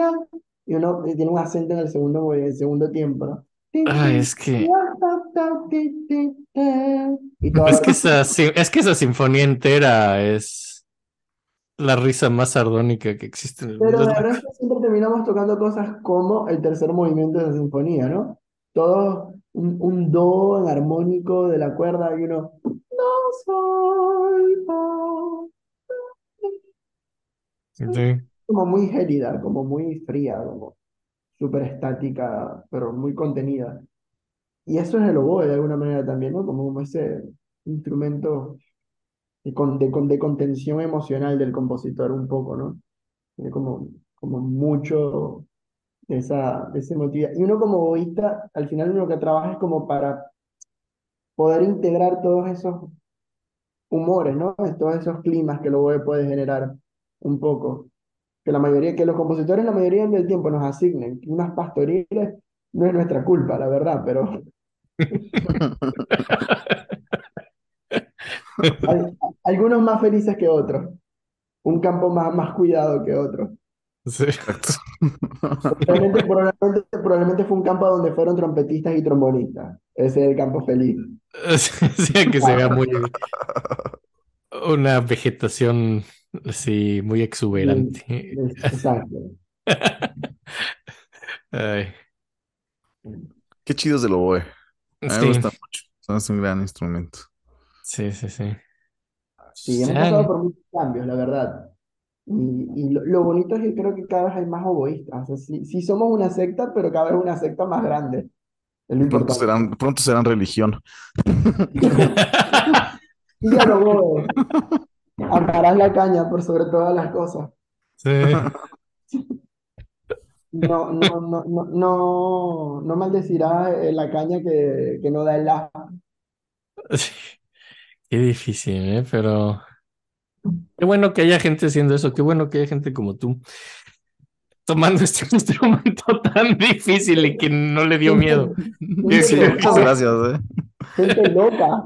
y uno tiene un acento en el segundo, en el segundo tiempo, ¿no? Ay, ti, es que, ah, es que esa, es que esa sinfonía entera es la risa más sardónica que existe en el Pero mundo. de resto siempre terminamos tocando cosas como el tercer movimiento de la sinfonía, ¿no? Todo un, un do en armónico de la cuerda y uno, no soy fa". Sí. como muy gélida, como muy fría, como súper estática, pero muy contenida. Y eso es el oboe de alguna manera también, ¿no? Como, ese instrumento de, de, con- de contención emocional del compositor un poco, ¿no? Como, como mucho de esa, de ese motivo. Y uno como oboísta, al final lo que trabaja es como para poder integrar todos esos humores, ¿no? Todos esos climas que el oboe puede generar un poco. Que la mayoría, que los compositores la mayoría del tiempo nos asignen. Unas pastoriles no es nuestra culpa, la verdad, pero *laughs* hay algunos más felices que otros. Un campo más, más cuidado que otro. Sí. Probablemente, probablemente fue un campo donde fueron trompetistas y trombonistas. Ese es el campo feliz. *laughs* Sí, que se vea muy *laughs* una vegetación así muy exuberante. Exacto. *laughs* Ay, Qué chido es el oboe. A mí me sí, gusta mucho. Es un gran instrumento. sí, sí, sí. Sí, hemos pasado por muchos cambios, la verdad. Y, y lo, lo bonito es que creo que cada vez hay más oboístas. O sea, sí, sí somos una secta, pero cada vez una secta más grande. Es lo Pronto serán, pronto serán religión. *laughs* Y ya lo voy. *laughs* Amarás la caña por sobre todas las cosas. Sí. No, no, no, no, no, no maldecirás la caña que, que no da el la. Sí. Qué difícil, ¿eh? Pero qué bueno que haya gente haciendo eso, qué bueno que haya gente como tú tomando *laughs* este instrumento tan difícil y que no le dio miedo. Gente Sí, muchas gracias, ¿eh? gente loca,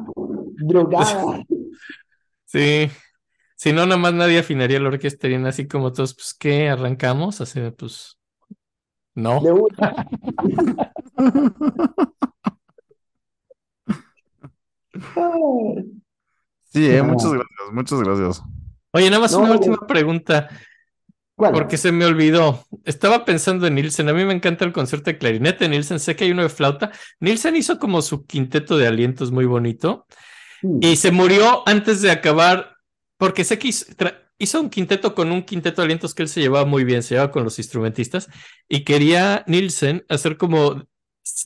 drogada. Sí. Si no, nada más nadie afinaría la orquesta, irían así como todos, pues, ¿qué? ¿Arrancamos? Así de, pues, no. De una. Sí, eh, No. muchas gracias, muchas gracias. Oye, nada más No, una no, última pregunta. ¿Cuál? Porque se me olvidó. Estaba pensando en Nielsen. A mí me encanta el concierto de clarinete de Nielsen. Sé que hay uno de flauta. Nielsen hizo como su quinteto de alientos muy bonito. Sí. Y se murió antes de acabar. Porque sé que hizo, un quinteto con un quinteto de alientos que él se llevaba muy bien. Se llevaba con los instrumentistas. Y quería Nielsen hacer como.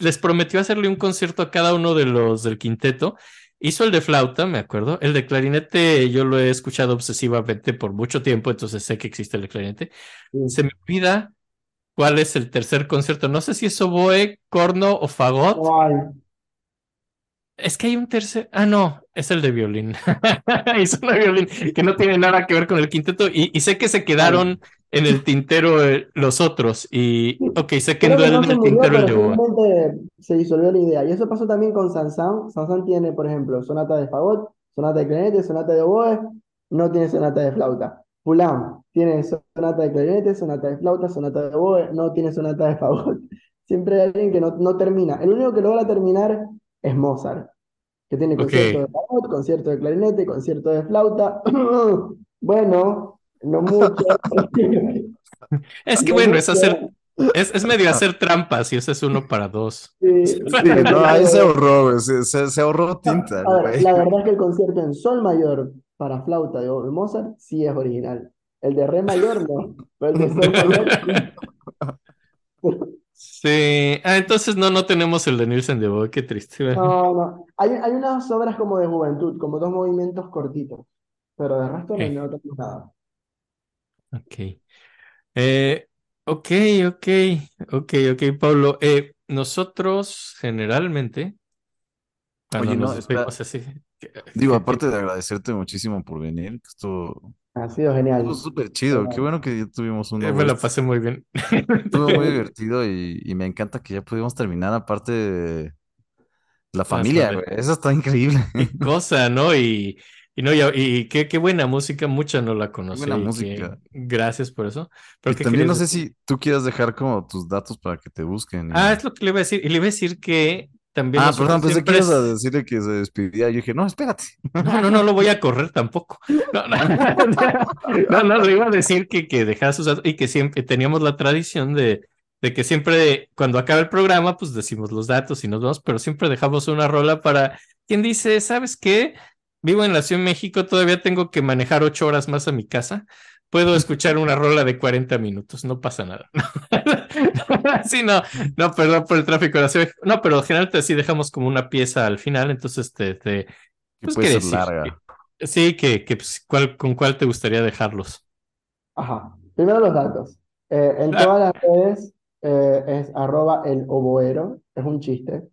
Les prometió hacerle un concierto a cada uno de los del quinteto. Hizo el de flauta, me acuerdo. El de clarinete yo lo he escuchado obsesivamente por mucho tiempo, entonces sé que existe el de clarinete. Sí. Se me olvida cuál es el tercer concierto. No sé si es oboe, corno o fagot. Es que hay un tercer. Ah, no, es el de violín. *laughs* Hizo una violín que no tiene nada que ver con el quinteto. Y, y sé que se quedaron en el tintero eh, los otros. Y, ok, sé que no en se el murió, tintero el de se disolvió la idea. Y eso pasó también con Sansan. Sansan tiene, por ejemplo, sonata de fagot, sonata de clarinete, sonata de oboe, no tiene sonata de flauta. Fulán tiene sonata de clarinete, sonata de flauta, sonata de oboe, no tiene sonata de fagot. *laughs* Siempre hay alguien que no, no termina. El único que logra terminar es Mozart, que tiene concierto de fagot, concierto de clarinete, concierto de flauta. *clears throat* Bueno, no mucho. *laughs* Es que No bueno, es hacer. Es, es medio hacer trampas y ese es uno para dos. Sí, *laughs* Sí, no, ahí se ahorró, se, se- se ahorró tinta, A ver, la verdad es que el concierto en sol mayor para flauta de de Mozart sí es original. El de re mayor no, pero el de sol mayor *laughs* sí. Ah, entonces no, no tenemos el de Nielsen de oboe, qué triste. No, no. Hay, hay unas obras como de juventud, como dos movimientos cortitos, pero de resto no, Ok. no tenemos nada. Ok. Eh, ok, ok, ok, ok, Pablo. Eh, nosotros generalmente, cuando Oye, no, nos espera. despedimos así, que- Digo, *laughs* aparte de agradecerte muchísimo por venir, que esto Ha sido genial. estuvo súper chido. Qué bueno que ya tuvimos uno. eh, me la pasé muy bien. Estuvo muy *laughs* divertido y, y me encanta que ya pudimos terminar aparte de la familia, güey. Eso está increíble. Qué cosa, ¿no? Y, y no, y, y qué, qué buena música, mucha no la conocí. buena que- música. gracias por eso. Pero Y ¿qué también no sé decir? si tú quieras dejar como tus datos para que te busquen. y- Ah, es lo que le iba a decir. Y le iba a decir que también Ah, perdón, pensé que ibas a decirle que se despidía. Yo dije, no, espérate. *laughs* No, no, no lo voy a correr tampoco. *laughs* No, no, no, no, le iba a decir que, que dejara sus datos y que siempre teníamos la tradición de, de que siempre cuando acaba el programa, pues decimos los datos y nos vamos, pero siempre dejamos una rola para quien dice, ¿sabes qué? Vivo en la Ciudad de México, todavía tengo que manejar ocho horas más a mi casa. Puedo escuchar una rola de 40 minutos, no pasa nada. *laughs* Sí, no, no, perdón por el tráfico de la Ciudad. No, pero generalmente sí dejamos como una pieza al final, entonces te, te, Que pues, puede ¿qué ser decir? larga. Sí, que, que pues, ¿cuál, ¿con cuál te gustaría dejarlos? Ajá. Primero los datos. Eh, en Ah. todas las redes eh, es arroba el oboero, es un chiste.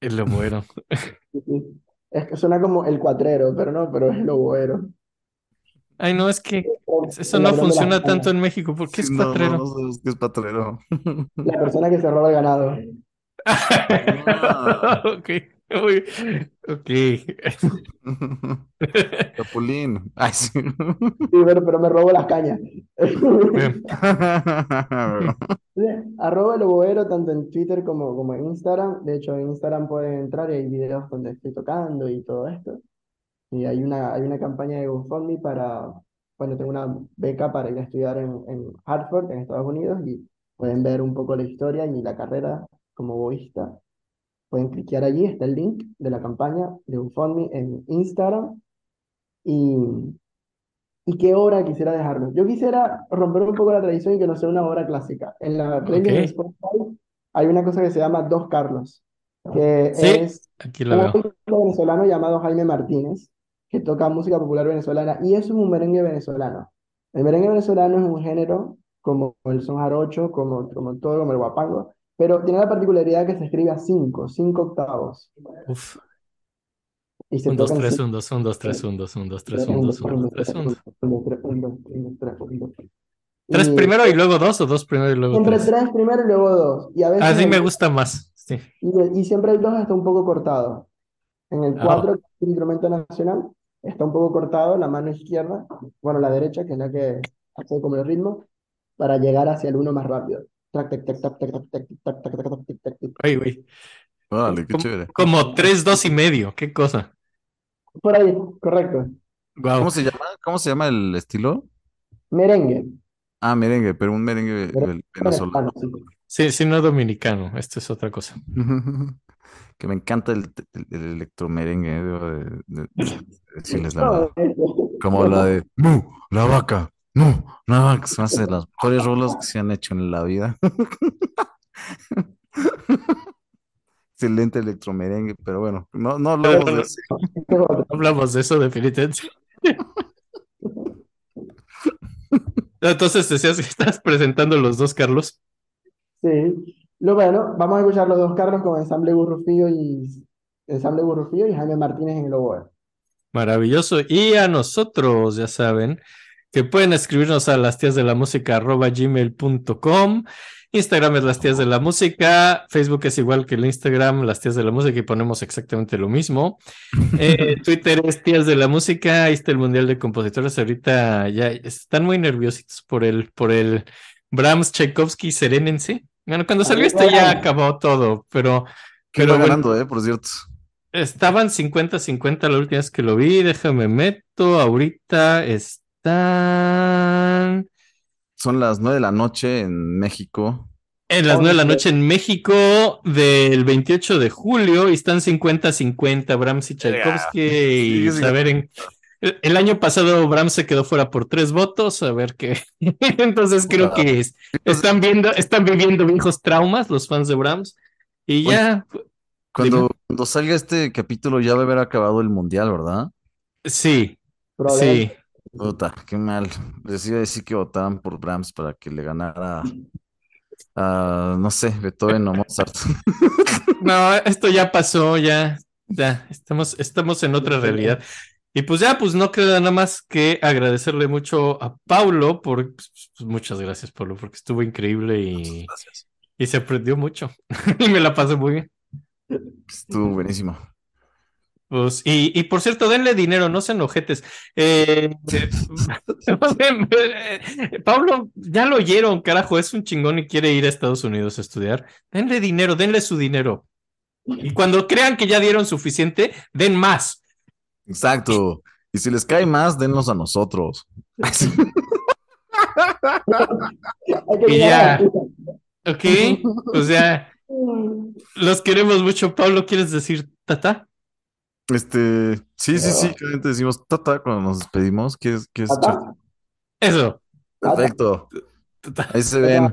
El oboero. *laughs* Sí, sí. Es que suena como el cuatrero, pero no, pero es el oboero. Ay, no, es que eso no funciona tanto en México. ¿Por qué es Sí, no, no, cuatrero? no sabes qué es patrero. La persona que se roba el ganado. Ah. *laughs* Ok, uy, ok. *laughs* Capulín. Ay, sí. Sí, pero, pero me robo las cañas. *laughs* Arroba el oboero tanto en Twitter como, como en Instagram. De hecho, en Instagram pueden entrar y hay videos donde estoy tocando y todo esto. Y hay una, hay una campaña de GoFundMe para, bueno, tengo una beca para ir a estudiar en, en Hartford, en Estados Unidos, y pueden ver un poco la historia y la carrera como oboísta. Pueden cliquear allí, está el link de la campaña de GoFundMe en Instagram. Y, ¿y qué obra quisiera dejarlo? Yo quisiera romper un poco la tradición y que no sea una obra clásica. En la playlist de Ok. Spotify hay una cosa que se llama Dos Carlos, que Sí. es Aquí un veo. venezolano llamado Jaime Martínez, que toca música popular venezolana y es un merengue venezolano. El merengue venezolano es un género como el son jarocho, como, como todo, como el guapango, pero tiene la particularidad que se escribe a cinco, cinco octavos. Uf. Y se Un, dos, tres, un, dos, un, dos, tres, un, dos, un, dos, tres, un, dos, dos, un, dos, tres, un, dos. dos, tres, dos, dos, dos. ¿Tres Y primero y luego dos o dos primero y luego Entre tres? tres primero y luego dos. Y a veces Así me gusta más. Sí. Y, y siempre el 2 está un poco cortado. En el Ah. 4, que es el instrumento nacional, está un poco cortado la mano izquierda, bueno, la derecha, que es la que hace como el ritmo, para llegar hacia el uno más rápido. Ay, güey. Vale, qué chévere. Como tres, dos y medio, qué cosa. Por ahí, correcto. ¿Cómo se llama? ¿Cómo se llama el estilo? Merengue. Ah, merengue, pero un merengue venezolano. Sí, sí, no dominicano, esto es otra cosa. Que me encanta el, el, el electromerengue, eh, debo de, de- de *laughs* decirles la No, verdad. es- Como la de ¡Mu! La vaca, ¡No! La vaca, me hace de las mejores rolas que se han hecho en la vida. *laughs* Excelente electromerengue, pero bueno, no, no hablamos de eso. *laughs* No hablamos de eso definitivamente. Entonces decías que estás presentando los dos, Carlos. Sí. Lo bueno, vamos a escuchar los dos Carlos con Ensamble Gurrufío y Ensamble Gurrufío y Jaime Martínez en el oboe. Maravilloso. Y a nosotros, ya saben, que pueden escribirnos a las tías de la música arroba gmail.com. Instagram es las tías de la música. Facebook es igual que el Instagram, las tías de la música, y ponemos exactamente lo mismo. *laughs* Eh, Twitter es tías de la música. Ahí está el Mundial de Compositores. Ahorita ya están muy nerviositos por el, por el Brahms Tchaikovsky Serénense. Bueno, cuando salió este ya acabó todo, pero, ¿Quién pero va bueno, ganando, eh? Por cierto. Estaban 50-50 la última vez que lo vi. Déjame meto. Ahorita están Son las nueve de la noche en México. en las 9 de la noche en México del 28 de julio y están 50-50 Brahms y Tchaikovsky. Y Sí, sí. saber en. El año pasado Brahms se quedó fuera por tres votos, a ver qué. *laughs* Entonces creo que es- están viendo, están viviendo viejos traumas los fans de Brahms. Y ya, Cuando, cuando salga este capítulo ya va a haber acabado el mundial, ¿verdad? sí, Problema. sí. Puta, qué mal. Les iba a decir que votaran por Brahms para que le ganara a, no sé, Beethoven o Mozart. *laughs* No, esto ya pasó, ya, ya, estamos, estamos en otra realidad. Y pues ya, pues no queda nada más que agradecerle mucho a Paulo por, pues, pues, muchas gracias, Paulo, porque estuvo increíble y, se aprendió mucho. *laughs* Y me la pasé muy bien. Estuvo buenísimo. Pues, y, y por cierto, denle dinero, no sean ojetes. Eh, *laughs* eh, Pablo, ya lo oyeron, carajo, es un chingón y quiere ir a Estados Unidos a estudiar. Denle dinero, denle su dinero. Y cuando crean que ya dieron suficiente, den más. Exacto. Y si les cae más, denlos a nosotros. *laughs* Y ya. ¿Ok? O sea, los queremos mucho. Pablo, ¿quieres decir tata? Este, sí, sí, sí, claramente decimos tata cuando nos despedimos. ¿Quieres, quieres ¿Tata? Eso. Perfecto. Tata. Ahí se ven.